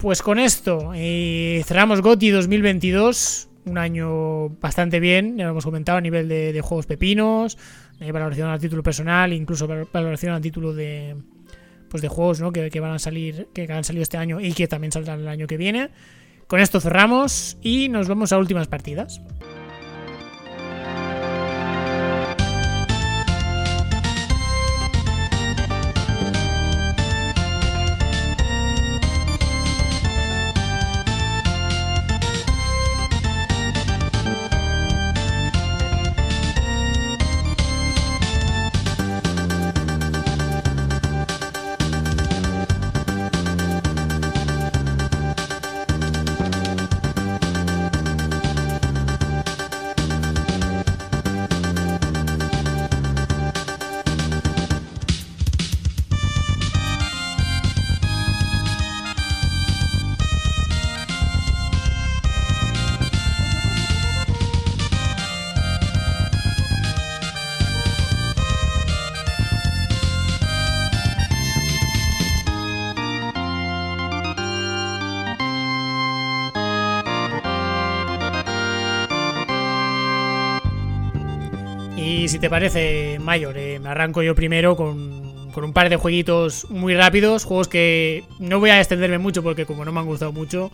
Pues con esto eh, cerramos GOTI 2022, un año bastante bien, ya lo hemos comentado a nivel de, de juegos pepinos, hay valoración al título personal, incluso valoración al título de pues de juegos ¿no? que, que, van a salir, que han salido este año y que también saldrán el año que viene. Con esto cerramos y nos vamos a últimas partidas. Si te parece, Mayor, eh, me arranco yo primero con, con, un par de jueguitos muy rápidos, juegos que no voy a extenderme mucho porque como no me han gustado mucho,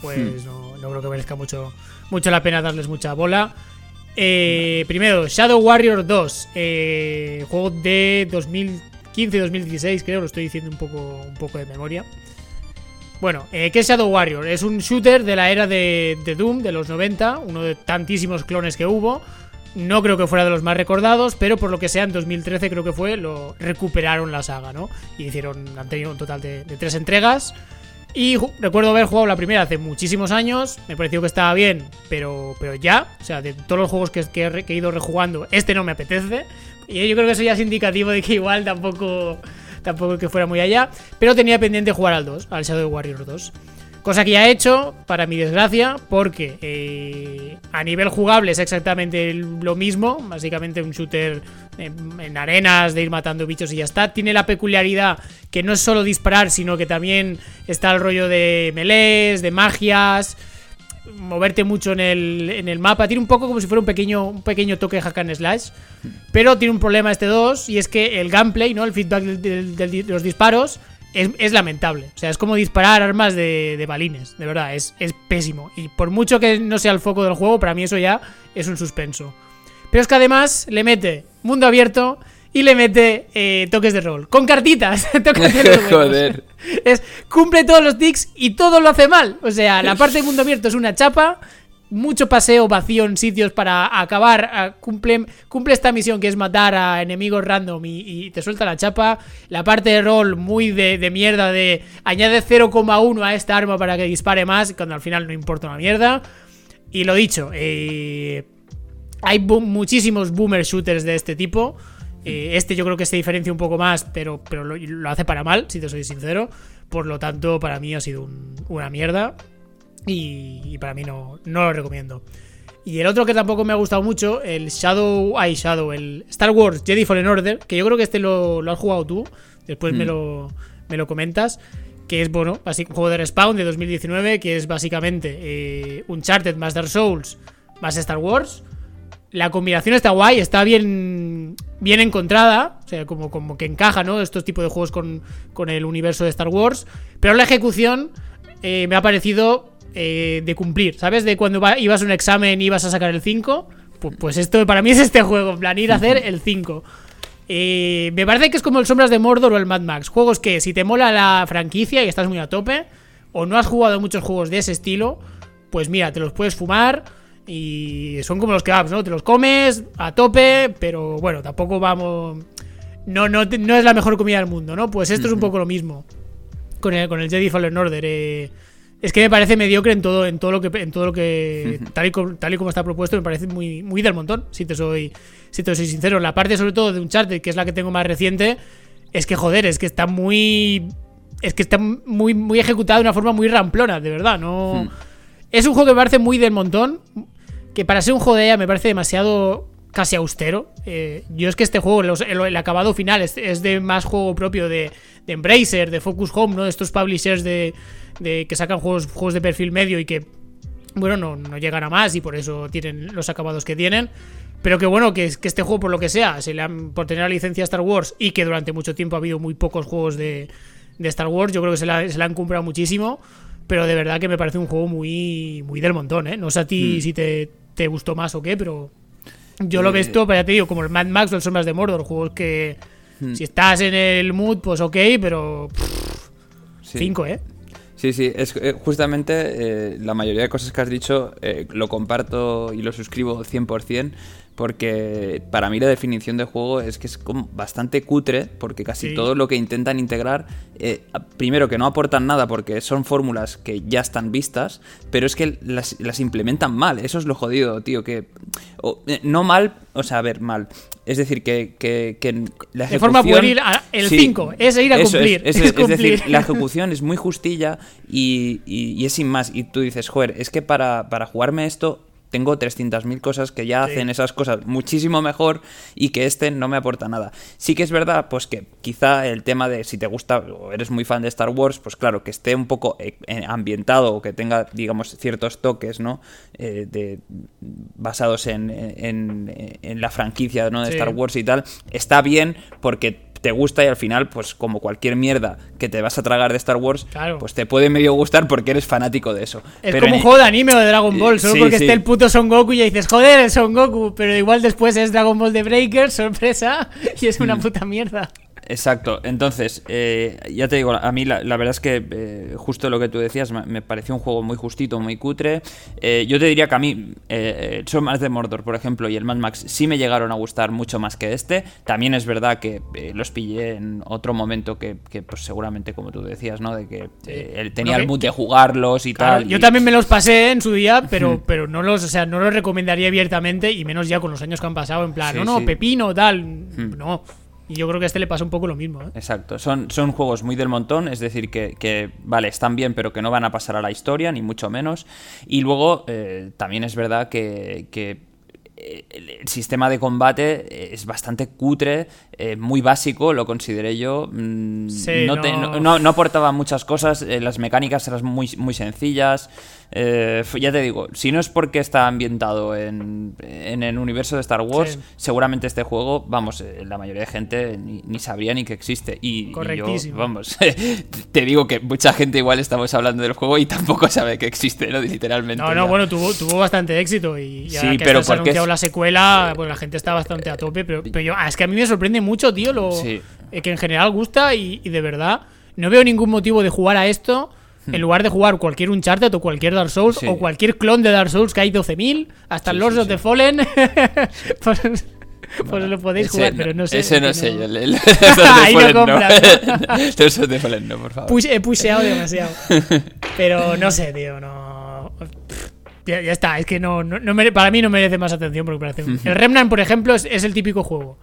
pues hmm. no, no, creo que merezca mucho, mucho la pena darles mucha bola. Eh, primero, Shadow Warrior 2, eh, juego de 2015-2016, creo, lo estoy diciendo un poco, un poco de memoria. Bueno, ¿qué es Shadow Warrior? Es un shooter de la era de, de Doom, de los 90, uno de tantísimos clones que hubo. No creo que fuera de los más recordados, pero por lo que sea, en 2013 creo que fue, lo recuperaron la saga, ¿no? Y hicieron, han tenido un total de, tres entregas. Y recuerdo haber jugado la primera hace muchísimos años, me pareció que estaba bien, pero, pero ya, o sea, de todos los juegos que, he ido rejugando, este no me apetece. Y yo creo que eso ya es indicativo de que igual tampoco, tampoco que fuera muy allá. Pero tenía pendiente jugar al 2, al Shadow Warrior 2. Cosa que ya he hecho, para mi desgracia, porque eh, a nivel jugable es exactamente lo mismo. Básicamente un shooter en, arenas de ir matando bichos y ya está. Tiene la peculiaridad que no es solo disparar, sino que también está el rollo de melees, de magias, moverte mucho en el, en el mapa. Tiene un poco como si fuera un pequeño, un pequeño toque de hack and slash. Pero tiene un problema este 2 y es que el gameplay, ¿no? El feedback de los disparos es, lamentable. O sea, es como disparar armas de, balines, de verdad, es, es, pésimo. Y por mucho que no sea el foco del juego, para mí eso ya es un suspenso. Pero es que además le mete mundo abierto y le mete eh, toques de rol. Con cartitas. (laughs) toques de rol. (laughs) Joder. Es, cumple todos los tics y todo lo hace mal. O sea, la parte de mundo abierto es una chapa mucho paseo vacío en sitios para acabar. cumple, cumple esta misión que es matar a enemigos random y, te suelta la chapa. La parte de rol muy de, mierda de añade 0,1 a esta arma para que dispare más, cuando al final no importa una mierda. Y lo dicho, eh, hay muchísimos boomer shooters de este tipo. Eh, este yo creo que se diferencia un poco más, pero, pero lo, hace para mal, si te soy sincero. Por lo tanto, para mí ha sido una mierda. Y, para mí no, no lo recomiendo. Y el otro que tampoco me ha gustado mucho, el Shadow. Ay, Shadow, el Star Wars Jedi Fallen Order, que yo creo que este lo, has jugado tú. Después me, mm. lo, me lo comentas. Que es, bueno, un juego de Respawn de 2019, que es básicamente eh, Uncharted más Dark Souls más Star Wars. La combinación está guay, está bien, bien encontrada, o sea, como, como que encaja, ¿no? Estos tipos de juegos con, con el universo de Star Wars. Pero la ejecución eh, me ha parecido eh, de cumplir, ¿sabes? De cuando ibas a un examen y ibas a sacar el 5. Pues, pues, esto para mí es este juego, en plan, ir a hacer el 5. Eh, me parece que es como el Sombras de Mordor o el Mad Max. Juegos que si te mola la franquicia y estás muy a tope, o no has jugado muchos juegos de ese estilo, pues mira, te los puedes fumar y son como los kebabs, ¿no? Te los comes a tope, pero bueno, tampoco vamos... No, no, no es la mejor comida del mundo, ¿no? Pues esto es un poco lo mismo con el, con el Jedi Fallen Order. Eh, es que me parece mediocre en todo, en todo lo que, en todo lo que tal, y como, tal y como está propuesto, me parece muy, muy del montón, si te soy, si te soy sincero. La parte sobre todo de Uncharted, que es la que tengo más reciente, es que joder, es que está muy, es que está muy, muy ejecutado de una forma muy ramplona, de verdad. No, hmm. es un juego que me parece muy del montón, que para ser un juego de ella me parece demasiado casi austero. Eh, yo es que este juego, el, acabado final es, de más juego propio de, de Embracer, de Focus Home, ¿no? De estos publishers de de que sacan juegos, juegos de perfil medio y que, bueno, no, no llegan a más y por eso tienen los acabados que tienen. Pero que bueno, que, que este juego, por lo que sea, se le han, por tener la licencia Star Wars y que durante mucho tiempo ha habido muy pocos juegos de, de Star Wars, yo creo que se la, se la han comprado muchísimo. Pero de verdad que me parece un juego muy, muy del montón, ¿eh? No sé a ti hmm. si te, te, gustó más o qué, pero yo lo he visto, pero ya te digo, como el Mad Max o el Sombras de Mordor, juegos que hmm. si estás en el mood, pues ok, pero... 5, ¿eh? Sí, sí, es eh, justamente eh, la mayoría de cosas que has dicho eh, lo comparto y lo suscribo 100%, porque para mí la definición de juego es que es como bastante cutre, porque casi todo lo que intentan integrar, primero que no aportan nada porque son fórmulas que ya están vistas, pero es que las, implementan mal, eso es lo jodido, tío, que no mal, o sea, a ver, mal, es decir, que, que, la ejecución... De forma poder ir el 5, es ir a cumplir. (laughs) Es, es, decir, la ejecución es muy justilla y, y, es sin más. Y tú dices, joder, es que para, para jugarme esto tengo 300.000 cosas que ya hacen esas cosas muchísimo mejor y que este no me aporta nada. Sí que es verdad, pues que quizá el tema de si te gusta o eres muy fan de Star Wars, pues claro, que esté un poco eh, ambientado o que tenga, digamos, ciertos toques, ¿no? Eh, de, basados en, en, la franquicia ¿no? de Star Wars y tal, está bien porque te gusta y al final, pues como cualquier mierda que te vas a tragar de Star Wars, pues te puede medio gustar porque eres fanático de eso. Es como un juego de anime o de Dragon Ball, solo porque esté el puto Son Goku y ya dices, joder, el Son Goku, pero igual después es Dragon Ball de Breaker, (laughs) sorpresa, y es una mm. puta mierda. Exacto, entonces, eh, ya te digo, a mí la, verdad es que eh, justo lo que tú decías me, pareció un juego muy justito, muy cutre. Eh, yo te diría que a mí, son más de Mordor, por ejemplo, y el Mad Max sí me llegaron a gustar mucho más que este. También es verdad que los pillé en otro momento que, pues seguramente, como tú decías, ¿no? De que él tenía el mood de jugarlos y tal. Yo también me los pasé en su día, (laughs) pero, pero no los, o sea, no los recomendaría abiertamente, y menos ya con los años que han pasado, en plan, no, no, pepino, tal. No. Y yo creo que a este le pasa un poco lo mismo. ¿eh? Exacto, son, son juegos muy del montón, es decir, que, vale, están bien, pero que no van a pasar a la historia, ni mucho menos. Y luego eh, también es verdad que, eh, el sistema de combate es bastante cutre, muy básico, lo consideré yo. Mm, no, no, aportaba muchas cosas, las mecánicas eran muy, muy sencillas. Eh, ya te digo, si no es porque está ambientado en, el universo de Star Wars, seguramente este juego, vamos, eh, la mayoría de gente ni, sabría ni que existe. Y, yo, vamos, (laughs) te digo que mucha gente igual estamos hablando del juego y tampoco sabe que existe, ¿no? Literalmente. No, no, bueno, tuvo, tuvo bastante éxito y, ya que pero ha anunciado la secuela, pues la gente está bastante a tope, pero, yo, ah, es que a mí me sorprende mucho, tío, lo eh, que en general gusta y de verdad no veo ningún motivo de jugar a esto en lugar de jugar cualquier Uncharted o cualquier Dark Souls o cualquier clon de Dark Souls que hay 12.000, hasta el Lords of the Fallen, (laughs) pues, pues lo podéis jugar, pero no sé. Ese no sé yo. El, (laughs) Ahí no compras. (laughs) Lords of the Fallen no, por favor. he pusheado demasiado. Pero no sé, tío, no. Ya, está, es que no, no, para mí no merece más atención porque parece... El Remnant, por ejemplo, es, es el típico juego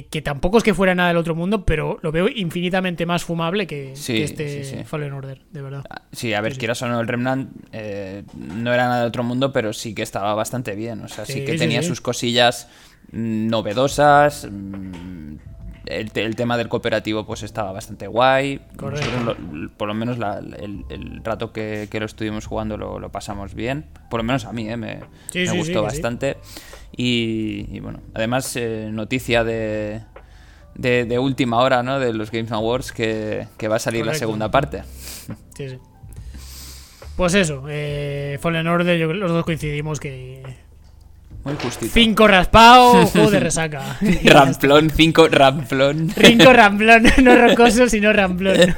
que, tampoco es que fuera nada del otro mundo, pero lo veo infinitamente más fumable que, este Fallen Order, de verdad. Ah, sí, a ver, quieras o no, el Remnant eh, no era nada del otro mundo, pero sí que estaba bastante bien. O sea, sí, que tenía sus cosillas mm, novedosas. Mm, el, tema del cooperativo pues estaba bastante guay. por lo menos el, rato que, lo estuvimos jugando lo, pasamos bien. Por lo menos a mí, eh, me, gustó bastante. Y, bueno, además eh, noticia de, de, última hora ¿no? de los Games Awards que, que va a salir la segunda parte. Sí, sí. Pues eso, eh, Fallen Order, yo, los dos coincidimos que muy justito. Cinco raspado, (laughs) juego de resaca. (laughs) ramplón, cinco ramplón. Cinco (laughs) ramplón, no rocoso, sino ramplón.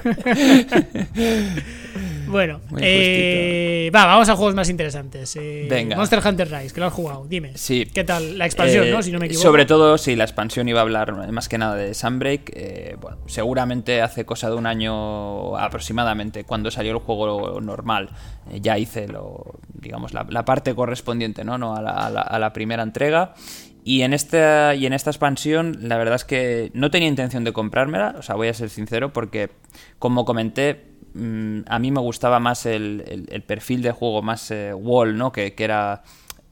Bueno, eh, va, vamos a juegos más interesantes. Eh, Venga. Monster Hunter Rise, que lo has jugado, dime. Sí. ¿Qué tal? La expansión, ¿no? Eh, si no me equivoco. Sobre todo, si la expansión iba a hablar más que nada de Sunbreak. bueno, seguramente hace cosa de un año aproximadamente, cuando salió el juego normal, ya hice lo, digamos, la, parte correspondiente ¿no? ¿no? A, la, primera entrega. Y en, esta, y en esta expansión, la verdad es que no tenía intención de comprármela, o sea, voy a ser sincero, porque como comenté, Mm, a mí me gustaba más el, el, perfil de juego, más eh, wall, ¿no? Que, que era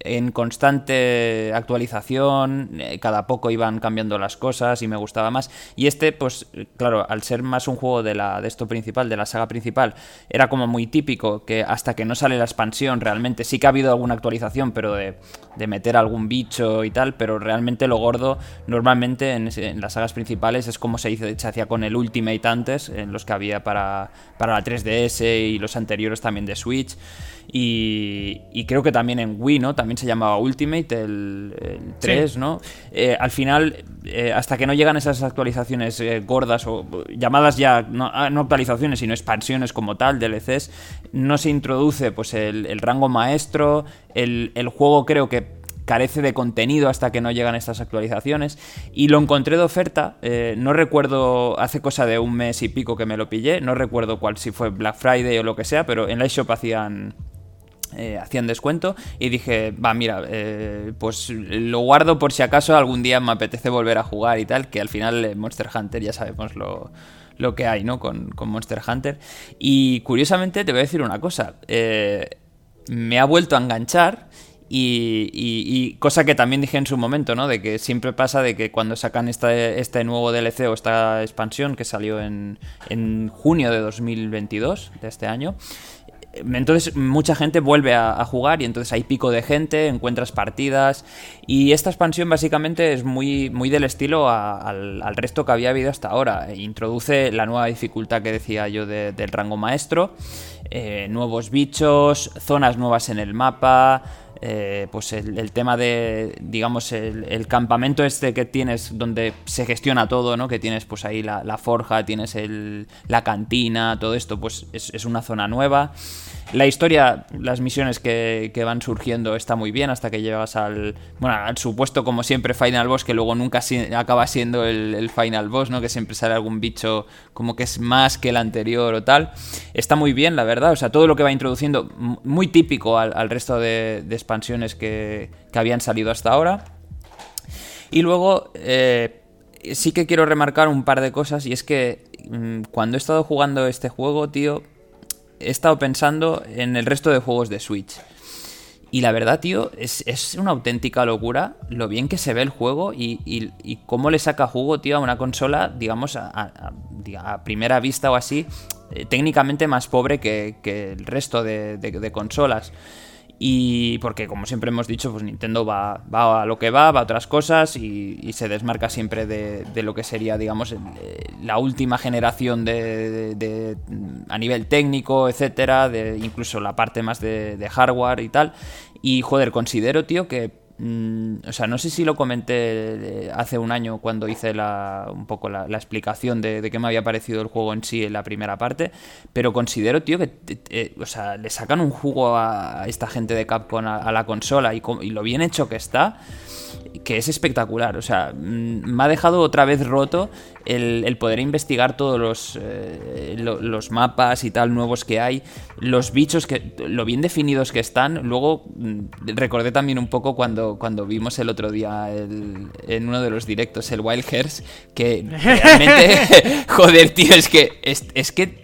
en constante actualización, eh, cada poco iban cambiando las cosas y me gustaba más. Y este, pues claro, al ser más un juego de, la, de esto principal, de la saga principal, era como muy típico que hasta que no sale la expansión realmente sí que ha habido alguna actualización, pero de, meter algún bicho y tal, pero realmente lo gordo normalmente en, las sagas principales es como se, hizo, se hacía con el Ultimate antes, en los que había para, para la 3DS y los anteriores también de Switch. Y, creo que también en Wii, ¿no? También se llamaba Ultimate, el, 3, ¿no? Eh, al final, eh, hasta que no llegan esas actualizaciones eh, gordas o llamadas ya, ah, no, actualizaciones, sino expansiones como tal, DLCs, no se introduce pues el, rango maestro, el, juego creo que carece de contenido hasta que no llegan estas actualizaciones. Y lo encontré de oferta. no recuerdo, hace cosa de un mes y pico que me lo pillé. No recuerdo cuál, si fue Black Friday o lo que sea, pero en la shop hacían eh, hacían descuento y dije, va, mira, eh, pues lo guardo por si acaso algún día me apetece volver a jugar y tal, que al final eh, Monster Hunter ya sabemos lo, lo que hay, ¿no? Con, con, Monster Hunter. Y curiosamente te voy a decir una cosa, me ha vuelto a enganchar Y, cosa que también dije en su momento, ¿no? De que siempre pasa de que cuando sacan este, este nuevo DLC o esta expansión que salió en, en junio de 2022, de este año, entonces mucha gente vuelve a, jugar y entonces hay pico de gente, encuentras partidas y esta expansión básicamente es muy, muy del estilo al, resto que había habido hasta ahora. Introduce la nueva dificultad que decía yo del rango maestro, eh, nuevos bichos, zonas nuevas en el mapa, eh, pues el, tema de, digamos, el, campamento este que tienes donde se gestiona todo, ¿no? Que tienes pues ahí la, forja, tienes la cantina, todo esto, pues es, una zona nueva. La historia, las misiones que, van surgiendo está muy bien hasta que llegas al, bueno, al supuesto, como siempre, Final Boss, que luego nunca acaba siendo el, Final Boss, ¿no? Que siempre sale algún bicho como que es más que el anterior o tal. Está muy bien, la verdad. O sea, todo lo que va introduciendo, muy típico al, resto de, expansiones que, habían salido hasta ahora. Y luego, eh, sí que quiero remarcar un par de cosas, y es que mm, cuando he estado jugando este juego, tío, he estado pensando en el resto de juegos de Switch. Y la verdad, tío, es, una auténtica locura lo bien que se ve el juego y, cómo le saca jugo, tío, a una consola, digamos, a, primera vista o así, eh, técnicamente más pobre que, el resto de consolas. Y porque, como siempre hemos dicho, pues Nintendo va, va a lo que va, va a otras cosas y, se desmarca siempre de, lo que sería, digamos, eh, la última generación de, a nivel técnico, etcétera, de incluso la parte más de hardware y tal. Y joder, considero, tío, que Mm, o sea, no sé si lo comenté eh, hace un año cuando hice la, un poco la, explicación de, qué me había parecido el juego en sí en la primera parte, pero considero, tío, que eh, o sea, le sacan un jugo a esta gente de Capcom a, la consola y, y, lo bien hecho que está, que es espectacular. O sea, mm, me ha dejado otra vez roto el, poder investigar todos los, eh, los mapas y tal nuevos que hay, los bichos, que lo bien definidos que están. Luego mm, recordé también un poco cuando, cuando vimos el otro día en uno de los directos el Wild Hearts, que realmente, (laughs) (laughs) joder, tío, es que, es que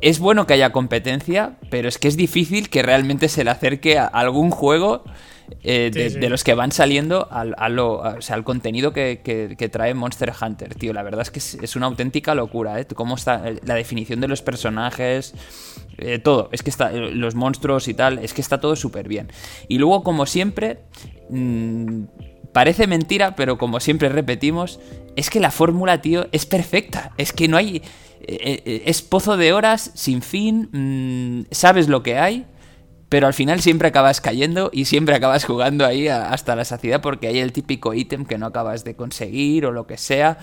es bueno que haya competencia, pero es que es difícil que realmente se le acerque a algún juego eh, de, los que van saliendo al, al contenido que, trae Monster Hunter, tío. La verdad es que es, una auténtica locura, ¿eh? Cómo está eh, la definición de los personajes, eh, todo. Es que está, los monstruos y tal, es que está todo súper bien. Y luego, como siempre, mm, parece mentira, pero como siempre repetimos, es que la fórmula, tío, es perfecta. Es que no hay... es pozo de horas, sin fin, mm, sabes lo que hay pero al final siempre acabas cayendo y siempre acabas jugando ahí hasta la saciedad porque hay el típico ítem que no acabas de conseguir o lo que sea.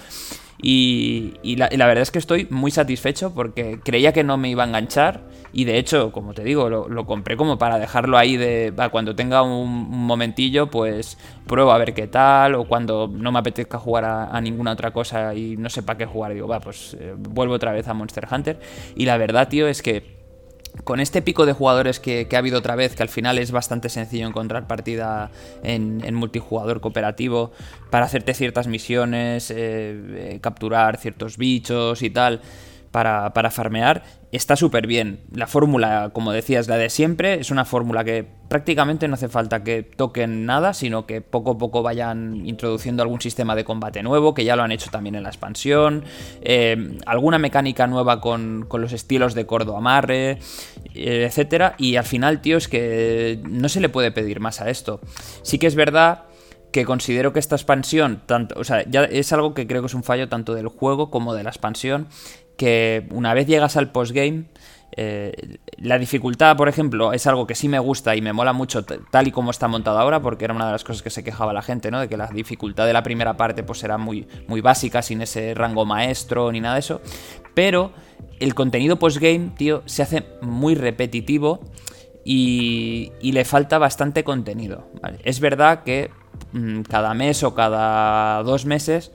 Y, la, verdad es que estoy muy satisfecho porque creía que no me iba a enganchar y de hecho, como te digo, lo, compré como para dejarlo ahí de cuando tenga un, momentillo, pues pruebo a ver qué tal o cuando no me apetezca jugar a, ninguna otra cosa y no sepa qué jugar, digo, va, pues eh, vuelvo otra vez a Monster Hunter y la verdad, tío, es que con este pico de jugadores que, ha habido otra vez, que al final es bastante sencillo encontrar partida en, multijugador cooperativo para hacerte ciertas misiones, eh, eh, capturar ciertos bichos y tal para, para farmear, está súper bien. La fórmula, como decías, la de siempre, es una fórmula que prácticamente no hace falta que toquen nada, sino que poco a poco vayan introduciendo algún sistema de combate nuevo, que ya lo han hecho también en la expansión, eh, alguna mecánica nueva con, con, los estilos de cordo amarre, eh, etcétera. Y al final, tío, es que no se le puede pedir más a esto. Sí que es verdad que considero que esta expansión, tanto, o sea, ya es algo que creo que es un fallo tanto del juego como de la expansión, que una vez llegas al postgame, eh, la dificultad, por ejemplo, es algo que sí me gusta y me mola mucho tal y como está montado ahora, porque era una de las cosas que se quejaba la gente, ¿no? De que la dificultad de la primera parte pues era muy, muy básica, sin ese rango maestro ni nada de eso. Pero el contenido postgame, tío, se hace muy repetitivo y, le falta bastante contenido. Es verdad que mm, cada mes o cada dos meses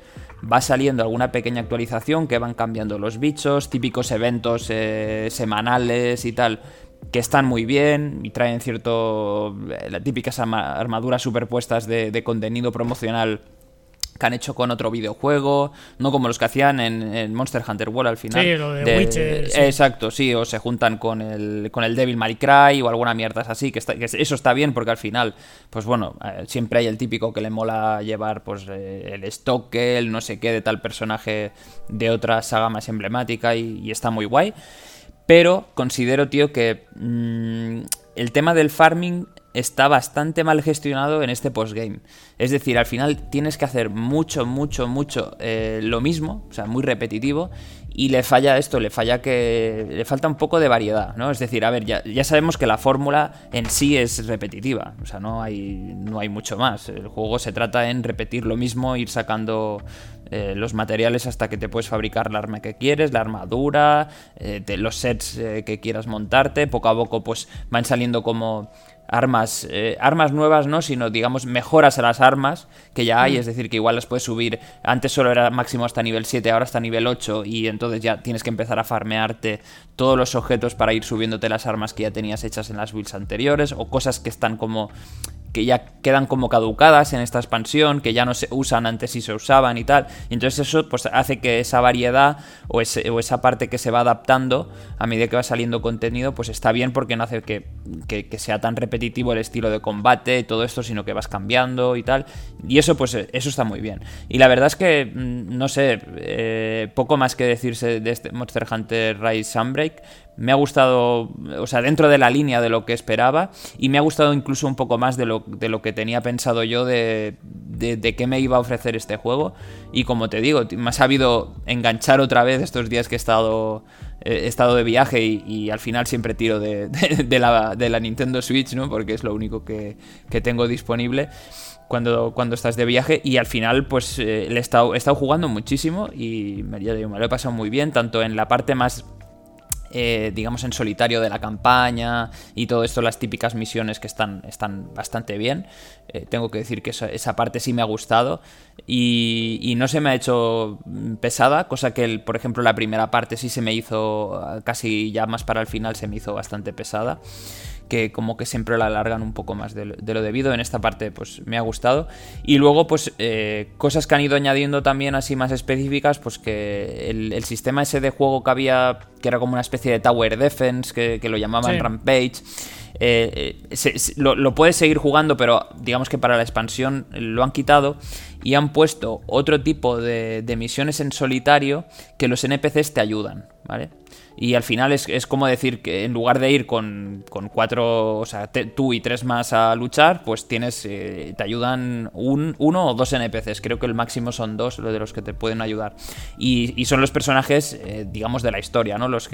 va saliendo alguna pequeña actualización que van cambiando los bichos, típicos eventos eh, semanales y tal, que están muy bien y traen cierto. Eh, típicas armaduras superpuestas de, contenido promocional que han hecho con otro videojuego, no como los que hacían en, Monster Hunter World al final. Sí, lo de, Witcher. Exacto, sí, o se juntan con el, con el Devil May Cry o alguna mierda así, que, eso está bien porque al final, pues bueno, eh, siempre hay el típico que le mola llevar pues eh, el stock, el no sé qué de tal personaje de otra saga más emblemática y, está muy guay. Pero considero, tío, que mm, el tema del farming está bastante mal gestionado en este postgame. Es decir, al final tienes que hacer mucho, mucho, mucho eh, lo mismo, o sea, muy repetitivo, y le falla esto, le falla que le falta un poco de variedad, ¿no? Es decir, a ver, ya, ya sabemos que la fórmula en sí es repetitiva, o sea, no hay, no hay mucho más. El juego se trata en repetir lo mismo, ir sacando eh, los materiales hasta que te puedes fabricar la arma que quieres, la armadura, eh, los sets que quieras montarte. Poco a poco, pues van saliendo como armas, eh, armas nuevas no, sino digamos mejoras a las armas que ya hay, mm. es decir, que igual las puedes subir, antes solo era máximo hasta nivel 7, ahora hasta nivel 8 y entonces ya tienes que empezar a farmearte todos los objetos para ir subiéndote las armas que ya tenías hechas en las builds anteriores o cosas que están como que ya quedan como caducadas en esta expansión, que ya no se usan antes y se usaban y tal. Y entonces eso pues hace que esa variedad o, esa parte que se va adaptando a medida que va saliendo contenido, pues está bien porque no hace que, sea tan repetitivo el estilo de combate y todo esto, sino que vas cambiando y tal. Y eso pues eso está muy bien. Y la verdad es que, mm, no sé, eh, poco más que decirse de este Monster Hunter Rise Sunbreak me ha gustado, o sea, dentro de la línea de lo que esperaba y me ha gustado incluso un poco más de lo, de lo que tenía pensado yo de, de, qué me iba a ofrecer este juego. Y como te digo, me ha sabido enganchar otra vez estos días que he estado, he estado de viaje y, al final siempre tiro (laughs) de, la, de la Nintendo Switch, ¿no? Porque es lo único que, que tengo disponible. Cuando, cuando, estás de viaje y al final pues eh, he, estado, he, estado, jugando muchísimo y me, me lo he pasado muy bien, tanto en la parte más eh, digamos, en solitario de la campaña y todo esto, las típicas misiones que están, están bastante bien. Eh, tengo que decir que esa, parte sí me ha gustado y, no se me ha hecho pesada, cosa que, por ejemplo, la primera parte sí se me hizo, casi ya más para el final, se me hizo bastante pesada que como que siempre la alargan un poco más de lo, debido. En esta parte pues me ha gustado. Y luego pues eh, cosas que han ido añadiendo también así más específicas, pues que el, sistema ese de juego que había, que era como una especie de Tower Defense, que, lo llamaban Rampage. Eh, eh, lo, puedes seguir jugando, pero digamos que para la expansión lo han quitado y han puesto otro tipo de, de misiones en solitario que los NPCs te ayudan, ¿vale? Y al final es, es como decir que en lugar de ir con, con cuatro, o sea, tú y tres más a luchar, pues tienes, eh, te ayudan un, uno o dos NPCs. Creo que el máximo son dos los de los que te pueden ayudar. Y, son los personajes, eh, digamos, de la historia, ¿no? Los,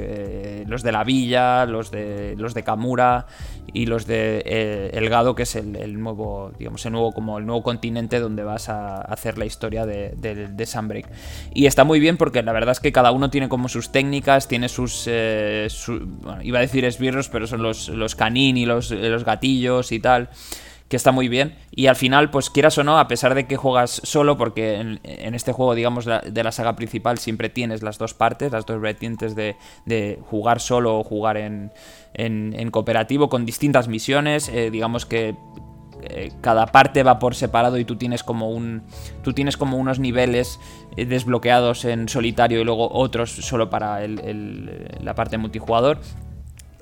los de la villa, los de, los de Kamura y los de eh, El Gado, que es el, nuevo, digamos, el nuevo, como el nuevo continente donde vas a hacer la historia de, de Sunbreak. Y está muy bien porque la verdad es que cada uno tiene como sus técnicas, tiene sus eh, iba a decir esbirros, pero son los, los y los, los gatillos y tal que está muy bien. Y al final, pues quieras o no, a pesar de que juegas solo, porque en, este juego, digamos, de la saga principal siempre tienes las dos partes, las dos vertientes de, de jugar solo o jugar en, en, cooperativo con distintas misiones. Eh, digamos que eh, cada parte va por separado y tú tienes como un tú tienes como unos niveles eh, desbloqueados en solitario y luego otros solo para la parte multijugador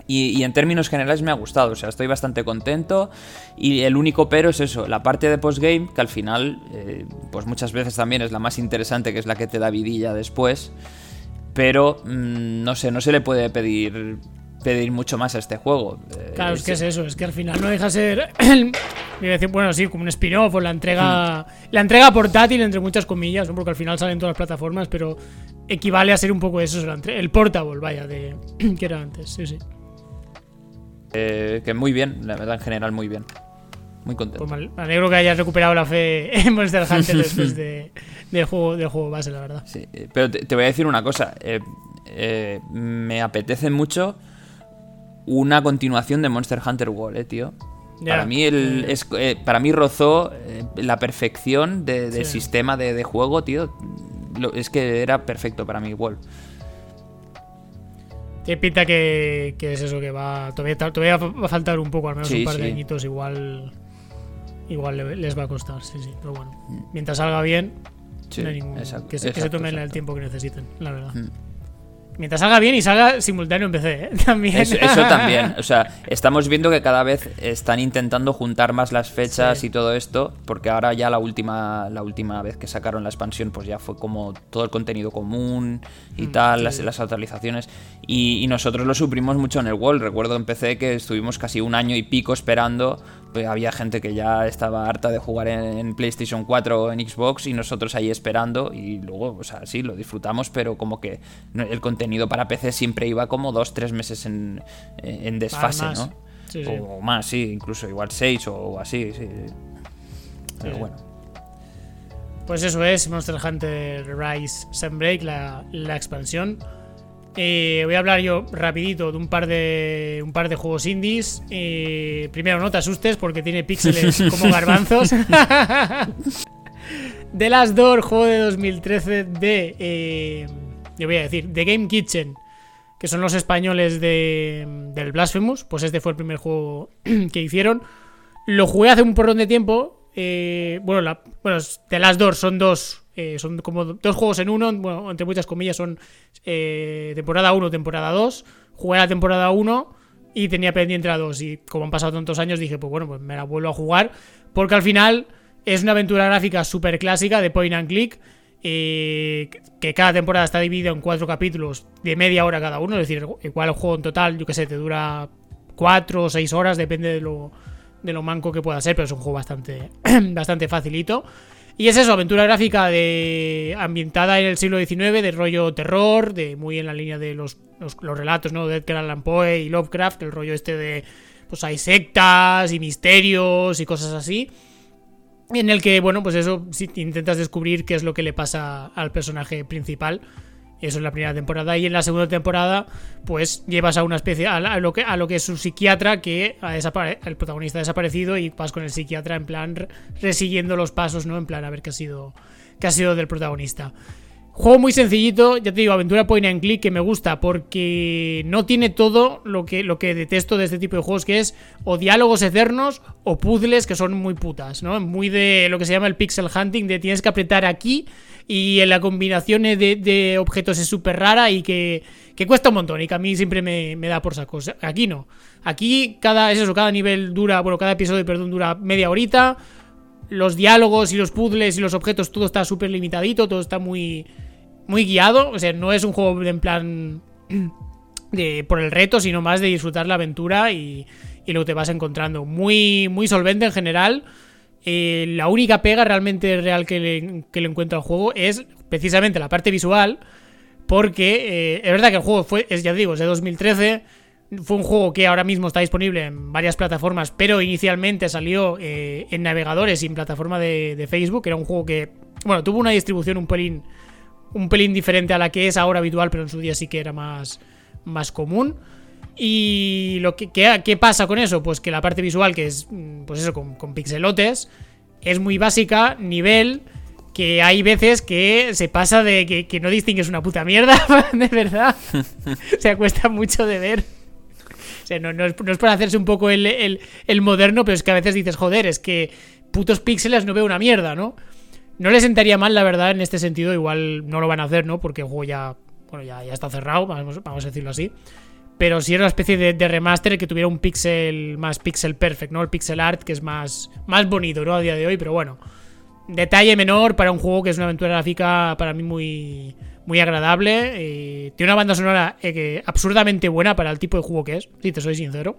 y, en términos generales me ha gustado, o sea, estoy bastante contento. Y el único pero es eso, la parte de postgame, que al final, eh, pues muchas veces también es la más interesante, que es la que te da vidilla después. Pero, mm, no sé, no se le puede pedir pedir mucho más a este juego. Eh, claro, es que es eso, es que al final no deja ser (clears throat) bueno, sí, como un spin-off o la entrega hmm. la entrega portátil entre muchas comillas, porque al final salen todas las plataformas, pero equivale a ser un poco eso, el portable, vaya, de (clears throat) que era antes, sí, sí. Eh, que muy bien, la verdad en general muy bien. Muy contento. Pues me alegro que hayas recuperado la fe (laughs) en Monster (laughs) Hunter después de, del, juego, del juego base, la verdad. Sí, pero te, voy a decir una cosa. Eh, me apetece mucho una continuación de Monster Hunter World, eh, tío. Para mí, el, es, eh, para mí rozó eh, la perfección de, sistema de, juego, tío. es que era perfecto para mí, World. Tiene pinta que, es eso, que va todavía, va a faltar un poco, al menos un par de añitos, igual igual les va a costar, sí, sí. Pero bueno, mm. mientras salga bien, No hay ningún- exacto, que, se, que se exacto, tomen el tiempo que necesiten, la verdad. Mm. Mientras salga bien y salga simultáneo en PC, ¿eh? (laughs) También. Eso, eso también, (laughs) o sea, estamos viendo que cada vez están intentando juntar más las fechas Sí. y todo esto, porque ahora ya la última, la última vez que sacaron la expansión, pues ya fue como todo el contenido común y Mm, tal, sí, las, las actualizaciones, y, y nosotros lo suprimos mucho en el Wall, recuerdo en PC que estuvimos casi un año y pico esperando, había gente que ya estaba harta de jugar en, PlayStation 4 o en Xbox y nosotros ahí esperando y luego, o sea, sí, lo disfrutamos, pero como que el contenido para PC siempre iba como dos, tres meses en, en desfase. ¿no? Sí, sí. O más, sí, incluso igual seis o así, sí. Pero bueno. Pues eso es Monster Hunter Rise Sunbreak, la, la expansión. Eh, voy a hablar yo rapidito de un par de un par de juegos indies. Eh, primero, no te asustes porque tiene píxeles (laughs) como garbanzos. (laughs) The Last Door, juego de 2013 de... Eh, yo voy a decir, The Game Kitchen, que son los españoles de, del Blasphemous. Pues este fue el primer juego (clears throat) que hicieron. Lo jugué hace un porrón de tiempo. eh, bueno, la, bueno, The Last Door son dos. Eh, son como dos juegos en uno. Bueno, entre muchas comillas, son eh, temporada 1, temporada 2. Jugué la temporada 1 y tenía pendiente la 2. Y como han pasado tantos años, dije, pues bueno, pues me la vuelvo a jugar. Porque al final es una aventura gráfica súper clásica de point and click. eh, que cada temporada está dividida en cuatro capítulos de media hora cada uno. Es decir, igual el juego en total, yo que sé, te dura cuatro o seis horas, depende de lo, de lo manco que pueda ser, pero es un juego bastante, (clears throat) bastante facilito. Y es eso, aventura gráfica de ambientada en el siglo XIX, de rollo terror, de muy en la línea de los, los, relatos, ¿no? De Edgar Allan Poe y Lovecraft, el rollo este de pues hay sectas y misterios y cosas así. En el que, bueno, pues eso, si intentas descubrir qué es lo que le pasa al personaje principal. Eso en la primera temporada. Y en la segunda temporada, pues llevas a una especie, a, lo, que, a lo que es un psiquiatra que ha el protagonista ha desaparecido y vas con el psiquiatra en plan re- resiguiendo los pasos, ¿no? En plan a ver qué ha sido, qué ha sido del protagonista. Juego muy sencillito, ya te digo, aventura point and click que me gusta porque no tiene todo lo que, lo que detesto de este tipo de juegos, que es o diálogos eternos o puzzles que son muy putas, ¿no? Muy de lo que se llama el pixel hunting, de tienes que apretar aquí y en la combinación de, objetos es súper rara y que, que cuesta un montón y que a mí siempre me, me da por saco. Aquí no. Aquí cada, es eso, cada nivel dura, bueno, cada episodio, perdón, dura media horita los diálogos y los puzzles y los objetos, todo está súper limitadito, todo está muy, muy guiado. O sea, no es un juego en plan de, por el reto, sino más de disfrutar la aventura y, y lo que te vas encontrando. Muy, muy solvente en general. Eh, la única pega realmente real que le, que encuentro al juego es precisamente la parte visual. Porque eh, es verdad que el juego fue, es, ya digo, es de 2013. Fue un juego que ahora mismo está disponible en varias plataformas, pero inicialmente salió eh, en navegadores y en plataforma de, de Facebook. Era un juego que, bueno, tuvo una distribución un pelín, un pelín diferente a la que es ahora habitual, pero en su día sí que era más, más común. Y lo que, ¿qué, qué pasa con eso? Pues que la parte visual, que es, mm, pues eso, con, con pixelotes, es muy básica, nivel, que hay veces que se pasa de que, que no distingues una puta mierda, (laughs) de verdad. (laughs) Se cuesta mucho de ver. O sea, no, no es, no es para hacerse un poco el, el- el moderno, pero es que a veces dices, joder, es que putos píxeles no veo una mierda, ¿no? No le sentaría mal, la verdad, en este sentido. Igual no lo van a hacer, ¿no? Porque el juego ya, bueno, ya, ya está cerrado, vamos, vamos a decirlo así. Pero sí era una especie de, de remaster que tuviera un pixel más pixel perfect, ¿no? El pixel art que es más, más bonito, ¿no? A día de hoy, pero bueno. Detalle menor para un juego que es una aventura gráfica para mí muy, muy agradable. tiene una banda sonora eh, absurdamente buena para el tipo de juego que es, si te soy sincero.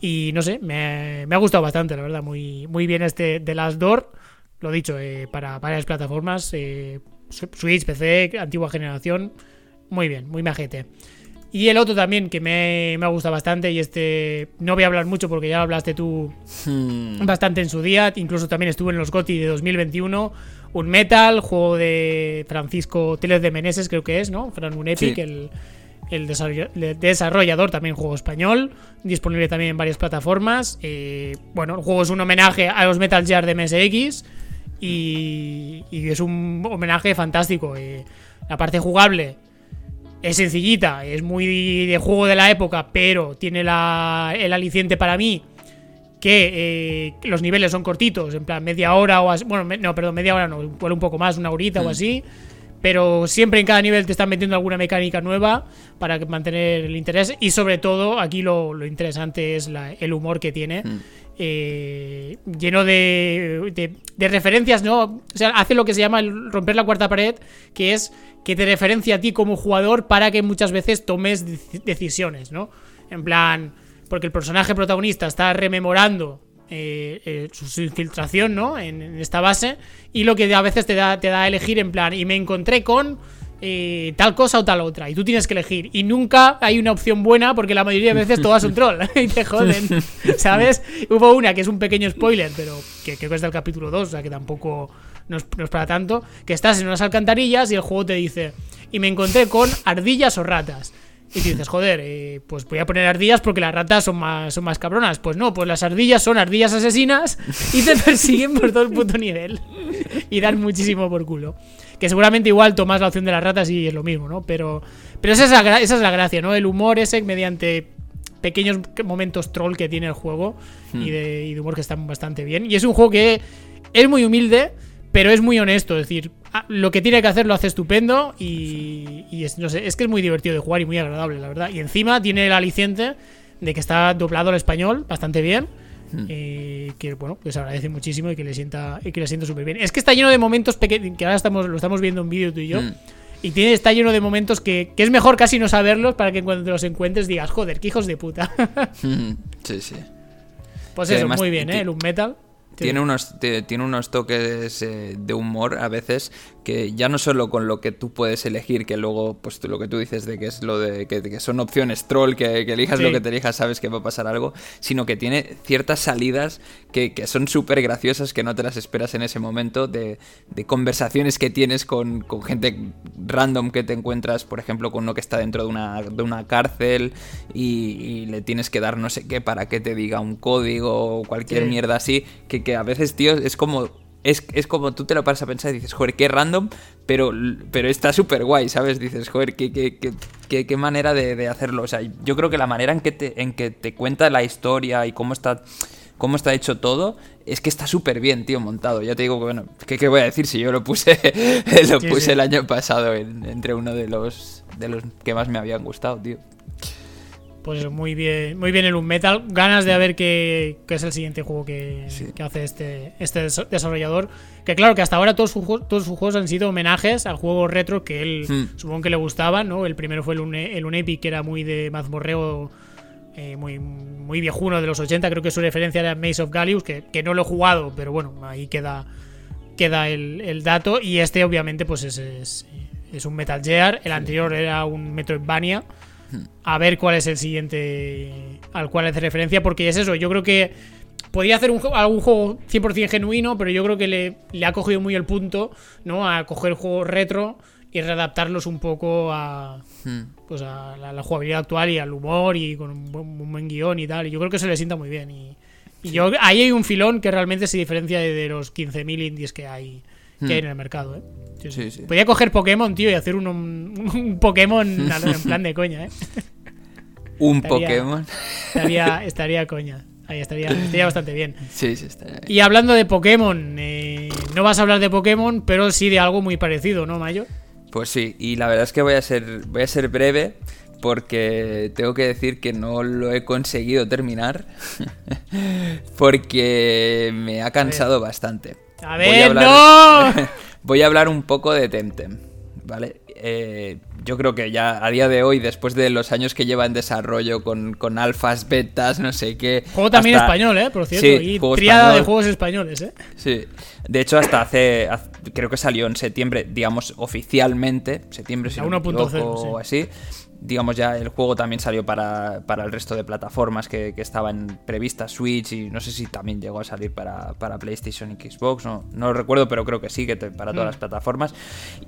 Y no sé, me, me ha gustado bastante, la verdad. Muy, muy bien este The Last Door. Lo dicho, eh, para varias plataformas. eh, Switch, PC, antigua generación. Muy bien, muy majete. Y el otro también que me, me ha gustado bastante. Y este no voy a hablar mucho porque ya hablaste tú Hmm. bastante en su día. Incluso también estuvo en los GOTY de 2021. Un Metal, juego de Francisco Teles de Meneses, creo que es, ¿no? Fran Unepic, Sí. el, el desarrollador, también juego español. Disponible también en varias plataformas. Eh, bueno, el juego es un homenaje a los Metal Gear de MSX. Y, y es un homenaje fantástico. eh. la parte jugable es sencillita, es muy de juego de la época, pero tiene la, el aliciente para mí que eh, los niveles son cortitos, en plan media hora o así. Bueno, no, perdón, media hora no, un poco más, una horita o mm. así. Pero siempre en cada nivel te están metiendo alguna mecánica nueva para mantener el interés. Y sobre todo, aquí lo, interesante es el humor que tiene. Mm. Eh, lleno de, de, referencias, ¿no? O sea, hace lo que se llama el romper la cuarta pared, que es que te referencia a ti como jugador para que muchas veces tomes decisiones, ¿no? En plan, porque el personaje protagonista está rememorando eh, eh, su, infiltración, ¿no? En, esta base, y lo que a veces te da, te da a elegir en plan, y me encontré con eh, tal cosa o tal otra. Y tú tienes que elegir. Y nunca hay una opción buena porque la mayoría de veces todo es un troll. (laughs) y te joden. (laughs) ¿Sabes? Hubo una que es un pequeño spoiler, pero que creo que es del capítulo 2, o sea que tampoco no es, para tanto. Que estás en unas alcantarillas y el juego te dice. Y me encontré con ardillas o ratas. Y dices, joder, eh, pues voy a poner ardillas porque las ratas son más, son más cabronas. Pues no, pues las ardillas son ardillas asesinas y te (laughs) persiguen por todo el puto nivel. Y dan muchísimo por culo. Que seguramente igual tomas la opción de las ratas y es lo mismo, ¿no? Pero, pero esa, es la, esa es la gracia, ¿no? El humor ese mediante pequeños momentos troll que tiene el juego y, hmm. de, y de humor que están bastante bien. Y es un juego que es muy humilde, pero es muy honesto. Es decir, ah, lo que tiene que hacer lo hace estupendo y, y es, no sé, es que es muy divertido de jugar y muy agradable, la verdad. Y encima tiene el aliciente de que está doblado al español bastante bien Hmm. Eh, que bueno, pues agradece muchísimo y que le sienta y que le sienta súper bien. Es que está lleno de momentos pequeños, que ahora estamos, lo estamos viendo en vídeo tú y yo. Hmm. Y tiene, está lleno de momentos que, que, es mejor casi no saberlos para que cuando te los encuentres digas, joder, qué hijos de puta. Hmm. (laughs) (laughs) sí, sí. Pues eso, muy bien, ¿eh? El Un Metal. Tiene unos, tiene unos toques eh, de humor a veces que ya no solo con lo que tú puedes elegir, que luego, pues lo que tú dices de que es lo de que, son opciones troll, que, elijas lo que te elijas, sabes que va a pasar algo, sino que tiene ciertas salidas que, son súper graciosas, que no te las esperas en ese momento, de, conversaciones que tienes con, gente random que te encuentras, por ejemplo, con uno que está dentro de una, de una cárcel y, le tienes que dar no sé qué para que te diga un código o cualquier mierda así, que que a veces, tío, es como es, como tú te lo paras a pensar y dices, joder, qué random, pero, pero está súper guay, ¿sabes? Dices, joder, qué, qué, qué, qué manera de, hacerlo. O sea, yo creo que la manera en que te, en que te cuenta la historia y cómo está, cómo está hecho todo, es que está súper bien, tío, montado. Ya te digo que, bueno, ¿qué, voy a decir si yo lo puse, (laughs) lo puse el año pasado entre uno de los, de los que más me habían gustado, tío. Pues muy bien, muy bien el Metal Ganas de ver qué, es el siguiente juego que, hace este, este desarrollador. Que claro que hasta ahora todos sus, todos sus juegos han sido homenajes al juego retro que él hmm. supongo que le gustaba, ¿no? El primero fue el, el Unepic, que era muy de mazmorreo, eh, muy, muy viejuno de los 80. Creo que su referencia era Maze of Gallius, que, que no lo he jugado, pero bueno, ahí queda, queda el, dato. Y este obviamente pues es, es, es un Metal Gear. El anterior era un Metroidvania a ver cuál es el siguiente al cual hace referencia, porque es eso, yo creo que podría hacer un, algún juego 100% genuino, pero yo creo que le, ha cogido muy el punto, ¿no? A coger juegos retro y readaptarlos un poco a, hmm. pues a la, jugabilidad actual y al humor y con un buen, guion y tal. Y yo creo que se le sienta muy bien. Y, yo, ahí hay un filón que realmente se diferencia de, los 15.000 indies que hay, que hay hmm. en el mercado, ¿eh? Podría coger Pokémon, tío, y hacer un, un, Pokémon (laughs) en plan de coña, ¿eh? ¿Un Pokémon? Estaría, (laughs) estaría coña. Ahí estaría, estaría bastante bien. Sí, sí, estaría Y hablando de Pokémon, eh, no vas a hablar de Pokémon, pero sí de algo muy parecido, ¿no, Mayo? Pues sí, y la verdad es que voy a ser, voy a ser breve porque tengo que decir que no lo he conseguido terminar (laughs) porque me ha cansado bastante. A ver, no. (laughs) Voy a hablar un poco de Temtem, ¿vale? Eh, yo creo que ya a día de hoy, después de los años que lleva en desarrollo con, con alfas, betas, no sé qué. Juego también español, ¿eh? Por cierto, y triada de juegos españoles, ¿eh? Sí. De hecho, hasta hace, Creo que salió en septiembre, digamos, oficialmente. Septiembre, si no o así digamos ya el juego también salió para, el resto de plataformas que, estaban previstas, Switch y no sé si también llegó a salir para, PlayStation y Xbox, no, no, lo recuerdo, pero creo que sí, que para todas mm. las plataformas.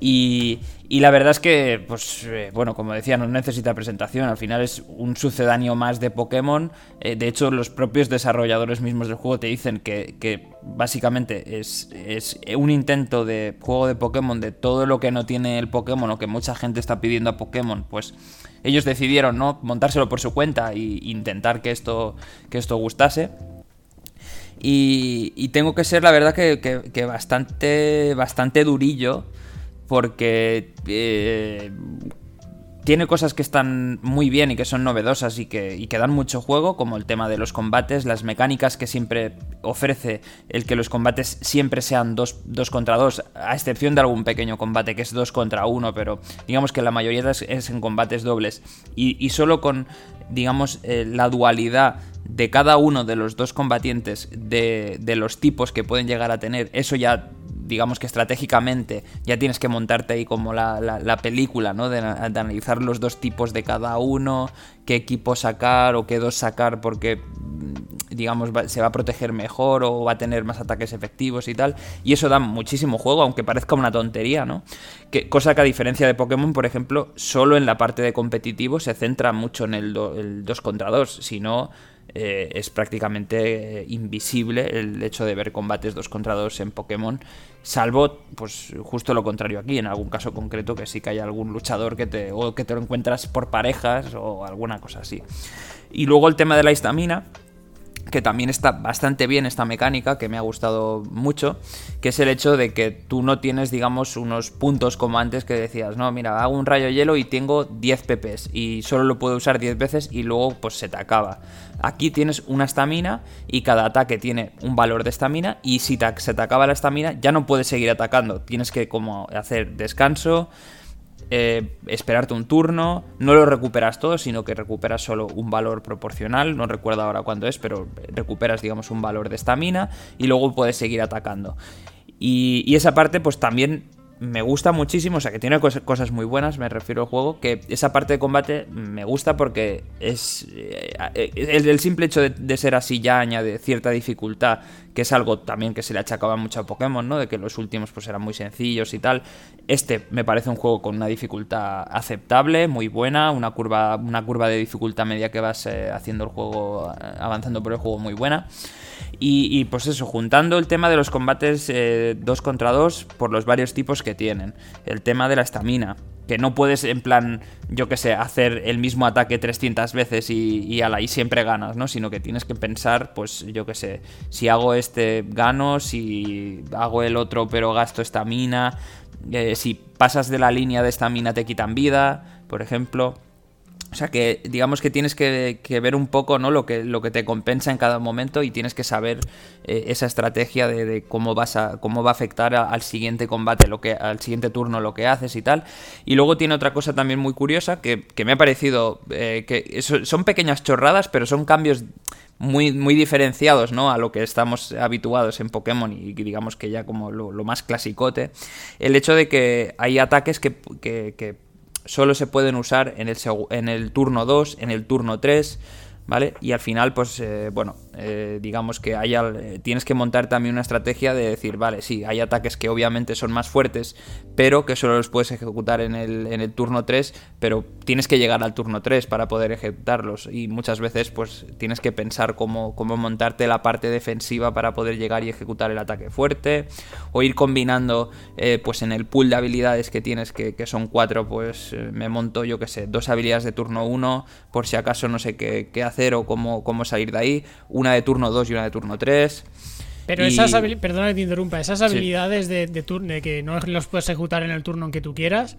Y, la verdad es que, pues eh, bueno, como decía, no necesita presentación, al final es un sucedáneo más de Pokémon. Eh, de hecho, los propios desarrolladores mismos del juego te dicen que, que básicamente es, es un intento de juego de Pokémon de todo lo que no tiene el Pokémon o que mucha gente está pidiendo a Pokémon, pues ellos decidieron no montárselo por su cuenta e intentar que esto, que esto gustase. Y, tengo que ser, la verdad, que, bastante, bastante durillo porque eh, tiene cosas que están muy bien y que son novedosas y que, dan mucho juego, como el tema de los combates, las mecánicas que siempre ofrece el que los combates siempre sean dos, contra dos, a excepción de algún pequeño combate que es dos contra uno, pero digamos que la mayoría es, en combates dobles. Y, solo con, digamos, eh, la dualidad de cada uno de los dos combatientes, de, de los tipos que pueden llegar a tener, eso ya digamos que estratégicamente ya tienes que montarte ahí como la, película, ¿no? De, analizar los dos tipos de cada uno, qué equipo sacar o qué dos sacar porque, mm, digamos, se va a proteger mejor o va a tener más ataques efectivos y tal. Y eso da muchísimo juego, aunque parezca una tontería, ¿no? Que, cosa que a diferencia de Pokémon, por ejemplo, solo en la parte de competitivo se centra mucho en el, el 2 contra 2, si no eh, es prácticamente eh, invisible el hecho de ver combates dos contra dos en Pokémon, salvo pues justo lo contrario aquí, en algún caso concreto que sí que hay algún luchador que te, o que te lo encuentras por parejas o alguna cosa así. Y luego el tema de la histamina, que también está bastante bien esta mecánica, que me ha gustado mucho, que es el hecho de que tú no tienes, digamos, unos puntos como antes que decías, no, mira, hago un rayo hielo y tengo 10 PPs y solo lo puedo usar 10 veces y luego pues se te acaba. Aquí tienes una estamina y cada ataque tiene un valor de estamina y si se te acaba la estamina ya no puedes seguir atacando, tienes que como hacer descanso, eh, esperarte un turno, no lo recuperas todo, sino que recuperas solo un valor proporcional, no recuerdo ahora cuándo es, pero recuperas digamos un valor de estamina y luego puedes seguir atacando. Y, esa parte pues también me gusta muchísimo, o sea que tiene cosas muy buenas, me refiero al juego, que esa parte de combate me gusta porque es eh, el, simple hecho de, ser así ya añade cierta dificultad, que es algo también que se le achacaba mucho a Pokémon, ¿no? De que los últimos pues eran muy sencillos y tal. Este me parece un juego con una dificultad aceptable, muy buena, una curva, una curva de dificultad media que vas eh, haciendo el juego, eh, avanzando por el juego muy buena. Y, pues eso, juntando el tema de los combates 2 eh, contra 2 por los varios tipos que tienen. El tema de la estamina, que no puedes en plan, yo que sé, hacer el mismo ataque 300 veces y, y, ala, y siempre ganas, ¿no? Sino que tienes que pensar, pues yo que sé, si hago este gano, si hago el otro pero gasto estamina, eh, si pasas de la línea de estamina te quitan vida, por ejemplo. O sea que digamos que tienes que, ver un poco ¿no? lo, que, lo que te compensa en cada momento y tienes que saber eh, esa estrategia de, cómo vas a cómo va a afectar al siguiente combate, lo que, al siguiente turno lo que haces y tal. Y luego tiene otra cosa también muy curiosa que, me ha parecido eh, que son pequeñas chorradas, pero son cambios muy, muy diferenciados ¿no? a lo que estamos habituados en Pokémon y digamos que ya como lo, más clasicote. El hecho de que hay ataques que, que solo se pueden usar en el, en el turno 2, en el turno 3, ¿vale? Y al final, pues, eh, bueno, eh, digamos que hay eh, tienes que montar también una estrategia de decir, vale, sí, hay ataques que obviamente son más fuertes, pero que solo los puedes ejecutar en el, en el turno 3, pero tienes que llegar al turno 3 para poder ejecutarlos y muchas veces pues tienes que pensar cómo, cómo montarte la parte defensiva para poder llegar y ejecutar el ataque fuerte o ir combinando pues en el pool de habilidades que tienes que, que son cuatro pues me monto yo que sé, dos habilidades de turno 1 por si acaso no sé qué, qué hacer o cómo, cómo salir de ahí, una de turno 2 y una de turno 3. Pero esas habilidades, perdona que te interrumpa, esas habilidades de, turno, de que no los puedes ejecutar en el turno en que tú quieras,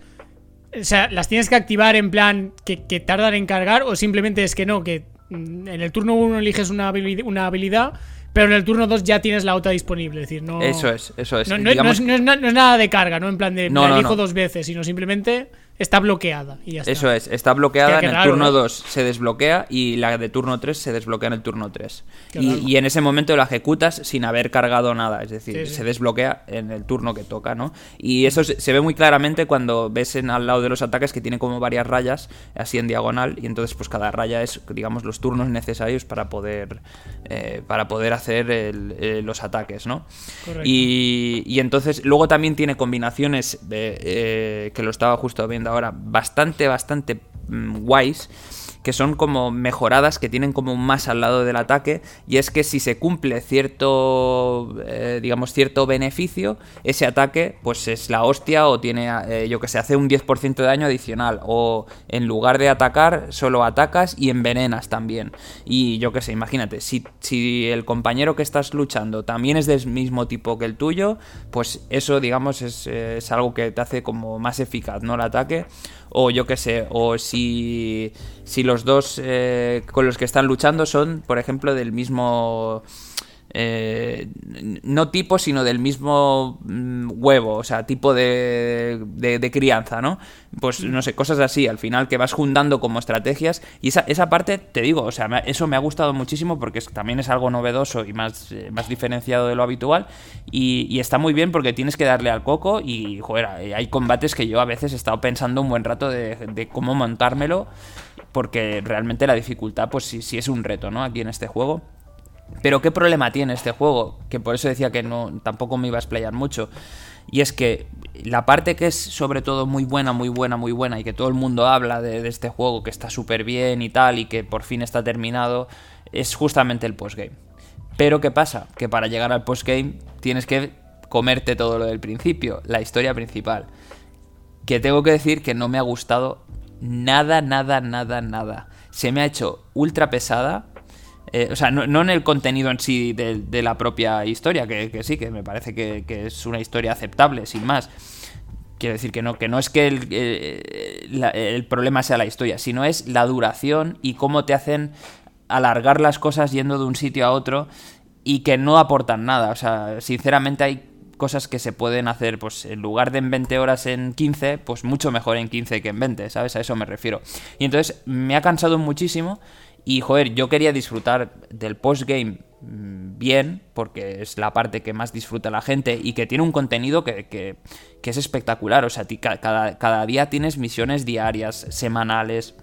o sea, ¿las tienes que activar en plan que, tardan en cargar o simplemente es que no, que mm, en el turno 1 eliges una una habilidad pero en el turno 2 ya tienes la otra disponible. Es decir, no. Eso es, eso es. No, es, nada de carga, ¿no? En plan de no, elijo dos veces, sino simplemente está bloqueada y ya está. Eso es, está bloqueada en el turno 2 se desbloquea y la de turno 3 se desbloquea en el turno 3. Y, en ese momento la ejecutas sin haber cargado nada, es decir, se desbloquea en el turno que toca, ¿no? Y eso se, ve muy claramente cuando ves en, al lado de los ataques que tiene como varias rayas, así en diagonal, y entonces pues cada raya es, digamos, los turnos necesarios para poder, eh, para poder hacer eh, los ataques, ¿no? Y, y, entonces luego también tiene combinaciones de, eh, que lo estaba justo viendo ahora, bastante, bastante mm, guays que son como mejoradas, que tienen como un más al lado del ataque, y es que si se cumple cierto, eh, digamos, cierto beneficio, ese ataque pues es la hostia o tiene, eh, yo que sé, hace un 10% de daño adicional, o en lugar de atacar, solo atacas y envenenas también. Y yo que sé, imagínate, si, si el compañero que estás luchando también es del mismo tipo que el tuyo, pues eso, digamos, es, es algo que te hace como más eficaz, ¿no? El ataque o yo qué sé, o si, si los dos eh, con los que están luchando son, por ejemplo, del mismo eh, no tipo, sino del mismo mm, huevo, o sea, tipo de, de, crianza, ¿no? Pues no sé, cosas así, al final que vas juntando como estrategias. Y esa, esa parte, te digo, o sea, eso me ha gustado muchísimo porque también es algo novedoso y más, eh, más diferenciado de lo habitual. Y, está muy bien porque tienes que darle al coco y, joder, hay combates que yo a veces he estado pensando un buen rato de, de cómo montármelo porque realmente la dificultad, pues sí, sí es un reto, ¿no? Aquí en este juego. Pero ¿qué problema tiene este juego? Que por eso decía que no tampoco me iba a explayar mucho. Y es que la parte que es sobre todo muy buena, muy buena, muy buena y que todo el mundo habla de, este juego, que está súper bien y tal y que por fin está terminado, es justamente el postgame. Pero ¿qué pasa? Que para llegar al postgame tienes que comerte todo lo del principio, la historia principal. Que tengo que decir que no me ha gustado nada, nada, nada, nada. Se me ha hecho ultra pesada eh, o sea, no, en el contenido en sí de, la propia historia, que, sí, que me parece que, es una historia aceptable, sin más. Quiero decir que no, que no es que el, eh, el, problema sea la historia, sino es la duración y cómo te hacen alargar las cosas yendo de un sitio a otro y que no aportan nada. O sea, sinceramente hay cosas que se pueden hacer, pues en lugar de en 20 horas en 15, pues mucho mejor en 15 que en 20, ¿sabes? A eso me refiero. Y entonces me ha cansado muchísimo y joder, yo quería disfrutar del postgame mm, bien, porque es la parte que más disfruta la gente y que tiene un contenido que, es espectacular. O sea, cada, cada día tienes misiones diarias, semanales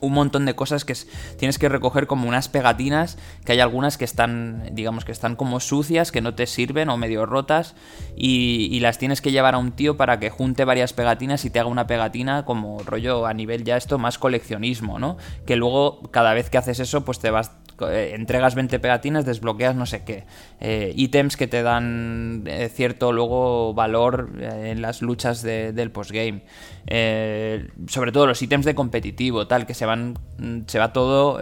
un montón de cosas que tienes que recoger como unas pegatinas, que hay algunas que están, digamos, que están como sucias, que no te sirven o medio rotas, y, las tienes que llevar a un tío para que junte varias pegatinas y te haga una pegatina como rollo a nivel ya esto más coleccionismo, ¿no? Que luego cada vez que haces eso, pues te vas entregas 20 pegatinas, desbloqueas no sé qué. Eh, ítems que te dan eh, cierto luego valor en las luchas del postgame. sobre todo los ítems de competitivo, tal, que se van. se va todo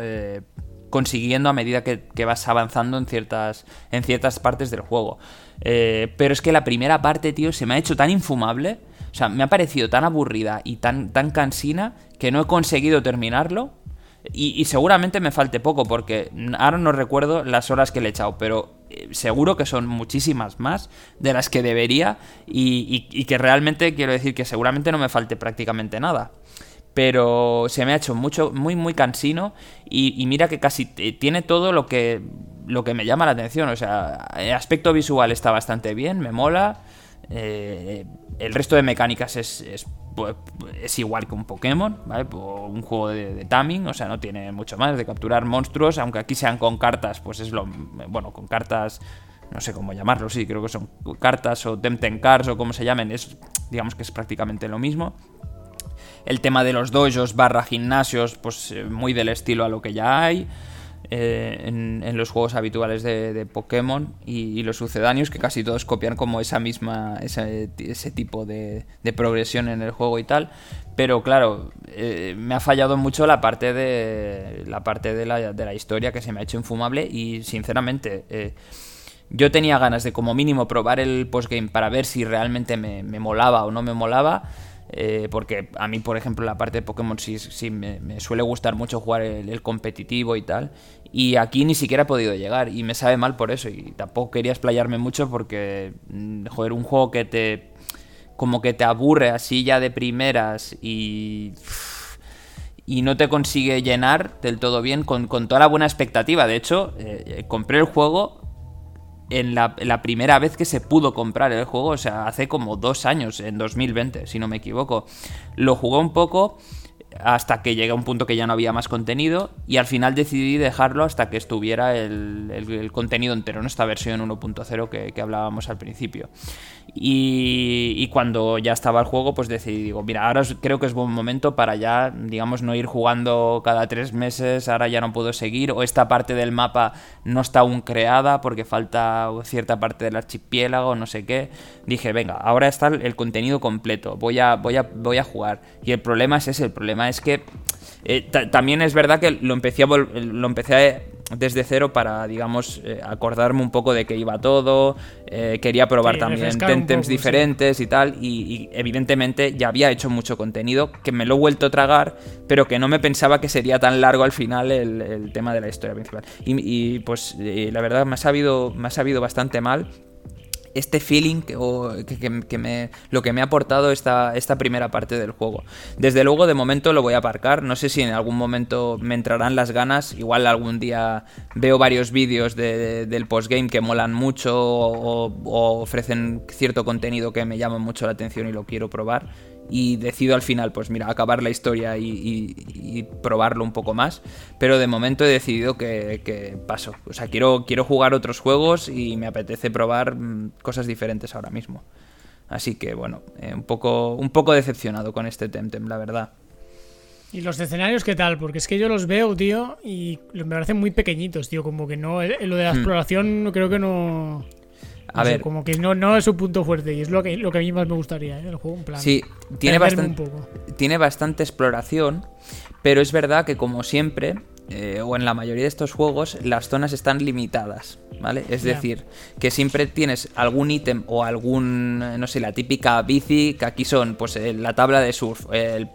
consiguiendo a medida que, que, vas avanzando en ciertas, en ciertas partes del juego. pero es que la primera parte, tío, se me ha hecho tan infumable. O sea, me ha parecido tan aburrida y tan, tan cansina que no he conseguido terminarlo y, seguramente me falte poco, porque ahora no recuerdo las horas que le he echado, pero eh, seguro que son muchísimas más de las que debería y, que realmente quiero decir que seguramente no me falte prácticamente nada. Pero se me ha hecho mucho, muy, muy cansino y, mira que casi tiene todo lo que, lo que me llama la atención. O sea, el aspecto visual está bastante bien, me mola. Eh, el resto de mecánicas es pues, es igual que un Pokémon, ¿vale? un juego de, de, taming, o sea, no tiene mucho más de capturar monstruos, aunque aquí sean con cartas, pues es lo. Bueno, con cartas. No sé cómo llamarlo, sí, creo que son cartas o Tempten Cards o como se llamen, es, digamos que es prácticamente lo mismo. El tema de los dojos barra gimnasios, pues eh, muy del estilo a lo que ya hay. Eh, en, los juegos habituales de, Pokémon y, los sucedáneos, que casi todos copian como esa misma, ese, tipo de, progresión en el juego y tal. Pero claro, eh, me ha fallado mucho la parte de la parte de la, historia que se me ha hecho infumable y sinceramente eh, yo tenía ganas de como mínimo probar el postgame para ver si realmente me, me molaba o no me molaba. Eh, porque a mí, por ejemplo, la parte de Pokémon sí, sí me, suele gustar mucho jugar el, competitivo y tal. Y aquí ni siquiera he podido llegar y me sabe mal por eso. Y tampoco quería explayarme mucho porque, mm, joder, un juego que te... como que te aburre así ya de primeras y... y no te consigue llenar del todo bien con, toda la buena expectativa. De hecho, eh, compré el juego en la, primera vez que se pudo comprar el juego, o sea, hace como dos años, en 2020, si no me equivoco. Lo jugué un poco hasta que llegué a un punto que ya no había más contenido y al final decidí dejarlo hasta que estuviera el, contenido entero, en esta versión 1.0 que, que, hablábamos al principio. Y, cuando ya estaba el juego, pues decidí, digo, mira, ahora creo que es buen momento para ya, digamos, no ir jugando cada tres meses, ahora ya no puedo seguir, o esta parte del mapa no está aún creada porque falta cierta parte del archipiélago, no sé qué. Dije, venga, ahora está el contenido completo, voy a, voy a, voy a jugar. Y el problema es ese, el problema es que eh, también es verdad que lo empecé, a lo empecé desde cero para, digamos, eh, acordarme un poco de qué iba todo. Eh, quería probar también tentems diferentes y tal. Y, evidentemente ya había hecho mucho contenido que me lo he vuelto a tragar, pero que no me pensaba que sería tan largo al final el, tema de la historia principal. Y, pues la verdad me ha sabido, me ha sabido bastante mal este feeling que, que, me, lo que me ha aportado esta, esta primera parte del juego. Desde luego, de momento lo voy a aparcar. No sé si en algún momento me entrarán las ganas. Igual algún día veo varios vídeos del postgame que molan mucho o ofrecen cierto contenido que me llama mucho la atención y lo quiero probar y decido al final, pues mira, acabar la historia y, probarlo un poco más. Pero de momento he decidido que, paso. O sea, quiero, quiero jugar otros juegos y me apetece probar mm, cosas diferentes ahora mismo. Así que bueno, eh, un, poco, un poco decepcionado con este Temtem, la verdad. ¿Y los escenarios qué tal? Porque es que yo los veo, tío, y me parecen muy pequeñitos, tío. Como que no, eh, lo de la hmm. exploración creo que no... A ver. como que no, no es su punto fuerte y es lo que, lo que a mí más me gustaría, ¿eh? el juego en plan. Sí, tiene bastante, tiene bastante exploración, pero es verdad que como siempre, eh, o en la mayoría de estos juegos, las zonas están limitadas, ¿vale? Es decir, que siempre tienes algún ítem o algún, no sé, la típica bici, que aquí son, pues, eh, la tabla de surf,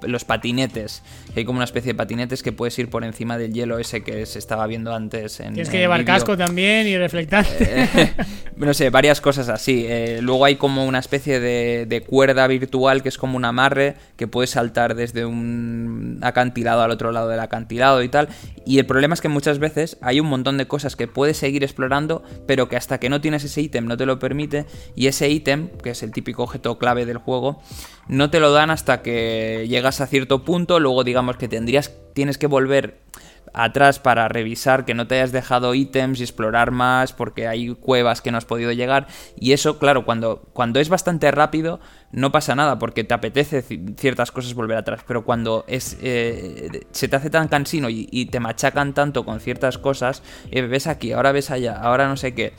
los patinetes, que hay como una especie de patinetes que puedes ir por encima del hielo ese que se estaba viendo antes en Tienes que llevar casco también y reflectarte. Eh, (laughs) no sé, varias cosas así. luego hay como una especie de, de cuerda virtual que es como un amarre que puedes saltar desde un acantilado al otro lado del acantilado y tal y el problema es que muchas veces hay un montón de cosas que puedes seguir explorando, pero que hasta que no tienes ese ítem no te lo permite. Y ese ítem, que es el típico objeto clave del juego, no te lo dan hasta que llegas a cierto punto. Luego digamos que tendrías, tienes que volver atrás para revisar que no te hayas dejado ítems y explorar más porque hay cuevas que no has podido llegar y eso claro cuando, cuando es bastante rápido no pasa nada porque te apetece ciertas cosas volver atrás pero cuando es eh, se te hace tan cansino y, te machacan tanto con ciertas cosas eh, ves aquí ahora ves allá ahora no sé qué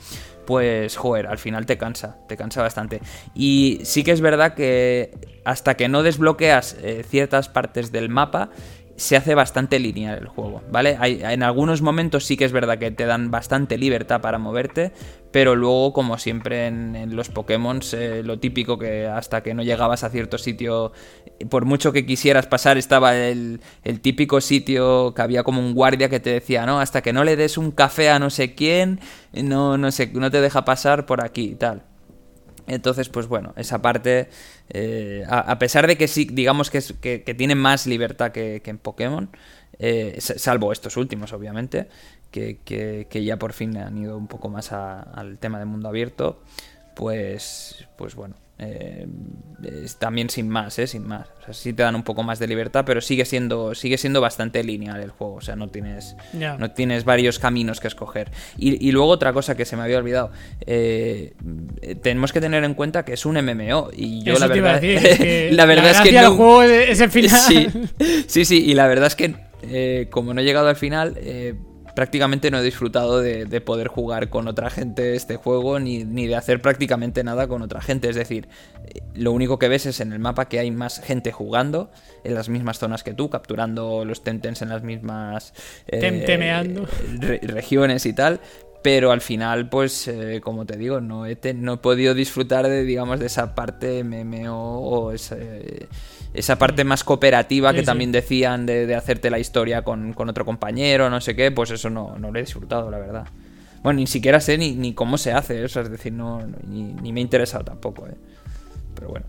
pues joder, al final te cansa, te cansa bastante. Y sí que es verdad que hasta que no desbloqueas eh, ciertas partes del mapa, se hace bastante lineal el juego, ¿vale? Hay, en algunos momentos sí que es verdad que te dan bastante libertad para moverte, pero luego, como siempre en, los Pokémon, eh, lo típico que hasta que no llegabas a cierto sitio, por mucho que quisieras pasar, estaba el, el típico sitio que había como un guardia que te decía, no, hasta que no le des un café a no sé quién, no, no sé, no te deja pasar por aquí y tal. Entonces, pues bueno, esa parte, eh, a, pesar de que sí, digamos que, que, tiene más libertad que, en Pokémon, eh, salvo estos últimos, obviamente, que, ya por fin han ido un poco más al tema de mundo abierto, pues, pues bueno, eh, también sin más, ¿eh? Sin más. O sea, sí te dan un poco más de libertad, pero sigue siendo, sigue siendo bastante lineal el juego. O sea, no tienes, no tienes varios caminos que escoger. Y, luego otra cosa que se me había olvidado. Eh, tenemos que tener en cuenta que es un MMO. Y yo (laughs) la verdad, la verdad es que el juego es el (laughs) final. Sí, sí, sí. Y la verdad es que eh, como no he llegado al final, prácticamente no he disfrutado de, poder jugar con otra gente este juego ni, de hacer prácticamente nada con otra gente. Es decir, lo único que ves es en el mapa que hay más gente jugando en las mismas zonas que tú, capturando los tentens en las mismas eh, regiones y tal. Pero al final, pues, eh, como te digo, no he, no he podido disfrutar de, digamos, de esa parte MMO o ese esa parte más cooperativa que también decían de, hacerte la historia con, otro compañero, no sé qué, pues eso no, no lo he disfrutado, la verdad. Bueno, ni siquiera sé ni, cómo se hace eso, es decir, no, ni, me ha interesado tampoco, ¿eh? Pero bueno.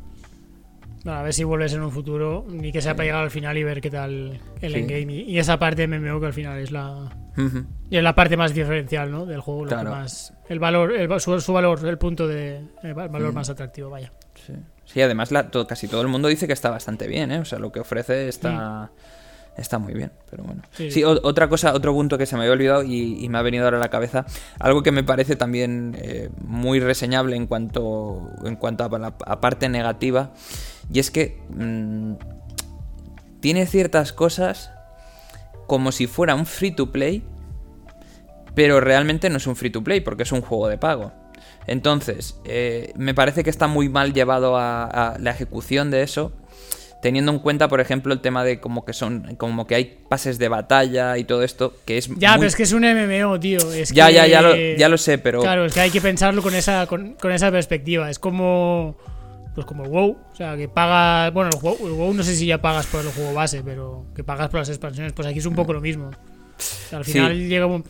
a ver si vuelves en un futuro, ni que sea para llegar al final y ver qué tal el endgame y, esa parte de MMO que al final es la, Y es la parte más diferencial, ¿no? Del juego, lo que más. El valor, el, su, valor, el punto de. El valor más atractivo, vaya. Sí, sí además la, casi todo el mundo dice que está bastante bien, ¿eh? O sea, lo que ofrece está. Está muy bien, pero bueno. Sí, otra cosa, otro punto que se me había olvidado y, me ha venido ahora a la cabeza, algo que me parece también eh, muy reseñable en cuanto, en cuanto a la parte negativa, y es que mm, tiene ciertas cosas como si fuera un free to play, pero realmente no es un free to play porque es un juego de pago. Entonces, eh, me parece que está muy mal llevado a, la ejecución de eso, teniendo en cuenta, por ejemplo, el tema de como que son, como que hay pases de batalla y todo esto, que es ya, pero es que es un MMO, tío. Es ya, ya, ya lo, ya lo sé, pero claro, es que hay que pensarlo con esa, con esa perspectiva. Es como pues como el WoW, o sea, que pagas, bueno, el WoW, no sé si ya pagas por el juego base, pero que pagas por las expansiones, pues aquí es un poco lo mismo. al final llega un,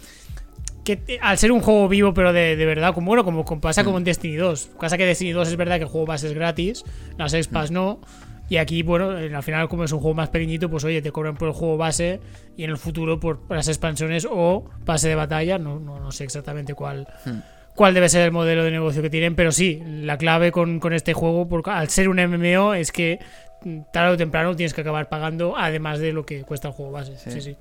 que al ser un juego vivo, pero de, verdad, como bueno, como, pasa como en Destiny 2. Pasa que Destiny 2 es verdad que el juego base es gratis, las expas no. Y aquí, bueno, al final, como es un juego más pequeñito, pues oye, te cobran por el juego base y en el futuro por, las expansiones o pase de batalla. No, no, no sé exactamente cuál. Hmm cuál debe ser el modelo de negocio que tienen, pero sí, la clave con, este juego, porque al ser un MMO, es que tarde o temprano tienes que acabar pagando, además de lo que cuesta el juego base. Sí, sí.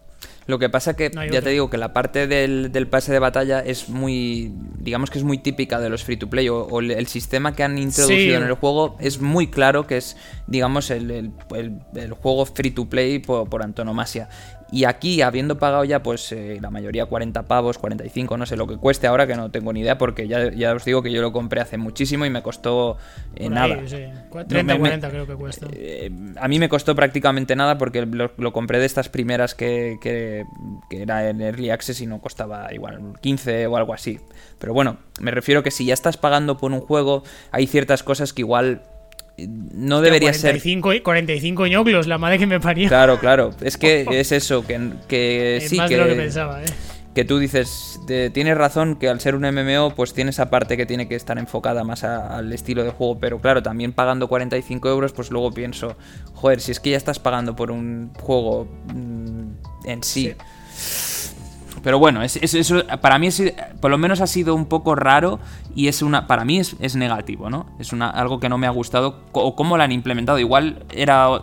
Lo que pasa que, ya te digo, que la parte del, pase de batalla es muy, digamos que es muy típica de los free to play, o, el, sistema que han introducido en el juego es muy claro que es, digamos, el, juego free to play por, por antonomasia. Y aquí, habiendo pagado ya, pues eh, la mayoría 40 pavos, 45, no sé lo que cueste ahora, que no tengo ni idea, porque ya, ya os digo que yo lo compré hace muchísimo y me costó eh, nada. sí. 30, 40 creo que cuesta. Eh, a mí me costó prácticamente nada porque lo, compré de estas primeras que, que, que, era en Early Access y no costaba igual 15 o algo así. Pero bueno, me refiero que si ya estás pagando por un juego, hay ciertas cosas que igual no debería 45, ser. 45 ñoclos, la madre que me parió. Claro, claro. Es que (laughs) es eso, que, que sí. Más que, de lo que pensaba, ¿eh? Que tú dices, tienes razón que al ser un MMO, pues tiene esa parte que tiene que estar enfocada más al estilo de juego. Pero claro, también pagando 45 euros, pues luego pienso, joder, si es que ya estás pagando por un juego mm, en sí pero bueno, es, eso para mí es, por lo menos ha sido un poco raro y es una para mí es, es negativo, ¿no? Es una, algo que no me ha gustado o cómo lo han implementado. Igual era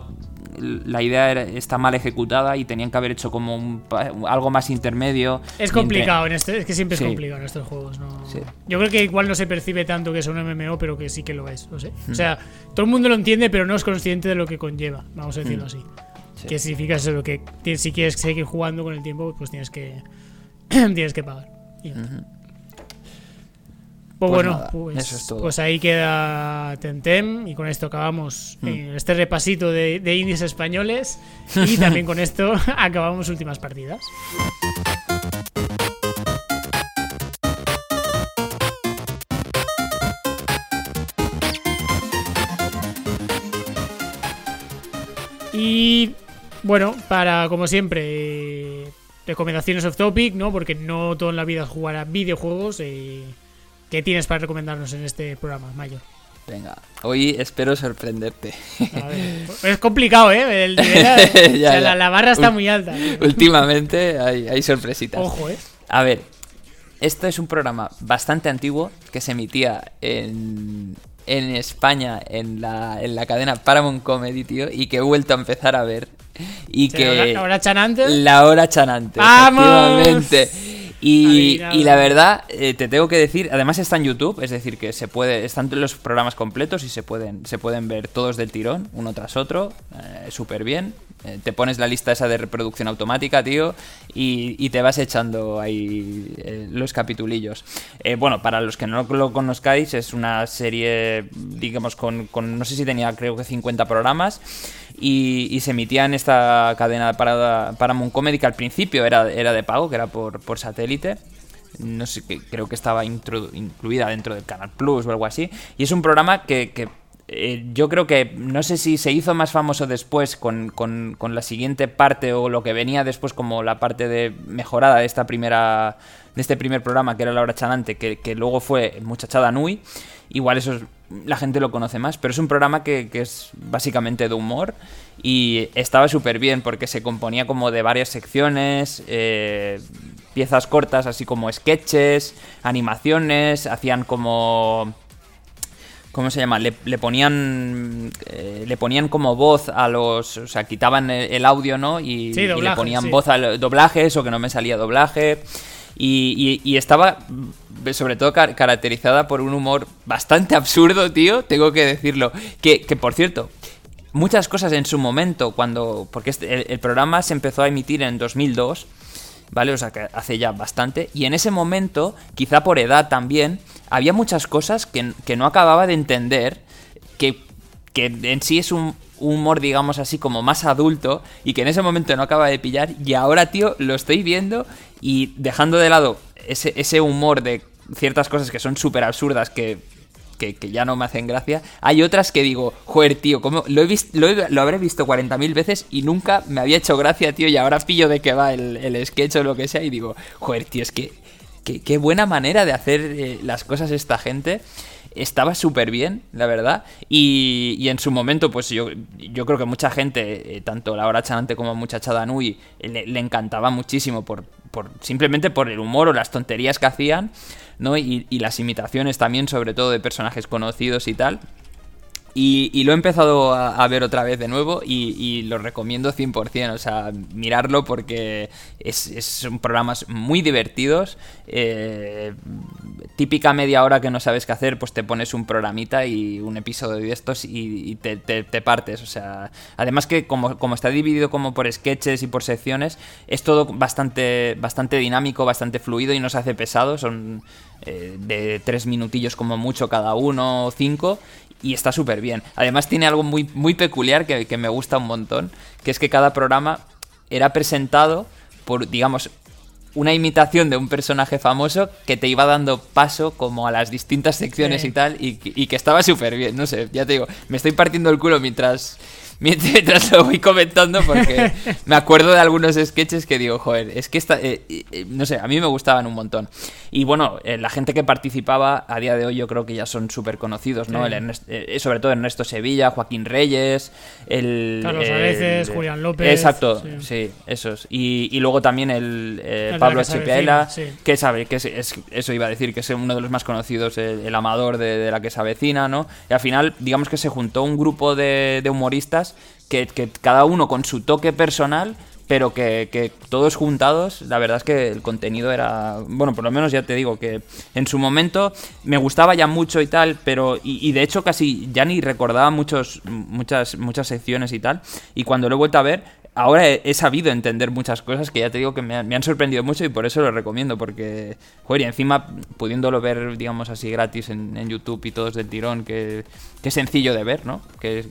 la idea está mal ejecutada y tenían que haber hecho como algo más intermedio. Es complicado, en este, es que siempre es complicado en estos juegos. ¿no? Yo creo que igual no se percibe tanto que es un MMO, pero que sí que lo es. O sea, mm. todo el mundo lo entiende, pero no es consciente de lo que conlleva, vamos a decirlo mm. así. Que significa eso, que si quieres seguir jugando con el tiempo, pues tienes que (clears throat) tienes que pagar. Pues, pues, bueno, pues, pues, ahí queda Tentem y con esto acabamos mm. eh, este repasito de, de indies españoles y (laughs) también con esto (laughs) acabamos últimas partidas. Y bueno, para como siempre recomendaciones off topic, ¿no? Porque no todo en la vida jugar a videojuegos. Eh, ¿Qué tienes para recomendarnos en este programa, Mayor? Venga, hoy espero sorprenderte. es complicado, ¿eh? (laughs) La, barra está muy alta. Últimamente hay, hay sorpresitas. Ojo, ¿eh? A ver, esto es un programa bastante antiguo que se emitía en, en España en la, en la cadena Paramount Comedy, tío, y que he vuelto a empezar a ver y que... ¿La hora chanante? La hora chanante, efectivamente. Y, la verdad, eh, te tengo que decir, además está en YouTube, es decir, que se puede, están los programas completos y se pueden, se pueden ver todos del tirón, uno tras otro, eh, súper bien. Eh, te pones la lista esa de reproducción automática, tío, y, te vas echando ahí los capitulillos. bueno, para los que no lo conozcáis, es una serie, digamos, con, con no sé si tenía, creo que 50 programas y, se emitía en esta cadena para Paramount Comedy que al principio era, era de pago, que era por, por satélite. No sé, creo que estaba incluida dentro del Canal Plus o algo así. Y es un programa que, eh, yo creo que no sé si se hizo más famoso después con, con, la siguiente parte o lo que venía después como la parte de mejorada de esta primera de este primer programa que era La Hora Chanante que, que luego fue Muchachada Nui igual eso la gente lo conoce más, pero es un programa que, es básicamente de humor y estaba súper bien porque se componía como de varias secciones, eh, piezas cortas, así como sketches, animaciones, hacían como ¿Cómo se llama? Le, ponían eh, le ponían como voz a los... O sea, quitaban el, audio, ¿no? Y, le ponían voz al doblaje, eso que no me salía doblaje. Y, estaba sobre todo caracterizada por un humor bastante absurdo, tío, tengo que decirlo. Que, por cierto, muchas cosas en su momento, cuando... Porque este, el, programa se empezó a emitir en 2002, ¿vale? O sea, que hace ya bastante. Y en ese momento, quizá por edad también, había muchas cosas que, no acababa de entender, que, que en sí es un humor, digamos así, como más adulto, y que en ese momento no acaba de pillar, y ahora, tío, lo estoy viendo y dejando de lado ese, ese humor de ciertas cosas que son súper absurdas, que que, ya no me hacen gracia. Hay otras que digo, joder, tío, ¿cómo? Lo, he visto, lo, habré visto 40.000 veces y nunca me había hecho gracia, tío, y ahora pillo de que va el, el sketch o lo que sea y digo, joder, tío, es que qué, buena manera de hacer eh, las cosas esta gente. Estaba súper bien, la verdad. Y, en su momento, pues yo, yo creo que mucha gente, eh, tanto Laura Chanante como Muchachada Nui, le, le encantaba muchísimo por, por, simplemente por el humor o las tonterías que hacían, ¿no? Y, y las imitaciones también, sobre todo de personajes conocidos y tal. Y, lo he empezado a, ver otra vez de nuevo y, lo recomiendo 100%, o sea, mirarlo porque es, son programas muy divertidos. Eh, típica media hora que no sabes qué hacer, pues te pones un programita y un episodio de estos y, te, partes. O sea, además que como, como, está dividido como por sketches y por secciones, es todo bastante, bastante dinámico, bastante fluido y no se hace pesado. Son eh, de tres minutillos como mucho cada uno, o cinco, y está súper bien. Además tiene algo muy, muy peculiar que, que, me gusta un montón, que es que cada programa era presentado por, digamos, una imitación de un personaje famoso que te iba dando paso como a las distintas secciones y tal, y, y que estaba súper bien, no sé, ya te digo, me estoy partiendo el culo mientras (laughs) mientras lo voy comentando porque me acuerdo de algunos sketches que digo, joder, es que esta, eh, eh, no sé, a mí me gustaban un montón. Y bueno, eh, la gente que participaba a día de hoy yo creo que ya son súper conocidos, ¿no? sobre todo Ernesto Sevilla, Joaquín Reyes, el... Carlos Areces, Julián López. Exacto, sí, esos. Y, luego también el, Pablo Chipiela, que sabe, que es, eso iba a decir, que es uno de los más conocidos, el, amador de, la que se avecina, ¿no? Y al final, digamos que se juntó un grupo de humoristas que, cada uno con su toque personal pero que, todos juntados, la verdad es que el contenido era, bueno, por lo menos ya te digo que en su momento me gustaba ya mucho y tal, pero y, de hecho casi ya ni recordaba muchos, muchas, muchas secciones y tal, y cuando lo he vuelto a ver ahora he, sabido entender muchas cosas que ya te digo que me, han sorprendido mucho y por eso lo recomiendo, porque, joder, y encima pudiéndolo ver, digamos así, gratis en, YouTube y todos del tirón, que, es sencillo de ver, ¿no? Que, es,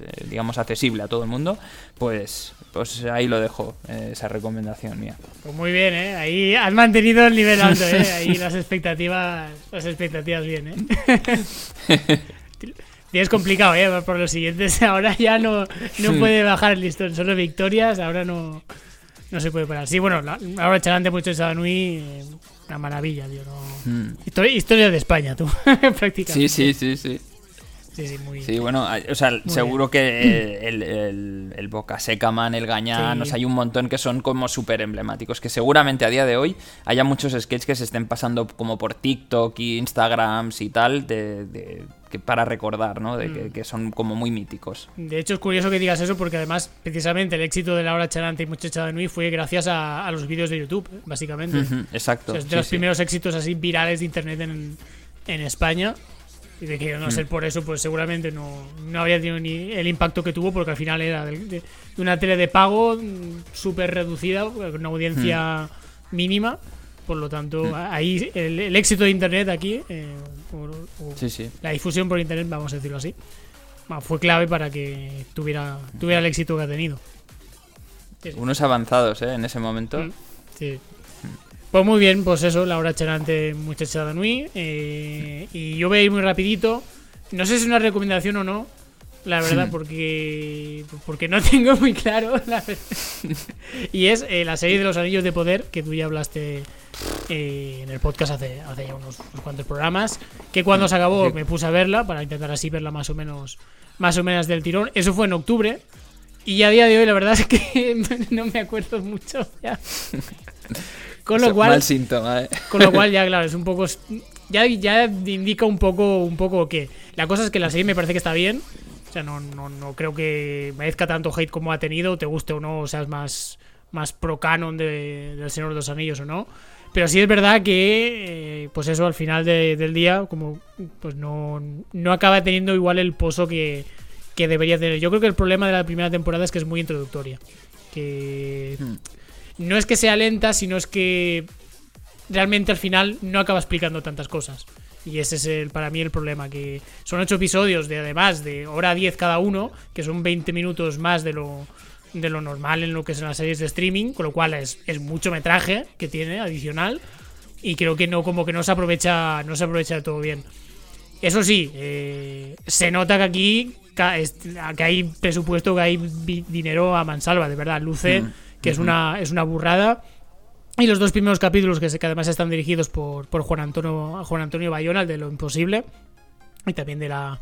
eh, digamos, accesible a todo el mundo, pues, pues ahí lo dejo, eh, esa recomendación mía. Pues muy bien, ¿eh? Ahí has mantenido el nivel alto, ¿eh? (laughs) Ahí las expectativas, las expectativas bien, ¿eh? (laughs) es complicado, ¿eh? Por los siguientes (laughs) ahora ya no, no puede bajar el listón. Solo victorias, ahora no, no se puede parar. Sí, bueno, ahora Charante mucho Sabanui, eh, una maravilla, tío. Hmm. Historia, de España, tú, (laughs) prácticamente. Sí, sí, sí, sí. Sí, sí, muy Sí, bueno, o sea, seguro que el, el, el, Boca Seca Man, el Gañán, hay un montón que son como súper emblemáticos. Que seguramente a día de hoy haya muchos sketches que se estén pasando como por TikTok y Instagrams y tal, de para recordar, ¿no? De mm. que, son como muy míticos. De hecho, es curioso que digas eso porque además, precisamente, el éxito de la hora charante y Muchacha de Nui fue gracias a, los vídeos de YouTube, básicamente. exacto. es de los primeros éxitos así virales de internet en, en España. Y de que no ser mm. por eso, pues seguramente no, no habría tenido ni el impacto que tuvo, porque al final era de, una tele de pago mm, súper reducida, con una audiencia mínima por lo tanto, mm. ahí el, éxito de Internet aquí, eh, la difusión por Internet, vamos a decirlo así, fue clave para que tuviera, tuviera el éxito que ha tenido. Unos avanzados, ¿eh? En ese momento. Mm, sí. Pues muy bien, pues eso, la hora Cherante, muchacha de Nui. Eh, y yo voy a ir muy rapidito. No sé si es una recomendación o no, la verdad, porque porque no (laughs) tengo muy claro. (laughs) y es eh, la serie de los Anillos de Poder, que tú ya hablaste eh, en el podcast hace, hace ya unos, cuantos programas, que cuando se acabó me puse a verla para intentar así verla más o menos más o menos del tirón. Eso fue en octubre y a día de hoy la verdad (laughs) es que no me acuerdo mucho ya. Con lo cual, Mal síntoma, ¿eh? con lo cual ya (laughs) claro, es un poco ya, ya indica un poco un poco que la cosa es que la serie me parece que está bien. O sea, no, no, no creo que merezca tanto hate como ha tenido, te guste o no, o seas más más pro canon de, del Señor de los Anillos o no. Pero sí es verdad que, eh, pues eso, al final de- del día, como pues no, no acaba teniendo igual el pozo que, que debería tener. Yo creo que el problema de la primera temporada es que es muy introductoria. Que Hmm. no es que sea lenta, sino es que realmente al final no acaba explicando tantas cosas. Y ese es el, para mí el problema, que son ocho episodios de además de hora 10 cada uno, que son 20 minutos más de lo, de lo normal en lo que son las series de streaming, con lo cual es, es mucho metraje que tiene adicional y creo que no como que no se aprovecha no se aprovecha todo bien. Eso sí, eh, se nota que aquí que hay presupuesto, que hay dinero a mansalva, de verdad. Luce Mm. que es una es una burrada. Y los dos primeros capítulos, que, se- que además están dirigidos por, por Juan Antonio Juan Antonio Bayona, el de Lo Imposible, y también de la,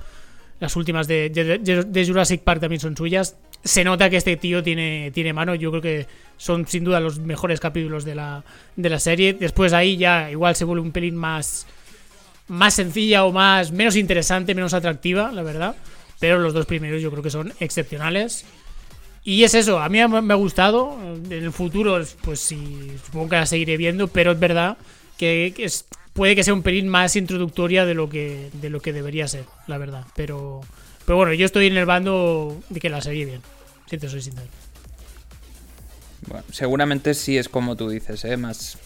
las últimas de, Jurassic Park también son suyas. Se nota que este tío tiene, tiene mano. Yo creo que son sin duda los mejores capítulos de la, de la serie. Después ahí ya igual se vuelve un pelín más, más sencilla o más menos interesante, menos atractiva, la verdad. Pero los dos primeros yo creo que son excepcionales. Y es eso, a mí me me ha gustado. En el futuro, pues sí, supongo que la seguiré viendo, pero es verdad que, que es, puede que sea un pelín más introductoria de lo que, de lo que debería ser, la verdad. Pero, pero bueno, yo estoy en el bando de que la seguí bien, si te soy sincero. Bueno, seguramente sí es como tú dices, ¿eh? Más,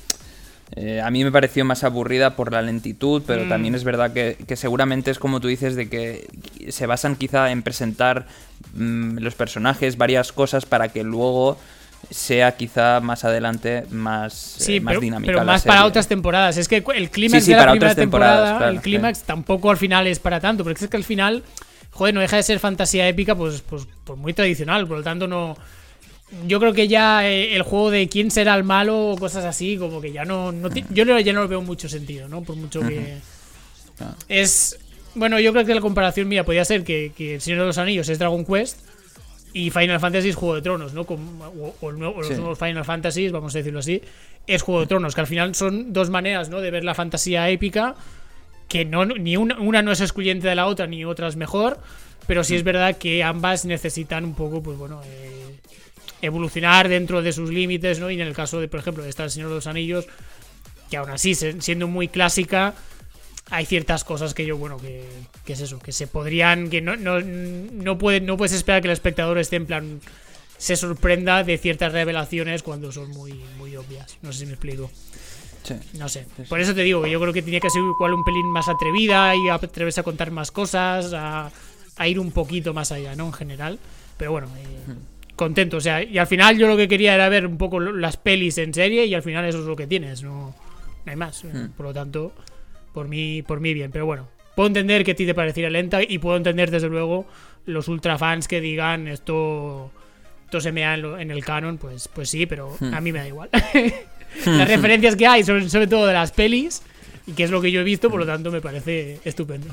eh, a mí me pareció más aburrida por la lentitud, pero Mm. también es verdad que, que seguramente es como tú dices, de que se basan quizá en presentar mm, los personajes, varias cosas para que luego sea quizá más adelante más, eh, Sí, más pero, dinámica. pero más para otras temporadas. Es que el clímax Sí, sí, de la primera temporada, claro, el clímax tampoco al final es para tanto, porque es que al final, joder, no deja de ser fantasía épica, pues, pues, pues muy tradicional, por lo tanto no... Yo creo que ya eh, el juego de quién será el malo o cosas así, como que ya no... no yo ya no lo veo mucho sentido, ¿no? Por mucho que... Ah. Es... Bueno, yo creo que la comparación mía podría ser que, que El Señor de los Anillos es Dragon Quest y Final Fantasy es Juego de Tronos, ¿no? O, o el nuevo- o los Sí. nuevos Final Fantasy, vamos a decirlo así, es Juego de Tronos, que al final son dos maneras, ¿no? De ver la fantasía épica, que no ni una, una no es excluyente de la otra, ni otra es mejor, pero sí es verdad que ambas necesitan un poco, pues bueno, eh, evolucionar dentro de sus límites, ¿no? Y en el caso de, por ejemplo, de esta El Señor de los Anillos, que aún así, siendo muy clásica, hay ciertas cosas que yo, bueno, que, que es eso, que se podrían, que no, no, no, puede, no puedes esperar que el espectador esté en plan, se sorprenda de ciertas revelaciones cuando son muy, muy obvias. No sé si me explico. Sí. No sé. Por eso te digo que yo creo que tenía que ser igual un pelín más atrevida y atreverse a contar más cosas, a, a ir un poquito más allá, ¿no? En general. Pero bueno, eh, contento. O sea, y al final yo lo que quería era ver un poco las pelis en serie y al final eso es lo que tienes, no, no hay más. Hmm. Por lo tanto, por mí, por mí bien. Pero bueno, puedo entender que a ti te pareciera lenta y puedo entender desde luego los ultra fans que digan esto, esto se me da en, el canon, pues, pues sí, pero Hmm. a mí me da igual. (laughs) las referencias que hay son sobre todo de las pelis y que es lo que yo he visto, por lo tanto me parece estupendo.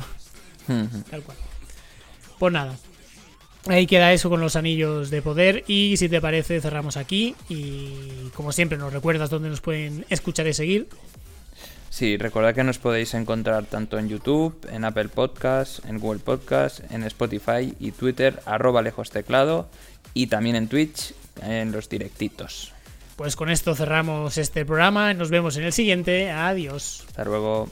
Ujú. Tal cual. Pues nada. Ahí queda eso con los anillos de poder. Y si te parece, cerramos aquí. Y como siempre, nos recuerdas dónde nos pueden escuchar y seguir. Sí, recordad que nos podéis encontrar tanto en YouTube, en Apple Podcasts, en Google Podcasts, en Spotify y Twitter, arroba lejos teclado, y también en Twitch, en los directitos. Pues con esto cerramos este programa. Nos vemos en el siguiente. Adiós. Hasta luego.